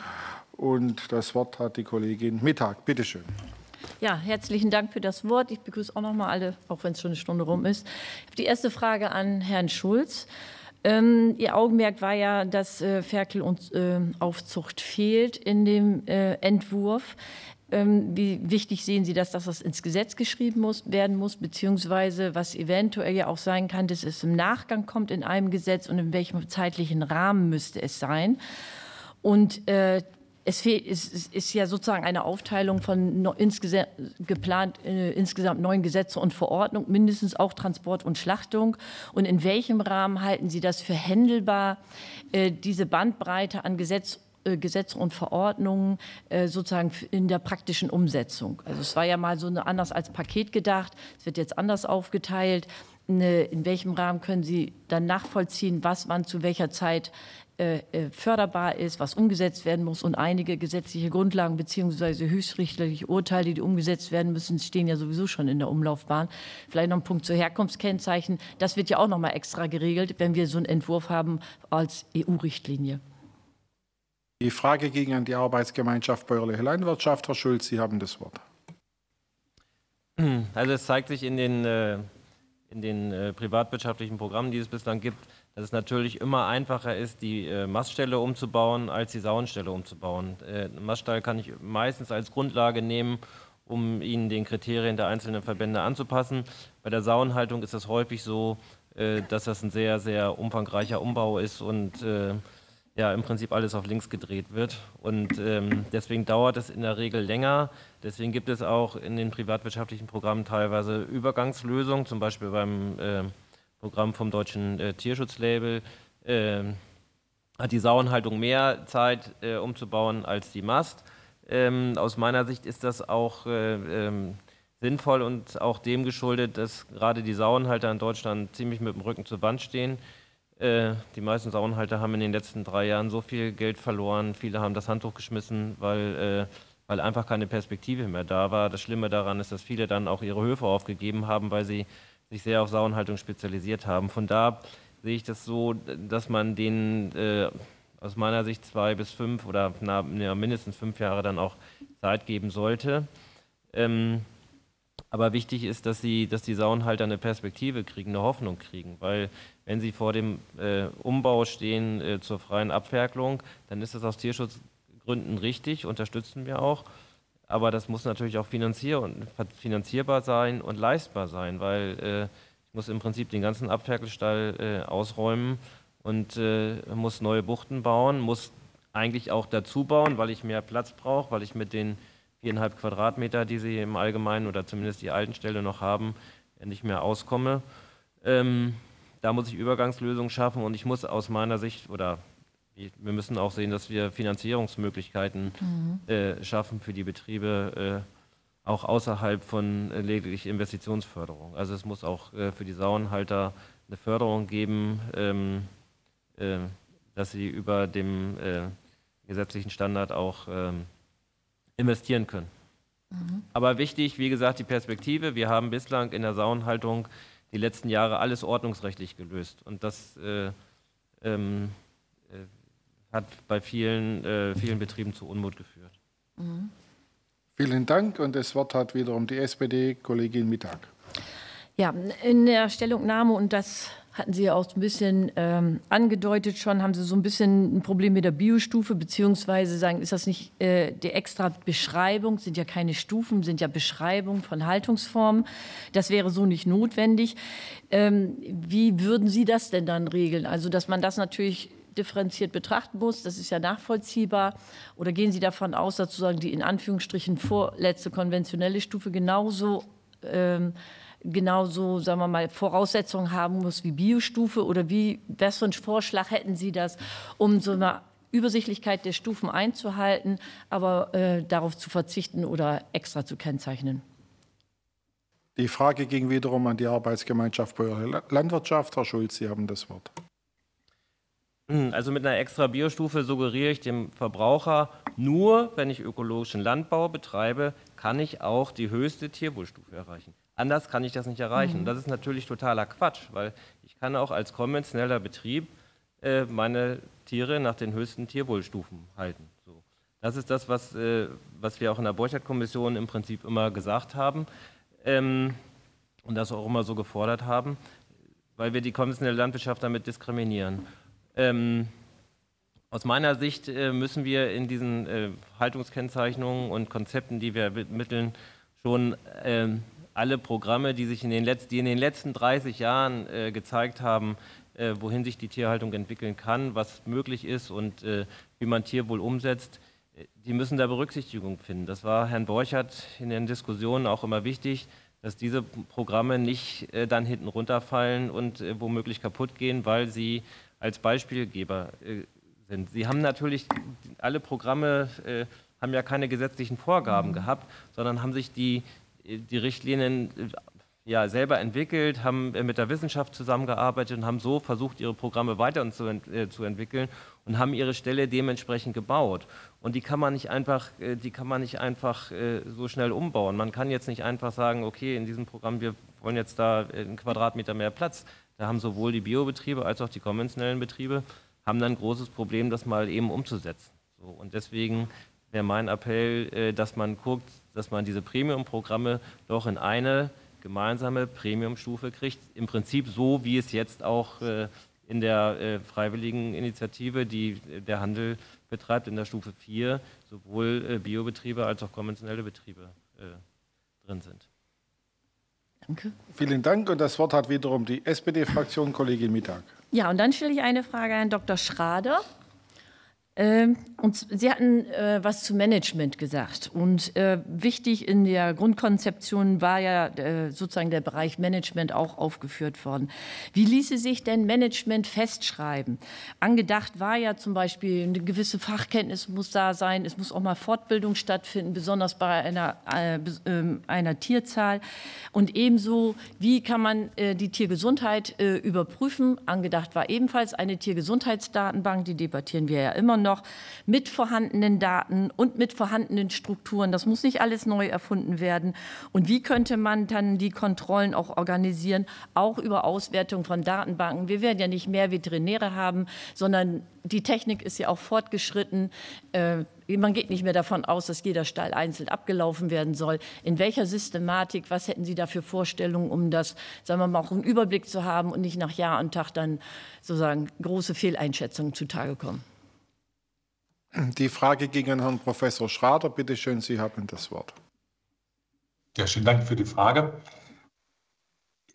und das Wort hat die Kollegin Mittag. Bitte schön. Ja, herzlichen Dank für das Wort. Ich begrüße auch noch mal alle, auch wenn es schon eine Stunde rum ist. Ich habe die erste Frage an Herrn Schulz. Ähm, Ihr Augenmerk war ja, dass äh, Ferkel und äh, Aufzucht fehlt in dem äh, Entwurf. Ähm, wie wichtig sehen Sie das, dass das ins Gesetz geschrieben muss, werden muss, beziehungsweise was eventuell ja auch sein kann, dass es im Nachgang kommt in einem Gesetz und in welchem zeitlichen Rahmen müsste es sein? Und äh, es, ist ja sozusagen eine Aufteilung von geplant äh, insgesamt neun Gesetze und Verordnungen, mindestens auch Transport und Schlachtung. Und in welchem Rahmen halten Sie das für händelbar, äh, diese Bandbreite an Gesetz Gesetze und Verordnungen sozusagen in der praktischen Umsetzung. Also es war ja mal so anders als Paket gedacht, es wird jetzt anders aufgeteilt. In welchem Rahmen können Sie dann nachvollziehen, was wann zu welcher Zeit äh, äh, förderbar ist, was umgesetzt werden muss. Und einige gesetzliche Grundlagen bzw. höchstrichterliche Urteile, die umgesetzt werden müssen, stehen ja sowieso schon in der Umlaufbahn. Vielleicht noch ein Punkt zu Herkunftskennzeichen. Das wird ja auch noch mal extra geregelt, wenn wir so einen Entwurf haben als EU-Richtlinie. Die Frage ging an die Arbeitsgemeinschaft Bäuerliche Landwirtschaft. Herr Schulz, Sie haben das Wort. Also es zeigt sich in den, äh, in den privatwirtschaftlichen Programmen, die es bislang gibt, dass es natürlich immer einfacher ist, die äh, Maststelle umzubauen, als die Sauenstelle umzubauen. Äh, Maststall kann ich meistens als Grundlage nehmen, um ihn den Kriterien der einzelnen Verbände anzupassen. Bei der Sauenhaltung ist es häufig so, äh, dass das ein sehr, sehr umfangreicher Umbau ist und äh, ja, im Prinzip alles auf links gedreht wird. Und ähm, deswegen dauert es in der Regel länger. Deswegen gibt es auch in den privatwirtschaftlichen Programmen teilweise Übergangslösungen, zum Beispiel beim äh, Programm vom deutschen äh, Tierschutzlabel, äh, hat die Sauenhaltung mehr Zeit äh, umzubauen als die Mast. Ähm, aus meiner Sicht ist das auch äh, ähm, sinnvoll und auch dem geschuldet, dass gerade die Sauenhalter in Deutschland ziemlich mit dem Rücken zur Wand stehen. Äh, die meisten Sauenhalter haben in den letzten drei Jahren so viel Geld verloren, viele haben das Handtuch geschmissen, weil, äh, weil einfach keine Perspektive mehr da war. Das Schlimme daran ist, dass viele dann auch ihre Höfe aufgegeben haben, weil sie sich sehr auf Sauenhaltung spezialisiert haben. Von da sehe ich das so, dass man den äh, aus meiner Sicht zwei bis fünf oder na, mindestens fünf Jahre dann auch Zeit geben sollte. Ähm, aber wichtig ist, dass, sie, dass die Sauenhalter eine Perspektive kriegen, eine Hoffnung kriegen, weil wenn sie vor dem äh, Umbau stehen äh, zur freien Abferkelung, dann ist das aus Tierschutzgründen richtig, unterstützen wir auch. Aber das muss natürlich auch finanzier finanzierbar sein und leistbar sein, weil äh, ich muss im Prinzip den ganzen Abferkelstall äh, ausräumen und äh, muss neue Buchten bauen, muss eigentlich auch dazu bauen, weil ich mehr Platz brauche, weil ich mit den viereinhalb Quadratmeter, die sie im Allgemeinen oder zumindest die alten Ställe noch haben, nicht mehr auskomme. Ähm, da muss ich Übergangslösungen schaffen und ich muss aus meiner Sicht oder wir müssen auch sehen, dass wir Finanzierungsmöglichkeiten mhm. äh, schaffen für die Betriebe, äh, auch außerhalb von äh, lediglich Investitionsförderung. Also es muss auch äh, für die Sauenhalter eine Förderung geben, ähm, äh, dass sie über dem gesetzlichen Standard auch ähm, investieren können. Mhm. Aber wichtig, wie gesagt, die Perspektive. Wir haben bislang in der Sauenhaltung die letzten Jahre alles ordnungsrechtlich gelöst. Und das ähm, hat bei vielen, äh, vielen Betrieben zu Unmut geführt. Mhm. Vielen Dank und das Wort hat wiederum die SPD-Kollegin Mittag. Ja, in der Stellungnahme, und das hatten Sie ja auch ein bisschen ähm, angedeutet schon, haben Sie so ein bisschen ein Problem mit der Biostufe, beziehungsweise sagen, ist das nicht äh, die extra Beschreibung, sind ja keine Stufen, sind ja Beschreibungen von Haltungsformen. Das wäre so nicht notwendig. Ähm, wie würden Sie das denn dann regeln? Also, dass man das natürlich differenziert betrachten muss. Das ist ja nachvollziehbar. Oder gehen Sie davon aus, dass sozusagen die in Anführungsstrichen vorletzte konventionelle Stufe genauso ähm, genauso, sagen wir mal, Voraussetzungen haben muss wie Biostufe? Oder wie, was für einen Vorschlag hätten Sie das, um so eine Übersichtlichkeit der Stufen einzuhalten, aber äh, darauf zu verzichten oder extra zu kennzeichnen? Die Frage ging wiederum an die Arbeitsgemeinschaft Bäuerliche Landwirtschaft. Herr Schulz, Sie haben das Wort. Hm, also mit einer extra Biostufe suggeriere ich dem Verbraucher, nur wenn ich ökologischen Landbau betreibe, kann ich auch die höchste Tierwohlstufe erreichen. Anders kann ich das nicht erreichen. Mhm. Das ist natürlich totaler Quatsch, weil ich kann auch als konventioneller Betrieb äh, meine Tiere nach den höchsten Tierwohlstufen halten. So. Das ist das, was, äh, was wir auch in der Borchert-Kommission im Prinzip immer gesagt haben ähm, und das auch immer so gefordert haben, weil wir die konventionelle Landwirtschaft damit diskriminieren. Ähm, aus meiner Sicht äh, müssen wir in diesen äh, Haltungskennzeichnungen und Konzepten, die wir ermitteln, schon äh, alle Programme, die sich in den, Letz-, die in den letzten 30 Jahren äh, gezeigt haben, äh, wohin sich die Tierhaltung entwickeln kann, was möglich ist und äh, wie man Tierwohl umsetzt, die müssen da Berücksichtigung finden. Das war Herrn Borchert in den Diskussionen auch immer wichtig, dass diese Programme nicht dann hinten runterfallen und womöglich kaputt gehen, weil sie als Beispielgeber äh, sind. Sie haben natürlich, alle Programme äh, haben ja keine gesetzlichen Vorgaben mhm. gehabt, sondern haben sich die, die Richtlinien ja, selber entwickelt, haben mit der Wissenschaft zusammengearbeitet und haben so versucht, ihre Programme weiter zu, äh, zu entwickeln und haben ihre Stelle dementsprechend gebaut. Und die kann man nicht einfach, äh, die kann man nicht einfach äh, so schnell umbauen. Man kann jetzt nicht einfach sagen, okay, in diesem Programm, wir wollen jetzt da einen Quadratmeter mehr Platz. Da haben sowohl die Biobetriebe als auch die konventionellen Betriebe haben dann ein großes Problem, das mal eben umzusetzen. So, und deswegen wäre mein Appell, dass man guckt, dass man diese Premium-Programme doch in eine gemeinsame Premiumstufe kriegt. Im Prinzip so, wie es jetzt auch äh, in der äh, freiwilligen Initiative, die äh, der Handel betreibt, in der Stufe 4, sowohl Biobetriebe als auch konventionelle Betriebe drin sind. Danke. Vielen Dank. Und das Wort hat wiederum die SPD-Fraktion, Kollegin Mittag. Ja, und dann stelle ich eine Frage an Dr. Schrader. Ähm, und Sie hatten äh, was zu Management gesagt. Und äh, wichtig in der Grundkonzeption war ja äh, sozusagen der Bereich Management auch aufgeführt worden. Wie ließe sich denn Management festschreiben? Angedacht war ja zum Beispiel, eine gewisse Fachkenntnis muss da sein, es muss auch mal Fortbildung stattfinden, besonders bei einer, ähm, einer Tierzahl. Und ebenso, wie kann man die Tiergesundheit überprüfen? Angedacht war ebenfalls eine Tiergesundheitsdatenbank, die debattieren wir ja immer noch mit vorhandenen Daten und mit vorhandenen Strukturen. Das muss nicht alles neu erfunden werden. Und wie könnte man dann die Kontrollen auch organisieren, auch über Auswertung von Datenbanken? Wir werden ja nicht mehr Veterinäre haben, sondern die Technik ist ja auch fortgeschritten. Äh, man geht nicht mehr davon aus, dass jeder Stall einzeln abgelaufen werden soll. In welcher Systematik, was hätten Sie da für Vorstellungen, um das, sagen wir mal, auch einen Überblick zu haben und nicht nach Jahr und Tag dann sozusagen große Fehleinschätzungen zutage kommen? Die Frage ging an Herrn Professor Schrader. Bitte schön, Sie haben das Wort. Ja, schönen Dank für die Frage. Ich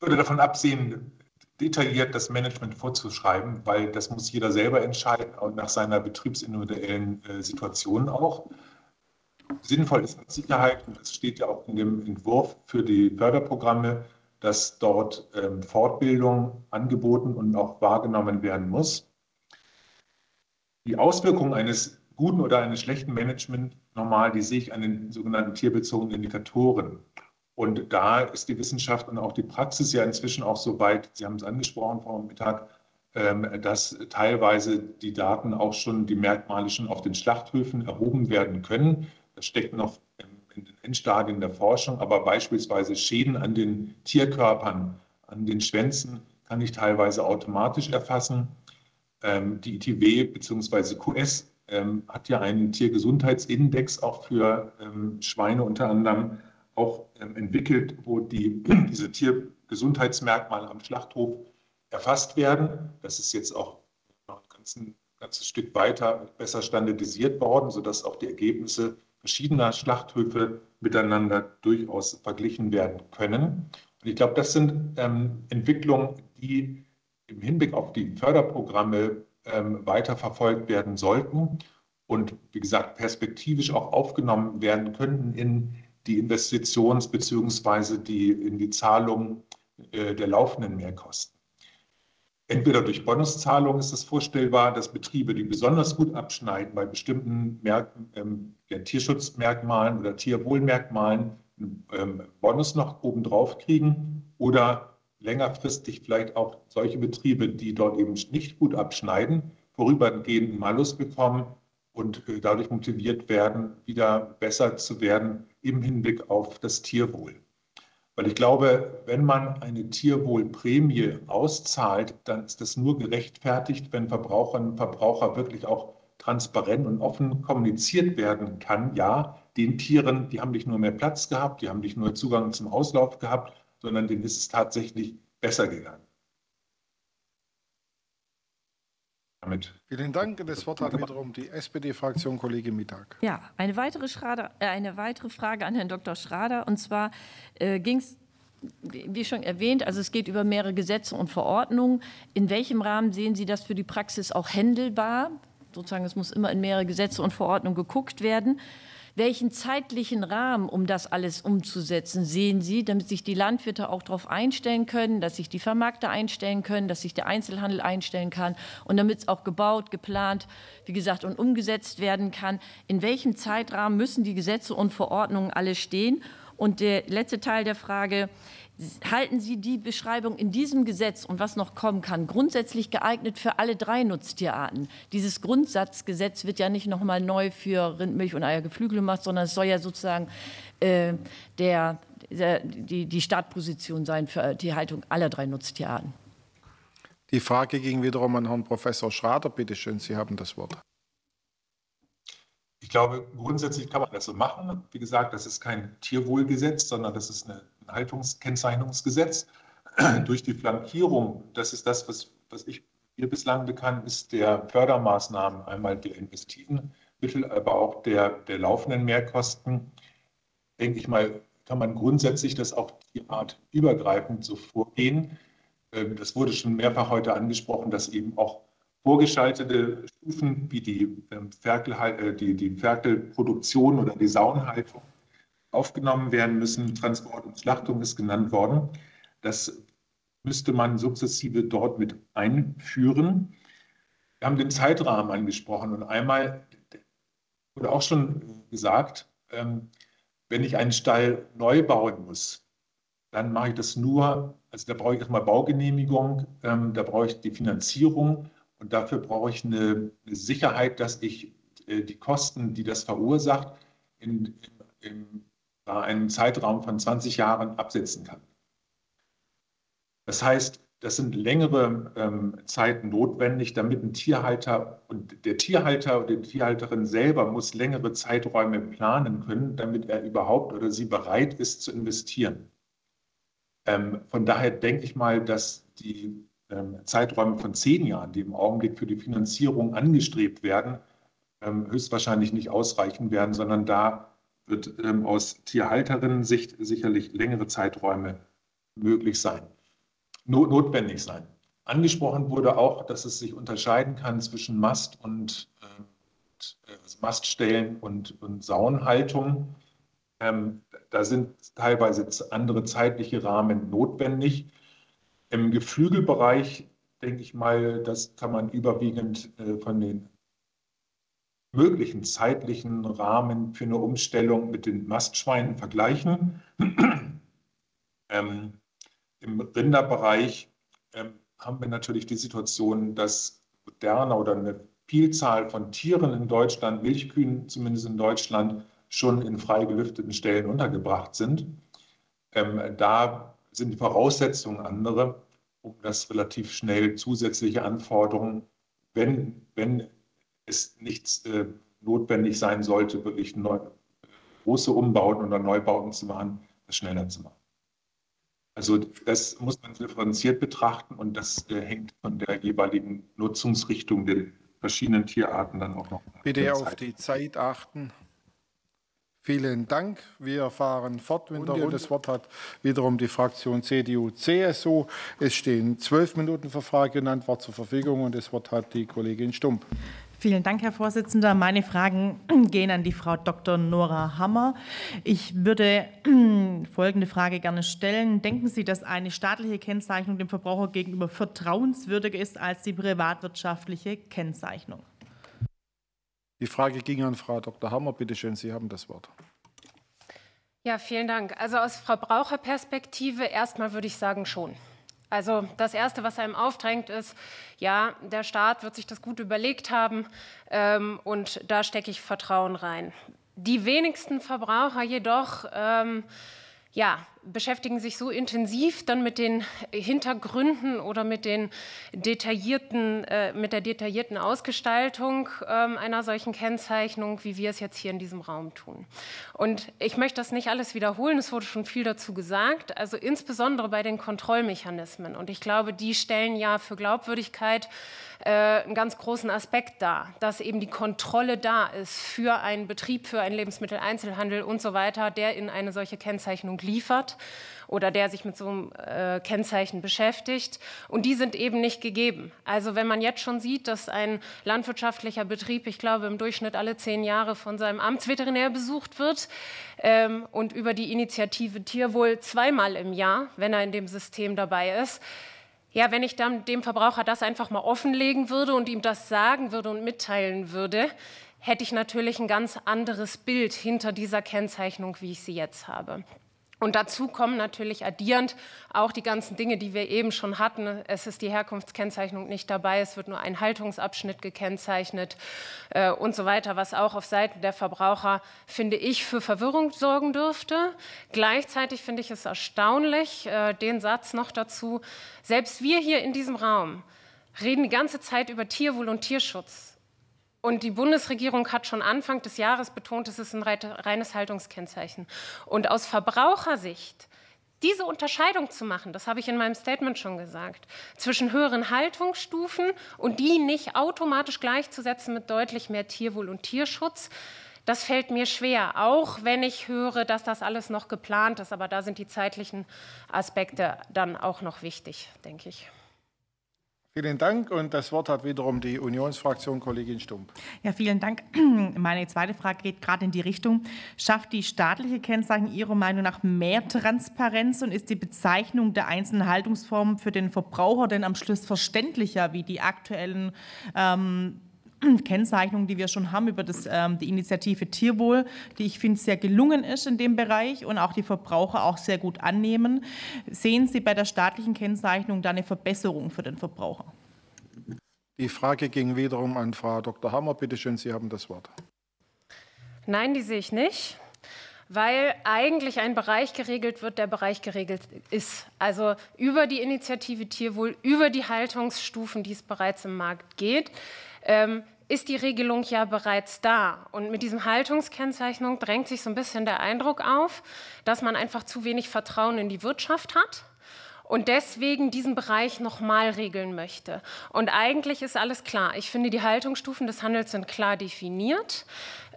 würde davon absehen, detailliert das Management vorzuschreiben, weil das muss jeder selber entscheiden und nach seiner betriebsindividuellen äh, Situation auch. Sinnvoll ist mit Sicherheit, und das steht ja auch in dem Entwurf für die Förderprogramme, dass dort ähm, Fortbildung angeboten und auch wahrgenommen werden muss die Auswirkungen eines guten oder eines schlechten Management normal, die sehe ich an den sogenannten tierbezogenen Indikatoren. Und da ist die Wissenschaft und auch die Praxis ja inzwischen auch so weit, Sie haben es angesprochen, Frau Mittag, ähm, dass teilweise die Daten auch schon, die Merkmale schon auf den Schlachthöfen erhoben werden können. Das steckt noch in den Endstadien der Forschung, aber beispielsweise Schäden an den Tierkörpern, an den Schwänzen kann ich teilweise automatisch erfassen. Ähm, die ITW bzw. QS ähm, hat ja einen Tiergesundheitsindex auch für ähm, Schweine unter anderem auch entwickelt, wo die, diese Tiergesundheitsmerkmale am Schlachthof erfasst werden. Das ist jetzt auch noch ein ganzes, ganzes Stück weiter besser standardisiert worden, sodass auch die Ergebnisse verschiedener Schlachthöfe miteinander durchaus verglichen werden können. Und ich glaube, das sind ähm, Entwicklungen, die im Hinblick auf die Förderprogramme ähm, weiterverfolgt werden sollten und wie gesagt perspektivisch auch aufgenommen werden könnten in die Investitions- bzw. Die, in die Zahlung äh, der laufenden Mehrkosten. Entweder durch Bonuszahlung ist es vorstellbar, dass Betriebe, die besonders gut abschneiden bei bestimmten Merk ähm, ja, Tierschutzmerkmalen oder Tierwohlmerkmalen, einen ähm, Bonus noch obendrauf kriegen oder längerfristig vielleicht auch solche Betriebe, die dort eben nicht gut abschneiden, vorübergehend Malus bekommen und äh, dadurch motiviert werden, wieder besser zu werden im Hinblick auf das Tierwohl. Weil ich glaube, wenn man eine Tierwohlprämie auszahlt, dann ist das nur gerechtfertigt, wenn Verbraucherinnen und Verbraucher wirklich auch transparent und offen kommuniziert werden kann. Ja, den Tieren, die haben nicht nur mehr Platz gehabt, die haben nicht nur Zugang zum Auslauf gehabt, sondern denen ist es tatsächlich besser gegangen. Damit. Vielen Dank. Das Wort hat wiederum die SPD-Fraktion Kollege Mittag. Ja, eine weitere, Schrader, äh, eine weitere Frage an Herrn Dr. Schrader. Und zwar äh, ging es wie schon erwähnt, also es geht über mehrere Gesetze und Verordnungen. In welchem Rahmen sehen Sie das für die Praxis auch händelbar? Sozusagen, es muss immer in mehrere Gesetze und Verordnungen geguckt werden. Welchen zeitlichen Rahmen, um das alles umzusetzen, sehen Sie, damit sich die Landwirte auch darauf einstellen können, dass sich die Vermarkter einstellen können, dass sich der Einzelhandel einstellen kann und damit es auch gebaut, geplant, wie gesagt, und umgesetzt werden kann? In welchem Zeitrahmen müssen die Gesetze und Verordnungen alle stehen? Und der letzte Teil der Frage, halten Sie die Beschreibung in diesem Gesetz und was noch kommen kann, grundsätzlich geeignet für alle drei Nutztierarten? Dieses Grundsatzgesetz wird ja nicht noch mal neu für Rindmilch und Eiergeflügel gemacht, sondern es soll ja sozusagen äh, der, der, die, die Startposition sein für die Haltung aller drei Nutztierarten. Die Frage ging wiederum an Herrn Professor Schrader. Bitte schön, Sie haben das Wort. Ich glaube, grundsätzlich kann man das so machen. Wie gesagt, das ist kein Tierwohlgesetz, sondern das ist eine Haltungskennzeichnungsgesetz. Durch die Flankierung, das ist das, was, was ich mir bislang bekannt ist, der Fördermaßnahmen, einmal der investiven Mittel, aber auch der, der laufenden Mehrkosten, denke ich mal, kann man grundsätzlich das auch die Art übergreifend so vorgehen. Ähm, das wurde schon mehrfach heute angesprochen, dass eben auch vorgeschaltete Stufen wie die, ähm, Ferkel, äh, die, die Ferkelproduktion oder die Saunhaltung aufgenommen werden müssen. Transport und Schlachtung ist genannt worden. Das müsste man sukzessive dort mit einführen. Wir haben den Zeitrahmen angesprochen und einmal wurde auch schon gesagt, ähm, wenn ich einen Stall neu bauen muss, dann mache ich das nur, also da brauche ich erstmal Baugenehmigung, ähm, da brauche ich die Finanzierung und dafür brauche ich eine, Sicherheit, dass ich äh, die Kosten, die das verursacht, in, in, da einen Zeitraum von 20 Jahren absetzen kann. Das heißt, das sind längere ähm, Zeiten notwendig, damit ein Tierhalter und der Tierhalter oder die Tierhalterin selber muss längere Zeiträume planen können, damit er überhaupt oder sie bereit ist zu investieren. Ähm, von daher denke ich mal, dass die Zeiträume von zehn Jahren, die im Augenblick für die Finanzierung angestrebt werden, ähm, höchstwahrscheinlich nicht ausreichen werden, sondern da wird ähm, aus Tierhalterinnen-Sicht sicherlich längere Zeiträume möglich sein, not notwendig sein. Angesprochen wurde auch, dass es sich unterscheiden kann zwischen Mast und äh, Maststellen und, und Saunhaltung. Ähm, da sind teilweise andere zeitliche Rahmen notwendig. Im Geflügelbereich denke ich mal, das kann man überwiegend äh, von den möglichen zeitlichen Rahmen für eine Umstellung mit den Mastschweinen vergleichen. ähm, Im Rinderbereich ähm, haben wir natürlich die Situation, dass moderne oder eine Vielzahl von Tieren in Deutschland, Milchkühen zumindest in Deutschland, schon in frei gelüfteten Stellen untergebracht sind. Ähm, da sind die Voraussetzungen andere, um das relativ schnell zusätzliche Anforderungen, wenn, wenn es nicht äh, notwendig sein sollte, wirklich neu, große Umbauten oder Neubauten zu machen, das schneller zu machen. Also das muss man differenziert betrachten und das äh, hängt von der jeweiligen Nutzungsrichtung der verschiedenen Tierarten dann auch noch. Bitte auf die Zeit achten. Vielen Dank. Wir fahren fort in der Runde. Das Wort hat wiederum die Fraktion CDU-CSU. Es stehen zwölf Minuten für Frage und Antwort zur Verfügung und das Wort hat die Kollegin Stump. Vielen Dank, Herr Vorsitzender. Meine Fragen gehen an die Frau Dr. Nora Hammer. Ich würde folgende Frage gerne stellen. Denken Sie, dass eine staatliche Kennzeichnung dem Verbraucher gegenüber vertrauenswürdiger ist als die privatwirtschaftliche Kennzeichnung? Die Frage ging an Frau Dr. Hammer. Bitte schön, Sie haben das Wort. Ja, vielen Dank. Also aus Verbraucherperspektive erstmal würde ich sagen schon. Also das Erste, was einem aufdrängt, ist, ja, der Staat wird sich das gut überlegt haben ähm, und da stecke ich Vertrauen rein. Die wenigsten Verbraucher jedoch ähm, ja, beschäftigen sich so intensiv dann mit den Hintergründen oder mit, den detaillierten, äh, mit der detaillierten Ausgestaltung äh, einer solchen Kennzeichnung, wie wir es jetzt hier in diesem Raum tun. Und ich möchte das nicht alles wiederholen, es wurde schon viel dazu gesagt, also insbesondere bei den Kontrollmechanismen. Und ich glaube, die stellen ja für Glaubwürdigkeit äh, einen ganz großen Aspekt dar, dass eben die Kontrolle da ist für einen Betrieb, für einen Lebensmitteleinzelhandel und so weiter, der in eine solche Kennzeichnung liefert oder der sich mit so einem äh, Kennzeichen beschäftigt. Und die sind eben nicht gegeben. Also wenn man jetzt schon sieht, dass ein landwirtschaftlicher Betrieb, ich glaube, im Durchschnitt alle zehn Jahre von seinem Amtsveterinär besucht wird ähm, und über die Initiative Tierwohl zweimal im Jahr, wenn er in dem System dabei ist, ja, wenn ich dann dem Verbraucher das einfach mal offenlegen würde und ihm das sagen würde und mitteilen würde, hätte ich natürlich ein ganz anderes Bild hinter dieser Kennzeichnung, wie ich sie jetzt habe. Und dazu kommen natürlich addierend auch die ganzen Dinge, die wir eben schon hatten. Es ist die Herkunftskennzeichnung nicht dabei, es wird nur ein Haltungsabschnitt gekennzeichnet äh, und so weiter, was auch auf Seiten der Verbraucher, finde ich, für Verwirrung sorgen dürfte. Gleichzeitig finde ich es erstaunlich, äh, den Satz noch dazu, selbst wir hier in diesem Raum reden die ganze Zeit über Tierwohl und Tierschutz. Und die Bundesregierung hat schon Anfang des Jahres betont, es ist ein reines Haltungskennzeichen. Und aus Verbrauchersicht diese Unterscheidung zu machen, das habe ich in meinem Statement schon gesagt, zwischen höheren Haltungsstufen und die nicht automatisch gleichzusetzen mit deutlich mehr Tierwohl und Tierschutz, das fällt mir schwer, auch wenn ich höre, dass das alles noch geplant ist. Aber da sind die zeitlichen Aspekte dann auch noch wichtig, denke ich. Vielen Dank. Und das Wort hat wiederum die Unionsfraktion Kollegin Stump. Ja, vielen Dank. Meine zweite Frage geht gerade in die Richtung. Schafft die staatliche Kennzeichnung Ihrer Meinung nach mehr Transparenz und ist die Bezeichnung der einzelnen Haltungsformen für den Verbraucher denn am Schluss verständlicher wie die aktuellen ähm, Kennzeichnung, die wir schon haben über das, ähm, die Initiative Tierwohl, die ich finde sehr gelungen ist in dem Bereich und auch die Verbraucher auch sehr gut annehmen. Sehen Sie bei der staatlichen Kennzeichnung da eine Verbesserung für den Verbraucher? Die Frage ging wiederum an Frau Dr. Hammer. Bitte schön, Sie haben das Wort. Nein, die sehe ich nicht weil eigentlich ein Bereich geregelt wird, der Bereich geregelt ist. Also über die Initiative Tierwohl, über die Haltungsstufen, die es bereits im Markt geht. Ähm, ist die Regelung ja bereits da. Und mit diesem Haltungskennzeichnung drängt sich so ein bisschen der Eindruck auf, dass man einfach zu wenig Vertrauen in die Wirtschaft hat und deswegen diesen Bereich nochmal regeln möchte. Und eigentlich ist alles klar. Ich finde, die Haltungsstufen des Handels sind klar definiert.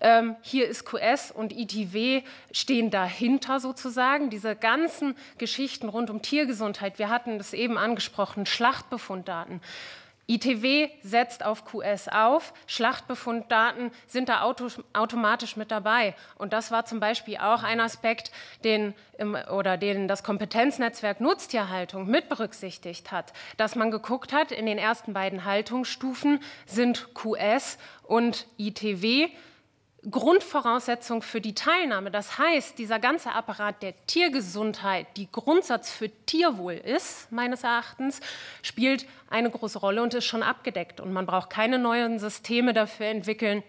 Ähm, hier ist QS und ITW stehen dahinter sozusagen. Diese ganzen Geschichten rund um Tiergesundheit, wir hatten das eben angesprochen, Schlachtbefunddaten. ITW setzt auf QS auf, Schlachtbefunddaten sind da auto, automatisch mit dabei. Und das war zum Beispiel auch ein Aspekt, den, oder den das Kompetenznetzwerk Nutztierhaltung mit berücksichtigt hat, dass man geguckt hat, in den ersten beiden Haltungsstufen sind QS und ITW Grundvoraussetzung für die Teilnahme. Das heißt, dieser ganze Apparat der Tiergesundheit, die Grundsatz für Tierwohl ist, meines Erachtens, spielt eine große Rolle und ist schon abgedeckt. Und man braucht keine neuen Systeme dafür entwickeln,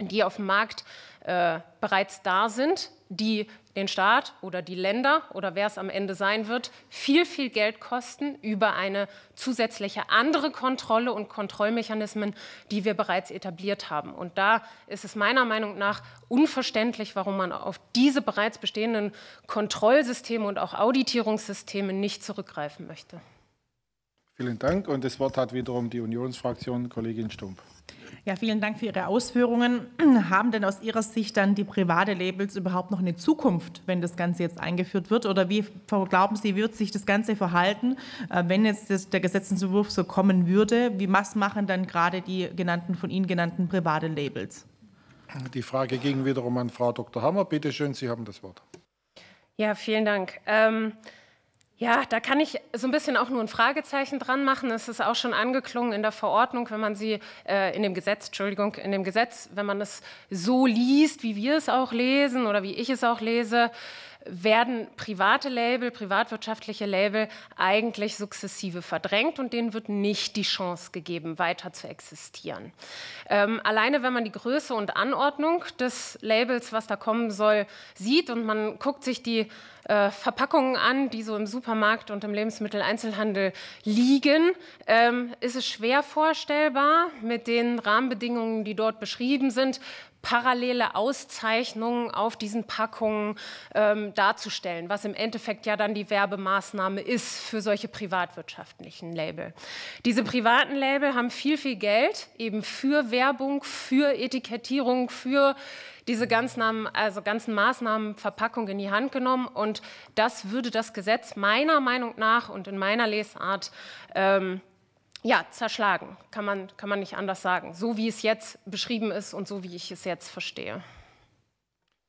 die auf dem Markt äh, bereits da sind, die den Staat oder die Länder oder wer es am Ende sein wird, viel, viel Geld kosten über eine zusätzliche andere Kontrolle und Kontrollmechanismen, die wir bereits etabliert haben. Und da ist es meiner Meinung nach unverständlich, warum man auf diese bereits bestehenden Kontrollsysteme und auch Auditierungssysteme nicht zurückgreifen möchte. Vielen Dank. Und das Wort hat wiederum die Unionsfraktion Kollegin Stump. Ja, vielen Dank für Ihre Ausführungen. Haben denn aus Ihrer Sicht dann die private Labels überhaupt noch eine Zukunft, wenn das Ganze jetzt eingeführt wird? Oder wie glauben Sie, wird sich das Ganze verhalten, äh, wenn jetzt das, der Gesetzentwurf so kommen würde? Wie was machen dann gerade die genannten, von Ihnen genannten private Labels? Die Frage ging wiederum an Frau Dr. Hammer. Bitte schön, Sie haben das Wort. Ja, vielen Dank. Ähm ja, da kann ich so ein bisschen auch nur ein Fragezeichen dran machen. Es ist auch schon angeklungen in der Verordnung, wenn man sie äh, in dem Gesetz, Entschuldigung, in dem Gesetz, wenn man es so liest, wie wir es auch lesen oder wie ich es auch lese, werden private Label, privatwirtschaftliche Label eigentlich sukzessive verdrängt und denen wird nicht die Chance gegeben, weiter zu existieren. Ähm, alleine wenn man die Größe und Anordnung des Labels, was da kommen soll, sieht und man guckt sich die äh, Verpackungen an, die so im Supermarkt und im Lebensmitteleinzelhandel liegen, ähm, ist es schwer vorstellbar mit den Rahmenbedingungen, die dort beschrieben sind, parallele Auszeichnungen auf diesen Packungen ähm, darzustellen, was im Endeffekt ja dann die Werbemaßnahme ist für solche privatwirtschaftlichen Label. Diese privaten Label haben viel, viel Geld eben für Werbung, für Etikettierung, für diese ganzen, also ganzen Maßnahmen, Verpackung in die Hand genommen. Und das würde das Gesetz meiner Meinung nach und in meiner Lesart ähm, ja, zerschlagen, kann man, kann man nicht anders sagen. So wie es jetzt beschrieben ist und so wie ich es jetzt verstehe.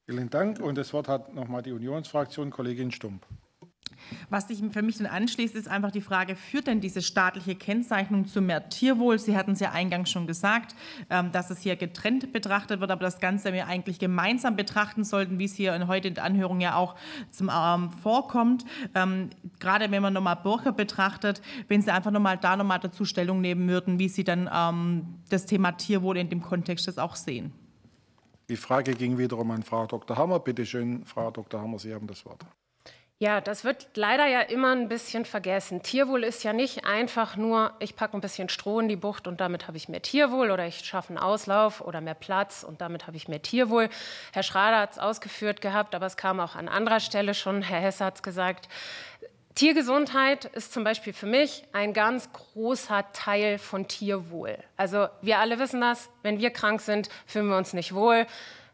Vielen Dank. Und das Wort hat nochmal die Unionsfraktion, Kollegin Stump. Was sich für mich dann anschließt, ist einfach die Frage, führt denn diese staatliche Kennzeichnung zu mehr Tierwohl? Sie hatten es ja eingangs schon gesagt, ähm, dass es hier getrennt betrachtet wird, aber das Ganze wir eigentlich gemeinsam betrachten sollten, wie es hier heute in der Anhörung ja auch zum ähm, vorkommt. Ähm, gerade wenn man nochmal Bürger betrachtet, wenn Sie einfach nochmal da nochmal dazu Stellung nehmen würden, wie Sie dann das Thema Tierwohl in dem Kontext das auch sehen. Die Frage ging wiederum an Frau Dr. Hammer. Bitte schön, Frau Dr. Hammer, Sie haben das Wort. Ja, das wird leider ja immer ein bisschen vergessen. Tierwohl ist ja nicht einfach nur, ich packe ein bisschen Stroh in die Bucht und damit habe ich mehr Tierwohl oder ich schaffe einen Auslauf oder mehr Platz und damit habe ich mehr Tierwohl. Herr Schrader hat es ausgeführt gehabt, aber es kam auch an anderer Stelle schon. Herr Hesse hat es gesagt. Tiergesundheit ist zum Beispiel für mich ein ganz großer Teil von Tierwohl. Also wir alle wissen das, wenn wir krank sind, fühlen wir uns nicht wohl.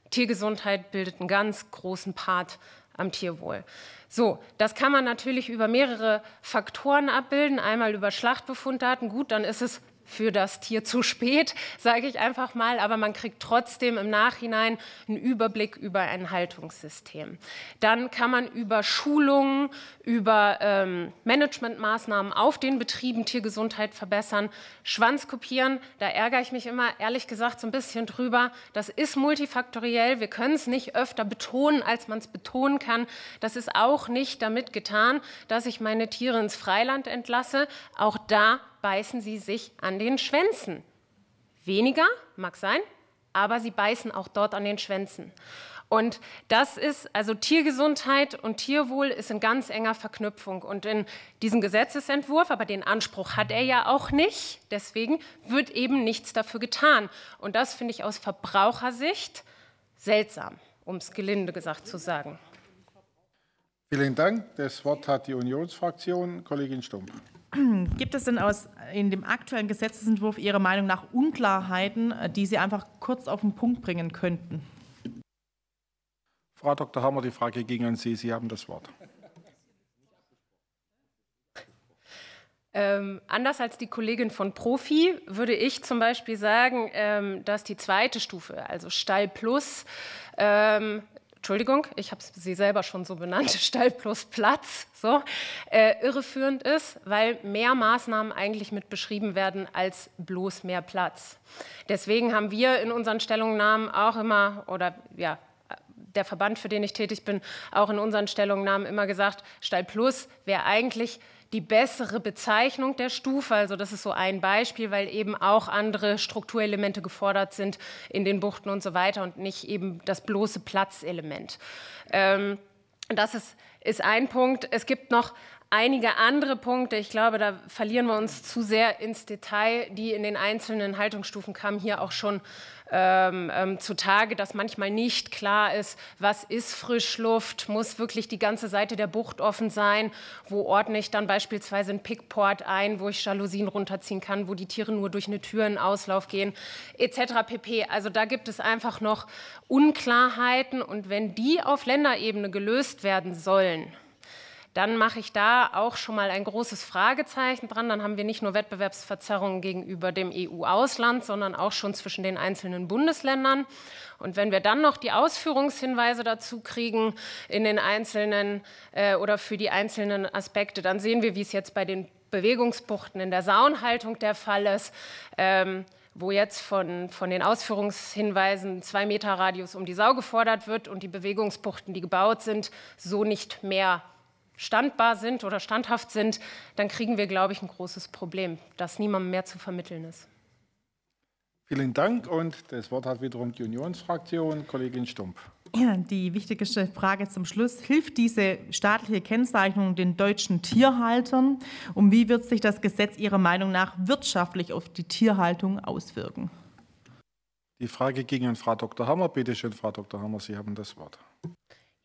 Tiergesundheit bildet einen ganz großen Part am Tierwohl. So, das kann man natürlich über mehrere Faktoren abbilden. Einmal über Schlachtbefunddaten. Gut, dann ist es für das Tier zu spät, sage ich einfach mal, aber man kriegt trotzdem im Nachhinein einen Überblick über ein Haltungssystem. Dann kann man über Schulungen, über ähm, Managementmaßnahmen auf den Betrieben Tiergesundheit verbessern. Schwanz kopieren, da ärgere ich mich immer ehrlich gesagt so ein bisschen drüber. Das ist multifaktoriell. Wir können es nicht öfter betonen, als man es betonen kann. Das ist auch nicht damit getan, dass ich meine Tiere ins Freiland entlasse. Auch da beißen sie sich an den Schwänzen. Weniger, mag sein, aber sie beißen auch dort an den Schwänzen. Und das ist, also Tiergesundheit und Tierwohl ist in ganz enger Verknüpfung. Und in diesem Gesetzesentwurf, aber den Anspruch hat er ja auch nicht, deswegen wird eben nichts dafür getan. Und das finde ich aus Verbrauchersicht seltsam, um es gelinde gesagt zu sagen. Vielen Dank. Das Wort hat die Unionsfraktion, Kollegin Stumpf. Gibt es denn aus, in dem aktuellen Gesetzentwurf Ihrer Meinung nach Unklarheiten, äh, die Sie einfach kurz auf den Punkt bringen könnten? Frau Dr. Hammer, die Frage ging an Sie. Sie haben das Wort. Ähm, anders als die Kollegin von Profi würde ich zum Beispiel sagen, ähm, dass die zweite Stufe, also Stall Plus, ähm, Entschuldigung, ich habe sie selber schon so benannt, Stall plus Platz, so, äh, irreführend ist, weil mehr Maßnahmen eigentlich mit beschrieben werden als bloß mehr Platz. Deswegen haben wir in unseren Stellungnahmen auch immer, oder ja, der Verband, für den ich tätig bin, auch in unseren Stellungnahmen immer gesagt, Stall Plus wäre eigentlich die bessere Bezeichnung der Stufe. Also das ist so ein Beispiel, weil eben auch andere Strukturelemente gefordert sind in den Buchten und so weiter und nicht eben das bloße Platzelement. Ähm, das ist, ist ein Punkt. Es gibt noch einige andere Punkte. Ich glaube, da verlieren wir uns zu sehr ins Detail. Die in den einzelnen Haltungsstufen kamen hier auch schon ähm, ähm, zutage, dass manchmal nicht klar ist, was ist Frischluft, muss wirklich die ganze Seite der Bucht offen sein, wo ordne ich dann beispielsweise einen Pickport ein, wo ich Jalousien runterziehen kann, wo die Tiere nur durch eine Tür in Auslauf gehen, etc. pp. Also da gibt es einfach noch Unklarheiten und wenn die auf Länderebene gelöst werden sollen, dann mache ich da auch schon mal ein großes Fragezeichen dran. Dann haben wir nicht nur Wettbewerbsverzerrungen gegenüber dem EU-Ausland, sondern auch schon zwischen den einzelnen Bundesländern. Und wenn wir dann noch die Ausführungshinweise dazu kriegen in den einzelnen äh, oder für die einzelnen Aspekte, dann sehen wir, wie es jetzt bei den Bewegungsbuchten in der Saunhaltung der Fall ist. Ähm, wo jetzt von, von den Ausführungshinweisen zwei Meter Radius um die Sau gefordert wird und die Bewegungsbuchten, die gebaut sind, so nicht mehr standbar sind oder standhaft sind, dann kriegen wir, glaube ich, ein großes Problem, das niemandem mehr zu vermitteln ist. Vielen Dank und das Wort hat wiederum die Unionsfraktion, Kollegin Stumpf. Ja, die wichtigste Frage zum Schluss. Hilft diese staatliche Kennzeichnung den deutschen Tierhaltern? Und wie wird sich das Gesetz Ihrer Meinung nach wirtschaftlich auf die Tierhaltung auswirken? Die Frage ging an Frau Dr. Hammer. Bitte schön, Frau Dr. Hammer, Sie haben das Wort.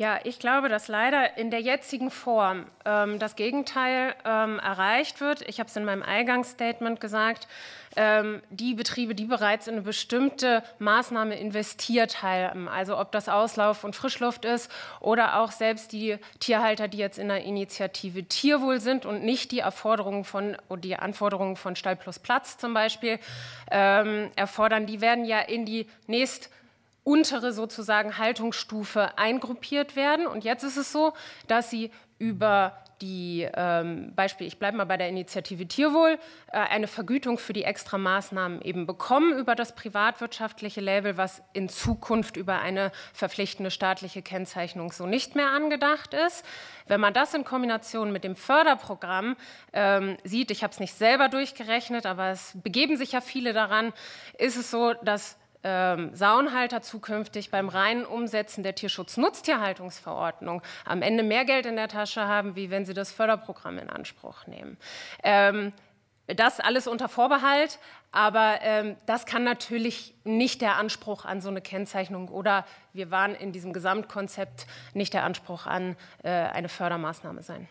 Ja, ich glaube, dass leider in der jetzigen Form ähm, das Gegenteil ähm, erreicht wird. Ich habe es in meinem Eingangsstatement gesagt. Ähm, die Betriebe, die bereits in eine bestimmte Maßnahme investiert haben, also ob das Auslauf und Frischluft ist oder auch selbst die Tierhalter, die jetzt in der Initiative Tierwohl sind und nicht die Erforderungen von die Anforderungen von Stall plus Platz zum Beispiel ähm, erfordern, die werden ja in die nächst untere sozusagen Haltungsstufe eingruppiert werden. Und jetzt ist es so, dass sie über die ähm, Beispiel, ich bleibe mal bei der Initiative Tierwohl, äh, eine Vergütung für die Extramaßnahmen eben bekommen über das privatwirtschaftliche Label, was in Zukunft über eine verpflichtende staatliche Kennzeichnung so nicht mehr angedacht ist. Wenn man das in Kombination mit dem Förderprogramm ähm, sieht, ich habe es nicht selber durchgerechnet, aber es begeben sich ja viele daran, ist es so, dass ähm, Saunhalter zukünftig beim reinen Umsetzen der Tierschutz-Nutztierhaltungsverordnung am Ende mehr Geld in der Tasche haben, wie wenn sie das Förderprogramm in Anspruch nehmen. Ähm, das alles unter Vorbehalt, aber ähm, das kann natürlich nicht der Anspruch an so eine Kennzeichnung oder wir waren in diesem Gesamtkonzept nicht der Anspruch an äh, eine Fördermaßnahme sein.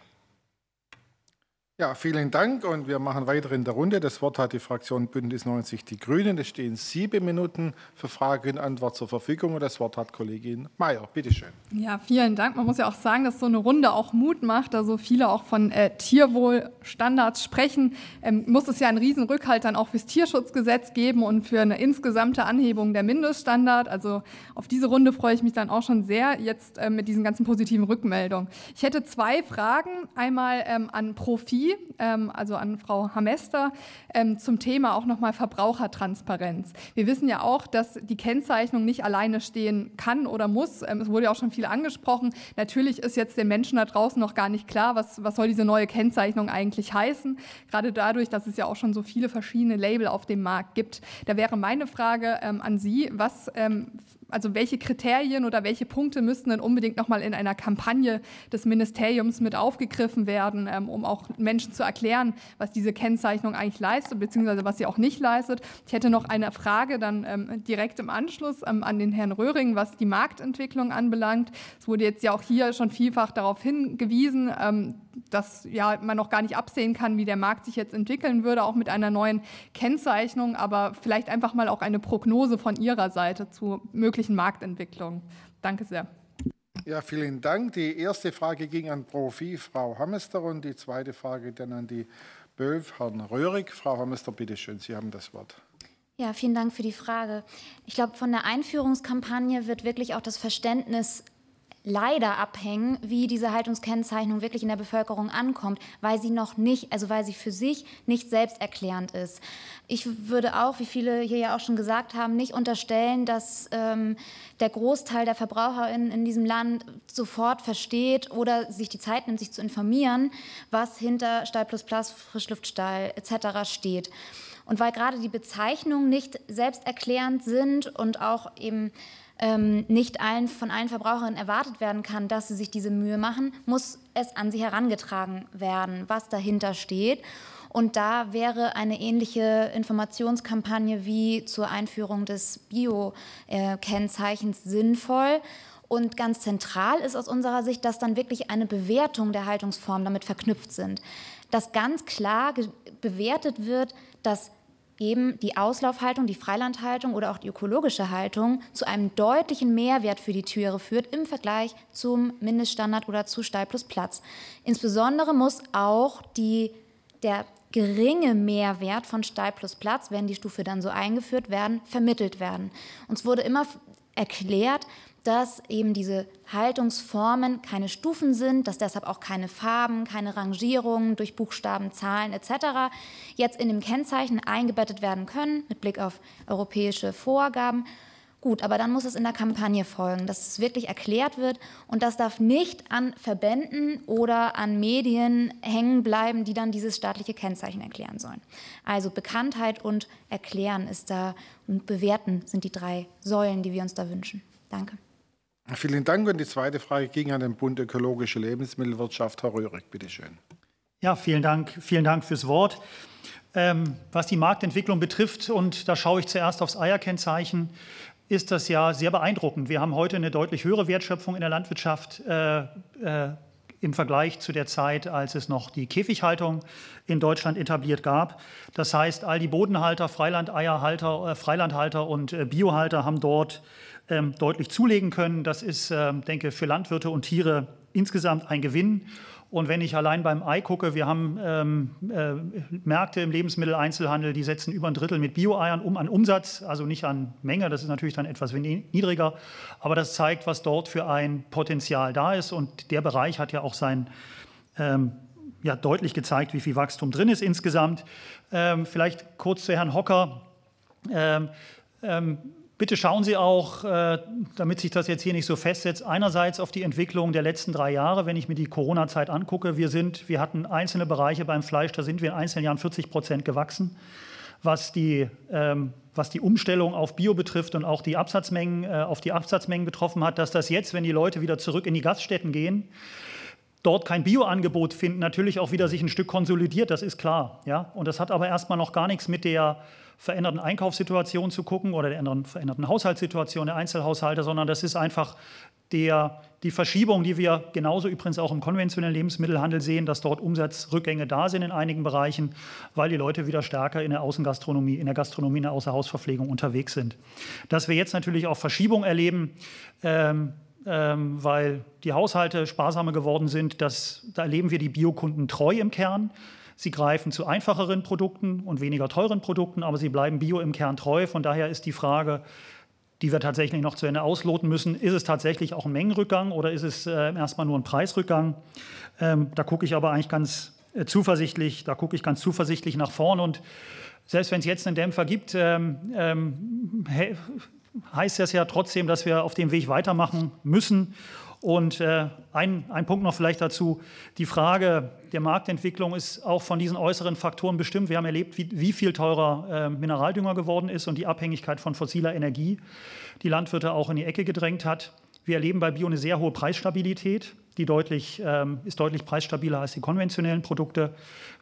Ja, vielen Dank und wir machen weiter in der Runde. Das Wort hat die Fraktion Bündnis 90 Die Grünen. Es stehen sieben Minuten für Frage und Antwort zur Verfügung und das Wort hat Kollegin Mayer. Bitte schön. Ja, vielen Dank. Man muss ja auch sagen, dass so eine Runde auch Mut macht, da so viele auch von äh, Tierwohlstandards sprechen. Ähm, muss es ja einen riesen Rückhalt dann auch fürs Tierschutzgesetz geben und für eine insgesamte Anhebung der Mindeststandard. Also auf diese Runde freue ich mich dann auch schon sehr jetzt äh, mit diesen ganzen positiven Rückmeldungen. Ich hätte zwei Fragen. Einmal ähm, an Profil ähm, also an Frau Hamester, ähm, zum Thema auch nochmal Verbrauchertransparenz. Wir wissen ja auch, dass die Kennzeichnung nicht alleine stehen kann oder muss. Ähm, es wurde ja auch schon viel angesprochen. Natürlich ist jetzt den Menschen da draußen noch gar nicht klar, was, was soll diese neue Kennzeichnung eigentlich heißen. Gerade dadurch, dass es ja auch schon so viele verschiedene Label auf dem Markt gibt. Da wäre meine Frage ähm, an Sie, was ähm, also welche Kriterien oder welche Punkte müssten denn unbedingt nochmal in einer Kampagne des Ministeriums mit aufgegriffen werden, ähm, um auch Menschen zu erklären, was diese Kennzeichnung eigentlich leistet, beziehungsweise was sie auch nicht leistet. Ich hätte noch eine Frage dann ähm, direkt im Anschluss ähm, an den Herrn Röhring, was die Marktentwicklung anbelangt. Es wurde jetzt ja auch hier schon vielfach darauf hingewiesen, dass ja, man noch gar nicht absehen kann, wie der Markt sich jetzt entwickeln würde, auch mit einer neuen Kennzeichnung, aber vielleicht einfach mal auch eine Prognose von Ihrer Seite zu möglichen Marktentwicklungen. Danke sehr. Ja, vielen Dank. Die erste Frage ging an Profi, Frau Hamester, und die zweite Frage dann an die Bölf, Herrn Röhrig. Frau Hamester, bitteschön, Sie haben das Wort. Ja, vielen Dank für die Frage. Ich glaube, von der Einführungskampagne wird wirklich auch das Verständnis leider abhängen, wie diese Haltungskennzeichnung wirklich in der Bevölkerung ankommt, weil sie noch nicht, also weil sie für sich nicht selbsterklärend ist. Ich würde auch, wie viele hier ja auch schon gesagt haben, nicht unterstellen, dass ähm, der Großteil der VerbraucherInnen in diesem Land sofort versteht oder sich die Zeit nimmt, sich zu informieren, was hinter Stall plus Plus, Frischluftstall etc. steht. Und weil gerade die Bezeichnungen nicht selbsterklärend sind und auch eben ähm, nicht allen, von allen Verbraucherinnen erwartet werden kann, dass sie sich diese Mühe machen, muss es an sie herangetragen werden, was dahinter steht. Und da wäre eine ähnliche Informationskampagne wie zur Einführung des Bio-Kennzeichens sinnvoll. Und ganz zentral ist aus unserer Sicht, dass dann wirklich eine Bewertung der Haltungsform damit verknüpft sind. Dass ganz klar bewertet wird, dass eben die Auslaufhaltung, die Freilandhaltung oder auch die ökologische Haltung zu einem deutlichen Mehrwert für die Tiere führt im Vergleich zum Mindeststandard oder zu Stall plus Platz. Insbesondere muss auch die, der geringe Mehrwert von Stall plus Platz, wenn die Stufe dann so eingeführt werden, vermittelt werden. Uns wurde immer erklärt, dass eben diese Haltungsformen keine Stufen sind, dass deshalb auch keine Farben, keine Rangierungen durch Buchstaben, Zahlen etc. jetzt in dem Kennzeichen eingebettet werden können mit Blick auf europäische Vorgaben. Gut, aber dann muss es in der Kampagne folgen, dass es wirklich erklärt wird und das darf nicht an Verbänden oder an Medien hängen bleiben, die dann dieses staatliche Kennzeichen erklären sollen. Also Bekanntheit und Erklären ist da und Bewerten sind die drei Säulen, die wir uns da wünschen. Danke. Vielen Dank. Und die zweite Frage ging an den Bund Ökologische Lebensmittelwirtschaft. Herr Röhrig, bitteschön. Ja, vielen Dank. Vielen Dank fürs Wort. Ähm, was die Marktentwicklung betrifft, und da schaue ich zuerst aufs Eierkennzeichen, ist das ja sehr beeindruckend. Wir haben heute eine deutlich höhere Wertschöpfung in der Landwirtschaft äh, äh, im Vergleich zu der Zeit, als es noch die Käfighaltung in Deutschland etabliert gab. Das heißt, all die Bodenhalter, Freilandeierhalter, äh, Freilandhalter und äh, Biohalter haben dort ähm, deutlich zulegen können. Das ist, äh, denke für Landwirte und Tiere insgesamt ein Gewinn. Und wenn ich allein beim Ei gucke, wir haben ähm, äh, Märkte im Lebensmitteleinzelhandel, die setzen über ein Drittel mit Bio-Eiern um an Umsatz, also nicht an Menge, das ist natürlich dann etwas niedriger, aber das zeigt, was dort für ein Potenzial da ist. Und der Bereich hat ja auch sein, ähm, ja, deutlich gezeigt, wie viel Wachstum drin ist insgesamt. Ähm, vielleicht kurz zu Herrn Hocker. Ähm, ähm, Bitte schauen Sie auch, äh, damit sich das jetzt hier nicht so festsetzt, einerseits auf die Entwicklung der letzten drei Jahre, wenn ich mir die Corona-Zeit angucke. Wir, sind, wir hatten einzelne Bereiche beim Fleisch, da sind wir in einzelnen Jahren 40 Prozent gewachsen, was die, ähm, was die Umstellung auf Bio betrifft und auch die Absatzmengen, äh, auf die Absatzmengen betroffen hat, dass das jetzt, wenn die Leute wieder zurück in die Gaststätten gehen, dort kein Bioangebot finden, natürlich auch wieder sich ein Stück konsolidiert, das ist klar. Ja? Und das hat aber erstmal noch gar nichts mit der veränderten Einkaufssituation zu gucken oder der veränderten Haushaltssituation der Einzelhaushalte, sondern das ist einfach der, die Verschiebung, die wir genauso übrigens auch im konventionellen Lebensmittelhandel sehen, dass dort Umsatzrückgänge da sind in einigen Bereichen, weil die Leute wieder stärker in der Außengastronomie, in der Gastronomie, in der Außerhausverpflegung unterwegs sind. Dass wir jetzt natürlich auch Verschiebung erleben, ähm, ähm, weil die Haushalte sparsamer geworden sind, das, da erleben wir die Biokunden treu im Kern. Sie greifen zu einfacheren Produkten und weniger teuren Produkten, aber sie bleiben Bio im Kern treu. Von daher ist die Frage, die wir tatsächlich noch zu Ende ausloten müssen, ist es tatsächlich auch ein Mengenrückgang oder ist es äh, erstmal nur ein Preisrückgang? Ähm, da gucke ich aber eigentlich ganz äh, zuversichtlich, da gucke ich ganz zuversichtlich nach vorn und selbst wenn es jetzt einen Dämpfer gibt, ähm, ähm, heißt das ja trotzdem, dass wir auf dem Weg weitermachen müssen. Und äh, ein, ein Punkt noch vielleicht dazu, die Frage der Marktentwicklung ist auch von diesen äußeren Faktoren bestimmt. Wir haben erlebt, wie, wie viel teurer äh, Mineraldünger geworden ist und die Abhängigkeit von fossiler Energie die Landwirte auch in die Ecke gedrängt hat. Wir erleben bei Bio eine sehr hohe Preisstabilität, die deutlich, ähm, ist deutlich preisstabiler als die konventionellen Produkte.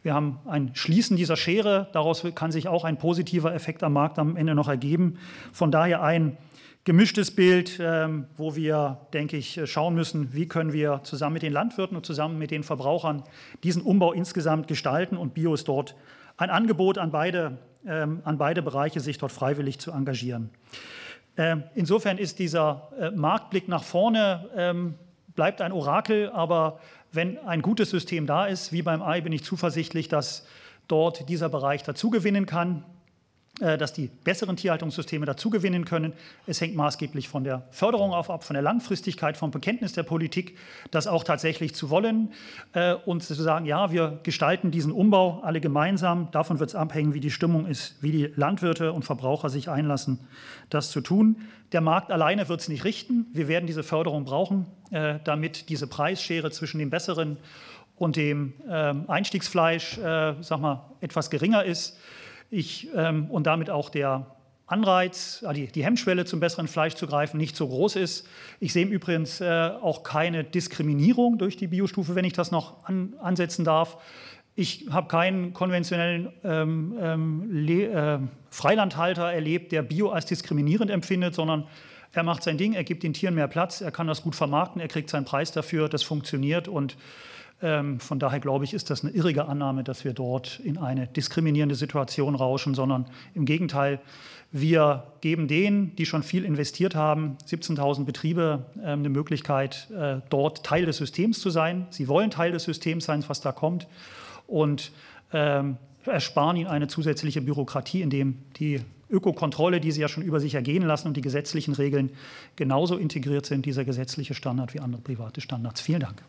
Wir haben ein Schließen dieser Schere, daraus kann sich auch ein positiver Effekt am Markt am Ende noch ergeben. Von daher ein gemischtes Bild, ähm, wo wir, denke ich, schauen müssen, wie können wir zusammen mit den Landwirten und zusammen mit den Verbrauchern diesen Umbau insgesamt gestalten. Und Bio ist dort ein Angebot an beide, ähm, an beide Bereiche, sich dort freiwillig zu engagieren. Ähm, insofern ist dieser äh, Marktblick nach vorne, bleibt ein Orakel, aber wenn ein gutes System da ist, wie beim Ei, bin ich zuversichtlich, dass dort dieser Bereich dazugewinnen kann. Äh, dass die besseren Tierhaltungssysteme dazugewinnen können. Es hängt maßgeblich von der Förderung auf ab, von der Langfristigkeit, vom Bekenntnis der Politik, das auch tatsächlich zu wollen äh, und zu sagen, ja, wir gestalten diesen Umbau alle gemeinsam. Davon wird es abhängen, wie die Stimmung ist, wie die Landwirte und Verbraucher sich einlassen, das zu tun. Der Markt alleine wird es nicht richten. Wir werden diese Förderung brauchen, äh, damit diese Preisschere zwischen dem besseren und dem ähm, Einstiegsfleisch, sag mal, etwas geringer ist ich, ähm, und damit auch der Anreiz, äh, die, die, Hemmschwelle zum besseren Fleisch zu greifen, nicht so groß ist. Ich sehe im Übrigen äh, auch keine Diskriminierung durch die Biostufe, wenn ich das noch an, ansetzen darf. Ich habe keinen konventionellen ähm, ähm, äh, Freilandhalter erlebt, der Bio als diskriminierend empfindet, sondern er macht sein Ding, er gibt den Tieren mehr Platz, er kann das gut vermarkten, er kriegt seinen Preis dafür, das funktioniert und von daher glaube ich, ist das eine irrige Annahme, dass wir dort in eine diskriminierende Situation rauschen, sondern im Gegenteil, wir geben denen, die schon viel investiert haben, 17.000 Betriebe, ähm, eine Möglichkeit, äh, dort Teil des Systems zu sein. Sie wollen Teil des Systems sein, was da kommt. Und ähm, ersparen ihnen eine zusätzliche Bürokratie, indem die Ökokontrolle, die sie ja schon über sich ergehen lassen und die gesetzlichen Regeln genauso integriert sind, dieser gesetzliche Standard wie andere private Standards. Vielen Dank.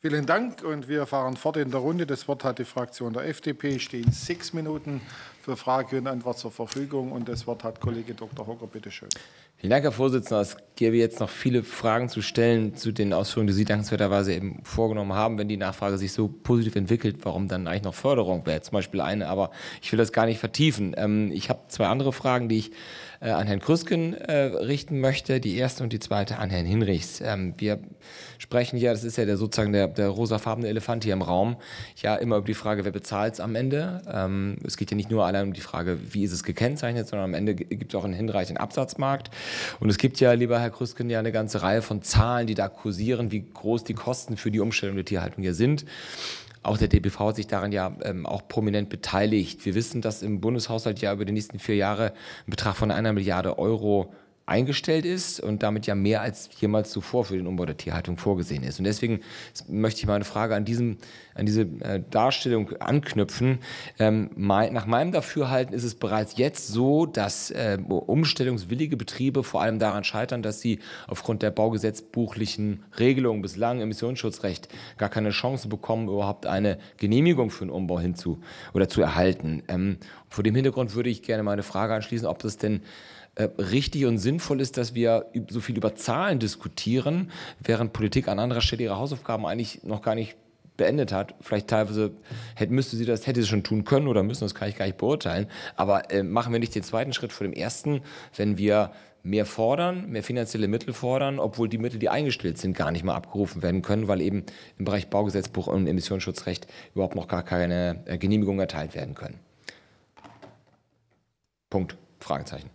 Vielen Dank und wir fahren fort in der Runde. Das Wort hat die Fraktion der FDP. Stehen sechs Minuten für Frage und Antwort zur Verfügung und das Wort hat Kollege Dr. Hocker. Bitte schön. Vielen Dank, Herr Vorsitzender. Es gäbe jetzt noch viele Fragen zu stellen zu den Ausführungen, die Sie dankenswerterweise eben vorgenommen haben. Wenn die Nachfrage sich so positiv entwickelt, warum dann eigentlich noch Förderung wäre zum Beispiel eine. Aber ich will das gar nicht vertiefen. Ähm, ich habe zwei andere Fragen, die ich äh, an Herrn Krüsken äh, richten möchte. Die erste und die zweite an Herrn Hinrichs. Ähm, wir sprechen ja, das ist ja der, sozusagen der, der rosafarbene Elefant hier im Raum, ja immer über die Frage, wer bezahlt es am Ende. Ähm, es geht ja nicht nur allein um die Frage, wie ist es gekennzeichnet, sondern am Ende gibt es auch einen hinreichenden Absatzmarkt. Und es gibt ja, lieber Herr Krüsken, ja eine ganze Reihe von Zahlen, die da kursieren, wie groß die Kosten für die Umstellung der Tierhaltung hier sind. Auch der DBV hat sich daran ja ähm, auch prominent beteiligt. Wir wissen, dass im Bundeshaushalt ja über die nächsten vier Jahre ein Betrag von einer Milliarde Euro eingestellt ist und damit ja mehr als jemals zuvor für den Umbau der Tierhaltung vorgesehen ist. Und deswegen möchte ich mal eine Frage an, diesem, an diese äh, Darstellung anknüpfen. Ähm, nach meinem Dafürhalten ist es bereits jetzt so, dass äh, umstellungswillige Betriebe vor allem daran scheitern, dass sie aufgrund der baugesetzbuchlichen Regelung bislang Emissionsschutzrecht gar keine Chance bekommen, überhaupt eine Genehmigung für einen Umbau hinzu oder zu erhalten. Ähm, vor dem Hintergrund würde ich gerne meine Frage anschließen, ob das denn äh, richtig und sinnvoll ist, dass wir so viel über Zahlen diskutieren, während Politik an anderer Stelle ihre Hausaufgaben eigentlich noch gar nicht beendet hat. Vielleicht teilweise hätte, müsste sie das, hätte sie schon tun können oder müssen, das kann ich gar nicht beurteilen. Aber äh, machen wir nicht den zweiten Schritt vor dem ersten, wenn wir mehr fordern, mehr finanzielle Mittel fordern, obwohl die Mittel, die eingestellt sind, gar nicht mal abgerufen werden können, weil eben im Bereich Baugesetzbuch und Emissionsschutzrecht überhaupt noch gar keine äh, Genehmigungen erteilt werden können. Punkt. Fragezeichen.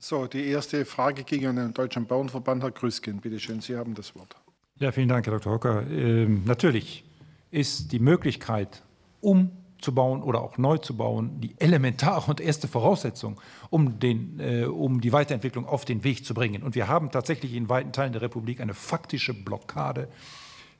So, die erste Frage ging an den Deutschen Bauernverband. Herr Grüsken, bitte schön, Sie haben das Wort. Ja, vielen Dank, Herr Dr. Hocker. Ähm, natürlich ist die Möglichkeit, umzubauen oder auch neu zu bauen, die elementare und erste Voraussetzung, um, den, äh, um die Weiterentwicklung auf den Weg zu bringen. Und wir haben tatsächlich in weiten Teilen der Republik eine faktische Blockade,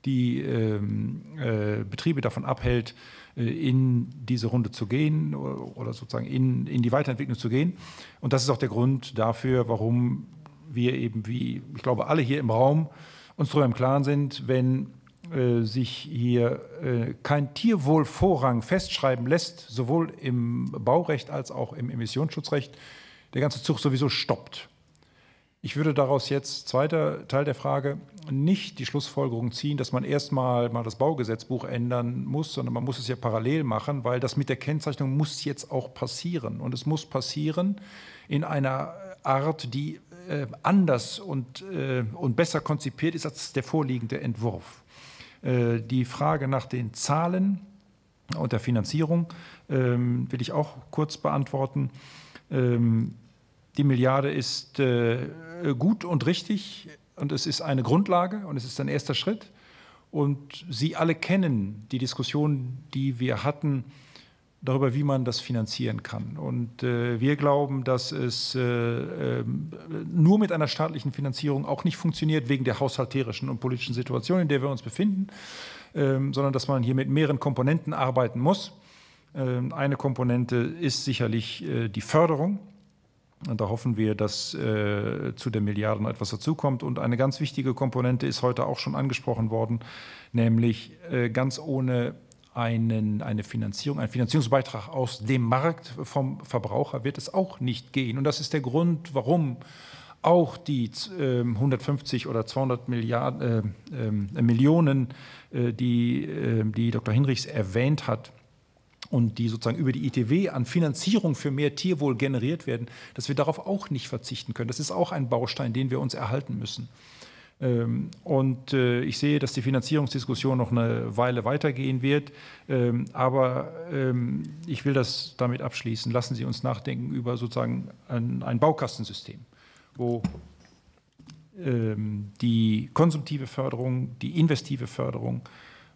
die ähm, äh, Betriebe davon abhält, äh, in diese Runde zu gehen oder sozusagen in, in die Weiterentwicklung zu gehen. Und das ist auch der Grund dafür, warum wir eben, wie ich glaube, alle hier im Raum uns darüber im Klaren sind, wenn äh, sich hier äh, kein Tierwohlvorrang festschreiben lässt, sowohl im Baurecht als auch im Emissionsschutzrecht, der ganze Zug sowieso stoppt. Ich würde daraus jetzt, zweiter Teil der Frage, nicht die Schlussfolgerung ziehen, dass man erstmal mal das Baugesetzbuch ändern muss, sondern man muss es ja parallel machen, weil das mit der Kennzeichnung muss jetzt auch passieren. Und es muss passieren in einer Art, die äh, anders und, äh, und besser konzipiert ist als der vorliegende Entwurf. Äh, die Frage nach den Zahlen und der Finanzierung ähm, will ich auch kurz beantworten. Ähm, die Milliarde ist äh, gut und richtig und es ist eine Grundlage und es ist ein erster Schritt. Und Sie alle kennen die Diskussion, die wir hatten darüber, wie man das finanzieren kann. Und äh, wir glauben, dass es äh, äh, nur mit einer staatlichen Finanzierung auch nicht funktioniert, wegen der haushalterischen und politischen Situation, in der wir uns befinden, ähm, sondern dass man hier mit mehreren Komponenten arbeiten muss. Ähm, eine Komponente ist sicherlich äh, die Förderung und da hoffen wir, dass äh, zu den Milliarden etwas dazukommt. Und eine ganz wichtige Komponente ist heute auch schon angesprochen worden, nämlich äh, ganz ohne einen, eine Finanzierung, einen Finanzierungsbeitrag aus dem Markt vom Verbraucher wird es auch nicht gehen. Und das ist der Grund, warum auch die äh, 150 oder 200 Milliarden, ähm, Millionen, äh, die, äh, die Dr. Hinrichs erwähnt hat, und die sozusagen über die ITW an Finanzierung für mehr Tierwohl generiert werden, dass wir darauf auch nicht verzichten können. Das ist auch ein Baustein, den wir uns erhalten müssen. Ähm, und äh, ich sehe, dass die Finanzierungsdiskussion noch eine Weile weitergehen wird. Ähm, aber ähm, ich will das damit abschließen. Lassen Sie uns nachdenken über sozusagen ein, ein Baukastensystem, wo die konsumtive Förderung, die investive Förderung,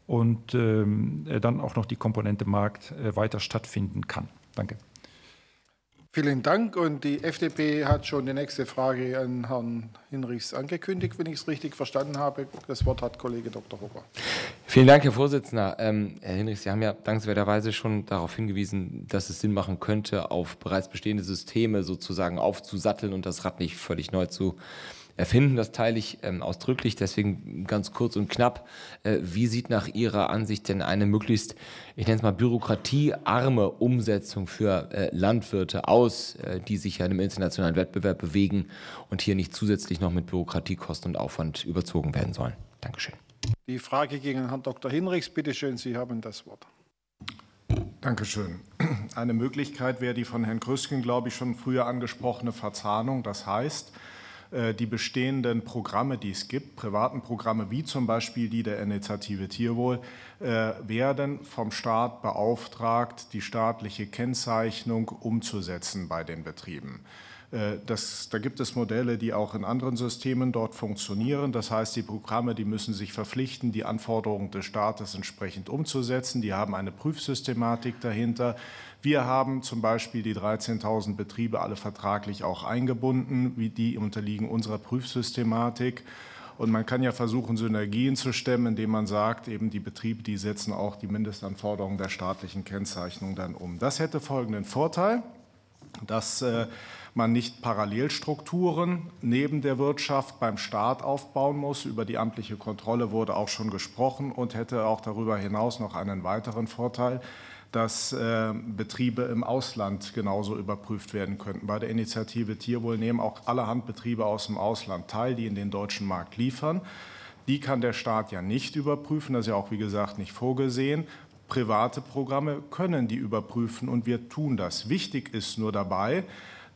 und ähm, dann auch noch die Komponente Markt äh, weiter stattfinden kann. Danke. Vielen Dank. Und die FDP hat schon die nächste Frage an Herrn Hinrichs angekündigt, wenn ich es richtig verstanden habe. Das Wort hat Kollege Dr. Hocker. Vielen Dank, Herr Vorsitzender. Ähm, Herr Hinrichs, Sie haben ja dankenswerterweise schon darauf hingewiesen, dass es Sinn machen könnte, auf bereits bestehende Systeme sozusagen aufzusatteln und das Rad nicht völlig neu zu erfinden. Das teile ich ähm, ausdrücklich. Deswegen ganz kurz und knapp. Äh, wie sieht nach Ihrer Ansicht denn eine möglichst, ich nenne es mal bürokratiearme Umsetzung für äh, Landwirte aus, äh, die sich ja in einem internationalen Wettbewerb bewegen und hier nicht zusätzlich noch mit Bürokratiekosten und Aufwand überzogen werden sollen? Dankeschön. Die Frage gegen Herrn Dr. Hinrichs. Bitte schön, Sie haben das Wort. Dankeschön. Eine Möglichkeit wäre die von Herrn Krüsken, glaube ich, schon früher angesprochene Verzahnung. Das heißt, äh, die bestehenden Programme, die es gibt, privaten Programme wie zum Beispiel die der Initiative Tierwohl, äh, werden vom Staat beauftragt, die staatliche Kennzeichnung umzusetzen bei den Betrieben. Äh, das, da gibt es Modelle, die auch in anderen Systemen dort funktionieren. Das heißt, die Programme, die müssen sich verpflichten, die Anforderungen des Staates entsprechend umzusetzen. Die haben eine Prüfsystematik dahinter. Wir haben zum Beispiel die 13.000 Betriebe alle vertraglich auch eingebunden, wie die unterliegen unserer Prüfsystematik. Und man kann ja versuchen, Synergien zu stemmen, indem man sagt, eben die Betriebe, die setzen auch die Mindestanforderungen der staatlichen Kennzeichnung dann um. Das hätte folgenden Vorteil, dass äh, man nicht Parallelstrukturen neben der Wirtschaft beim Staat aufbauen muss. Über die amtliche Kontrolle wurde auch schon gesprochen und hätte auch darüber hinaus noch einen weiteren Vorteil, dass äh, Betriebe im Ausland genauso überprüft werden könnten. Bei der Initiative Tierwohl nehmen auch allerhand Betriebe aus dem Ausland teil, die in den deutschen Markt liefern. Die kann der Staat ja nicht überprüfen, das ist ja auch wie gesagt nicht vorgesehen. Private Programme können die überprüfen und wir tun das. Wichtig ist nur dabei,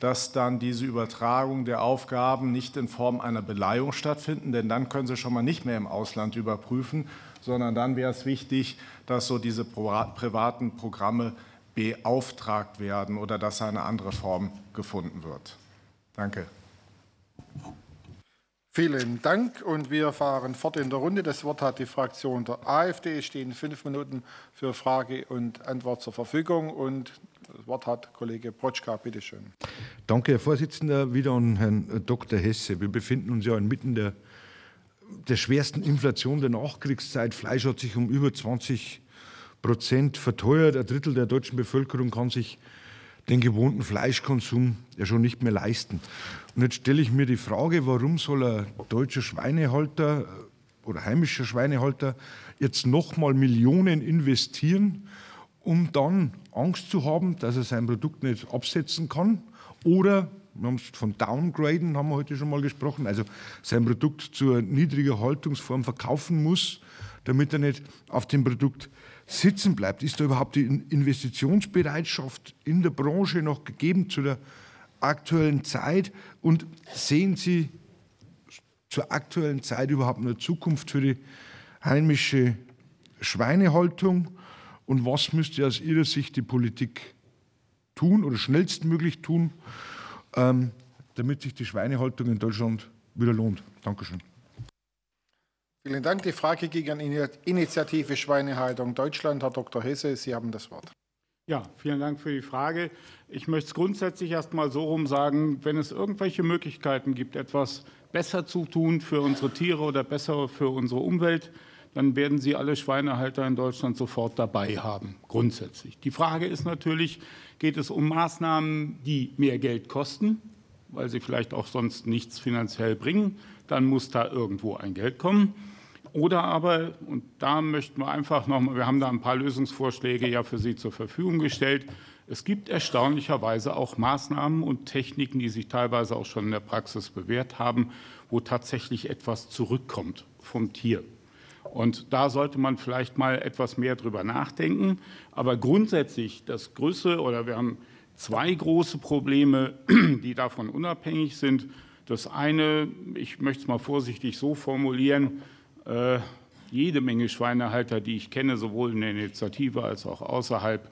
dass dann diese Übertragung der Aufgaben nicht in Form einer Beleihung stattfinden, denn dann können sie schon mal nicht mehr im Ausland überprüfen, sondern dann wäre es wichtig, dass so diese privaten Programme beauftragt werden oder dass eine andere Form gefunden wird. Danke. Vielen Dank und wir fahren fort in der Runde. Das Wort hat die Fraktion der AfD. Es stehen fünf Minuten für Frage und Antwort zur Verfügung und das Wort hat Kollege Protschka. Bitte schön. Danke, Herr Vorsitzender. Wieder an Herrn Dr. Hesse. Wir befinden uns ja inmitten der der schwersten Inflation der Nachkriegszeit. Fleisch hat sich um über 20 Prozent verteuert. Ein Drittel der deutschen Bevölkerung kann sich den gewohnten Fleischkonsum ja schon nicht mehr leisten. Und jetzt stelle ich mir die Frage, warum soll ein deutscher Schweinehalter oder heimischer Schweinehalter jetzt nochmal Millionen investieren, um dann Angst zu haben, dass er sein Produkt nicht absetzen kann oder wir haben von Downgraden, haben wir heute schon mal gesprochen, also sein Produkt zur niedriger Haltungsform verkaufen muss, damit er nicht auf dem Produkt sitzen bleibt. Ist da überhaupt die Investitionsbereitschaft in der Branche noch gegeben zu der aktuellen Zeit? Und sehen Sie zur aktuellen Zeit überhaupt eine Zukunft für die heimische Schweinehaltung? Und was müsste aus Ihrer Sicht die Politik tun oder schnellstmöglich tun, ähm, damit sich die Schweinehaltung in Deutschland wieder lohnt. Dankeschön. Vielen Dank. Die Frage ging an Initiative Schweinehaltung Deutschland. Herr Dr. Hesse, Sie haben das Wort. Ja, vielen Dank für die Frage. Ich möchte es grundsätzlich erst mal so rum sagen, wenn es irgendwelche Möglichkeiten gibt, etwas besser zu tun für unsere Tiere oder besser für unsere Umwelt, dann werden Sie alle Schweinehalter in Deutschland sofort dabei haben, grundsätzlich. Die Frage ist natürlich, geht es um Maßnahmen, die mehr Geld kosten, weil sie vielleicht auch sonst nichts finanziell bringen. Dann muss da irgendwo ein Geld kommen. Oder aber, und da möchten wir einfach nochmal, wir haben da ein paar Lösungsvorschläge ja für Sie zur Verfügung gestellt. Es gibt erstaunlicherweise auch Maßnahmen und Techniken, die sich teilweise auch schon in der Praxis bewährt haben, wo tatsächlich etwas zurückkommt vom Tier. Und da sollte man vielleicht mal etwas mehr drüber nachdenken. Aber grundsätzlich das größte oder wir haben zwei große Probleme, die davon unabhängig sind. Das eine, ich möchte es mal vorsichtig so formulieren, äh, jede Menge Schweinehalter, die ich kenne, sowohl in der Initiative als auch außerhalb,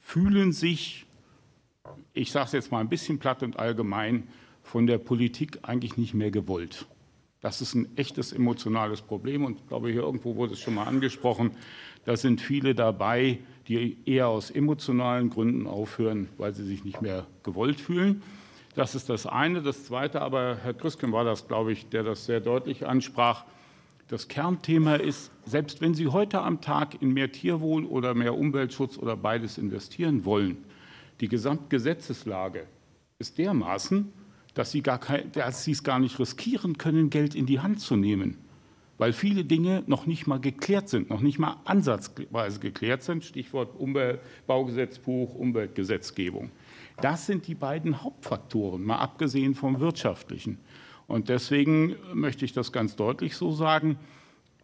fühlen sich, ich sage es jetzt mal ein bisschen platt und allgemein, von der Politik eigentlich nicht mehr gewollt. Das ist ein echtes emotionales Problem und ich glaube, hier irgendwo wurde es schon mal angesprochen. Da sind viele dabei, die eher aus emotionalen Gründen aufhören, weil sie sich nicht mehr gewollt fühlen. Das ist das eine. Das zweite, aber Herr Krüsken war das, glaube ich, der das sehr deutlich ansprach. Das Kernthema ist, selbst wenn Sie heute am Tag in mehr Tierwohl oder mehr Umweltschutz oder beides investieren wollen, die Gesamtgesetzeslage ist dermaßen, dass sie, gar kein, dass sie es gar nicht riskieren können, Geld in die Hand zu nehmen, weil viele Dinge noch nicht mal geklärt sind, noch nicht mal ansatzweise geklärt sind. Stichwort Baugesetzbuch, Umweltgesetzgebung. Das sind die beiden Hauptfaktoren, mal abgesehen vom wirtschaftlichen. Und deswegen möchte ich das ganz deutlich so sagen.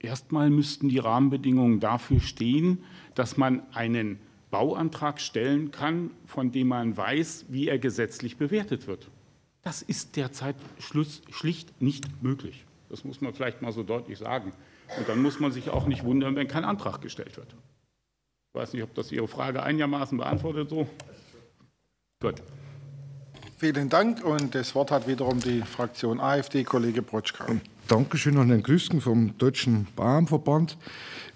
Erstmal müssten die Rahmenbedingungen dafür stehen, dass man einen Bauantrag stellen kann, von dem man weiß, wie er gesetzlich bewertet wird. Das ist derzeit schlicht nicht möglich. Das muss man vielleicht mal so deutlich sagen. Und dann muss man sich auch nicht wundern, wenn kein Antrag gestellt wird. Ich weiß nicht, ob das Ihre Frage einigermaßen beantwortet so. Gut. Vielen Dank. Und das Wort hat wiederum die Fraktion AfD, Kollege Brotschka. Dankeschön an Herrn Grüsken vom Deutschen Bauernverband.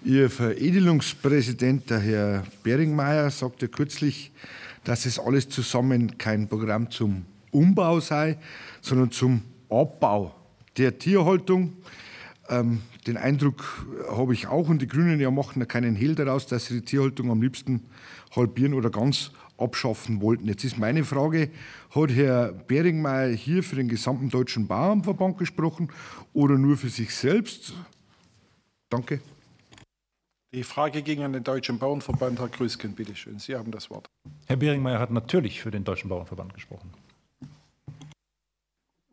Ihr Veredelungspräsident, der Herr Beringmeier, sagte kürzlich, dass es alles zusammen kein Programm zum Umbau sei, sondern zum Abbau der Tierhaltung. Ähm, den Eindruck habe ich auch und die Grünen ja machen da keinen Hehl daraus, dass sie die Tierhaltung am liebsten halbieren oder ganz abschaffen wollten. Jetzt ist meine Frage, hat Herr Beringmeier hier für den gesamten Deutschen Bauernverband gesprochen oder nur für sich selbst? Danke. Die Frage ging an den Deutschen Bauernverband. Herr Grüßken, bitte schön. Sie haben das Wort. Herr Beringmeier hat natürlich für den Deutschen Bauernverband gesprochen.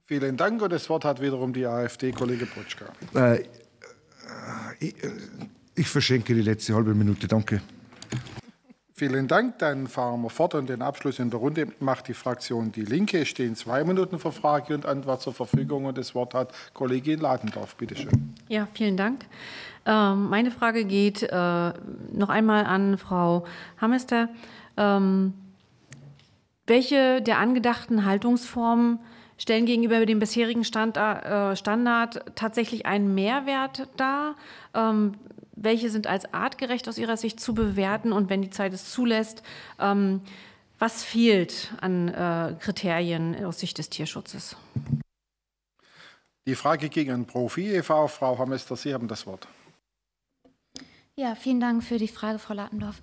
Vielen Dank. Und das Wort hat wiederum die AfD, Kollege Brutschka. Äh, ich, ich verschenke die letzte halbe Minute. Danke. Vielen Dank. Dann fahren wir fort und den Abschluss in der Runde macht die Fraktion Die Linke. Es stehen zwei Minuten für Frage und Antwort zur Verfügung und das Wort hat Kollegin Ladendorf. Bitte schön. Ja, vielen Dank. Ähm, meine Frage geht äh, noch einmal an Frau Hamester. Ähm, welche der angedachten Haltungsformen stellen gegenüber dem bisherigen äh, Standard tatsächlich einen Mehrwert dar? Ähm, welche sind als artgerecht aus Ihrer Sicht zu bewerten und wenn die Zeit es zulässt, ähm, was fehlt an äh, Kriterien aus Sicht des Tierschutzes? Die Frage ging an Profi e.V. Frau Hamester, Sie haben das Wort. Ja, vielen Dank für die Frage, Frau Latendorf.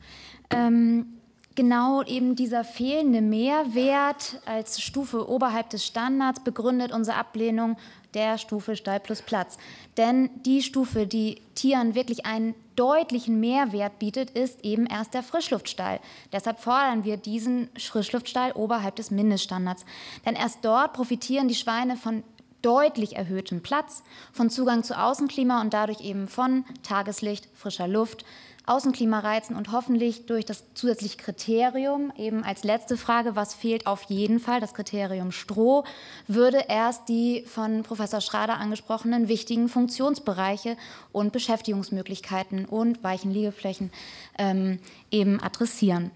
Ähm, genau eben dieser fehlende Mehrwert als Stufe oberhalb des Standards begründet unsere Ablehnung der Stufe Stall plus Platz. Denn die Stufe, die Tieren wirklich einen deutlichen Mehrwert bietet, ist eben erst der Frischluftstall. Deshalb fordern wir diesen Frischluftstall oberhalb des Mindeststandards. Denn erst dort profitieren die Schweine von deutlich erhöhtem Platz, von Zugang zu Außenklima und dadurch eben von Tageslicht, frischer Luft, Außenklima reizen und hoffentlich durch das zusätzliche Kriterium, eben als letzte Frage, was fehlt auf jeden Fall, das Kriterium Stroh, würde erst die von Professor Schrader angesprochenen wichtigen Funktionsbereiche und Beschäftigungsmöglichkeiten und weichen Liegeflächen ähm, eben adressieren.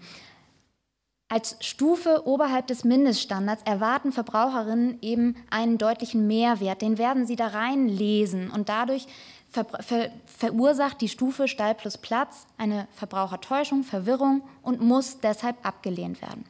Als Stufe oberhalb des Mindeststandards erwarten Verbraucherinnen eben einen deutlichen Mehrwert. Den werden sie da reinlesen und dadurch ver verursacht die Stufe Stall plus Platz eine Verbrauchertäuschung, Verwirrung und muss deshalb abgelehnt werden.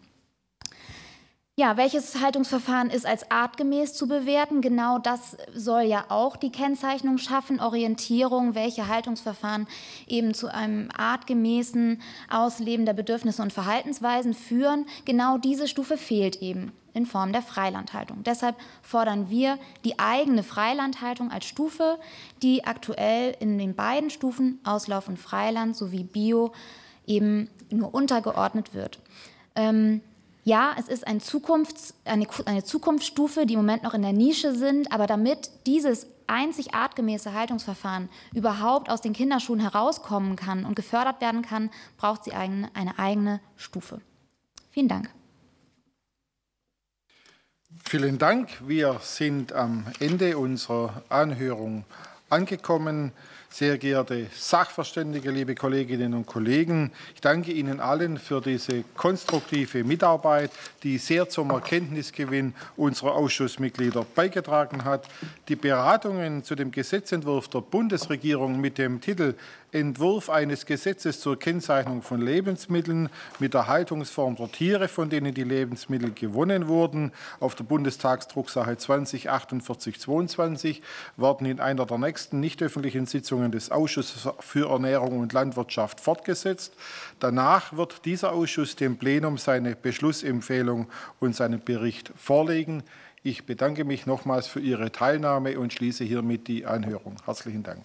Ja, welches Haltungsverfahren ist als artgemäß zu bewerten? Genau das soll ja auch die Kennzeichnung schaffen, Orientierung, welche Haltungsverfahren eben zu einem artgemäßen Ausleben der Bedürfnisse und Verhaltensweisen führen. Genau diese Stufe fehlt eben in Form der Freilandhaltung. Deshalb fordern wir die eigene Freilandhaltung als Stufe, die aktuell in den beiden Stufen Auslauf und Freiland sowie Bio eben nur untergeordnet wird. Ähm, ja, es ist ein Zukunfts-, eine, eine Zukunftsstufe, die im Moment noch in der Nische sind, aber damit dieses einzig artgemäße Haltungsverfahren überhaupt aus den Kinderschuhen herauskommen kann und gefördert werden kann, braucht sie eine, eine eigene Stufe. Vielen Dank. Vielen Dank. Wir sind am Ende unserer Anhörung angekommen. Sehr geehrte Sachverständige, liebe Kolleginnen und Kollegen, ich danke Ihnen allen für diese konstruktive Mitarbeit, die sehr zum Erkenntnisgewinn unserer Ausschussmitglieder beigetragen hat. Die Beratungen zu dem Gesetzentwurf der Bundesregierung mit dem Titel Entwurf eines Gesetzes zur Kennzeichnung von Lebensmitteln mit der Haltungsform der Tiere, von denen die Lebensmittel gewonnen wurden, auf der Bundestagsdrucksache 20 4822 werden in einer der nächsten nicht öffentlichen Sitzungen des Ausschusses für Ernährung und Landwirtschaft fortgesetzt. Danach wird dieser Ausschuss dem Plenum seine Beschlussempfehlung und seinen Bericht vorlegen. Ich bedanke mich nochmals für Ihre Teilnahme und schließe hiermit die Anhörung. Herzlichen Dank.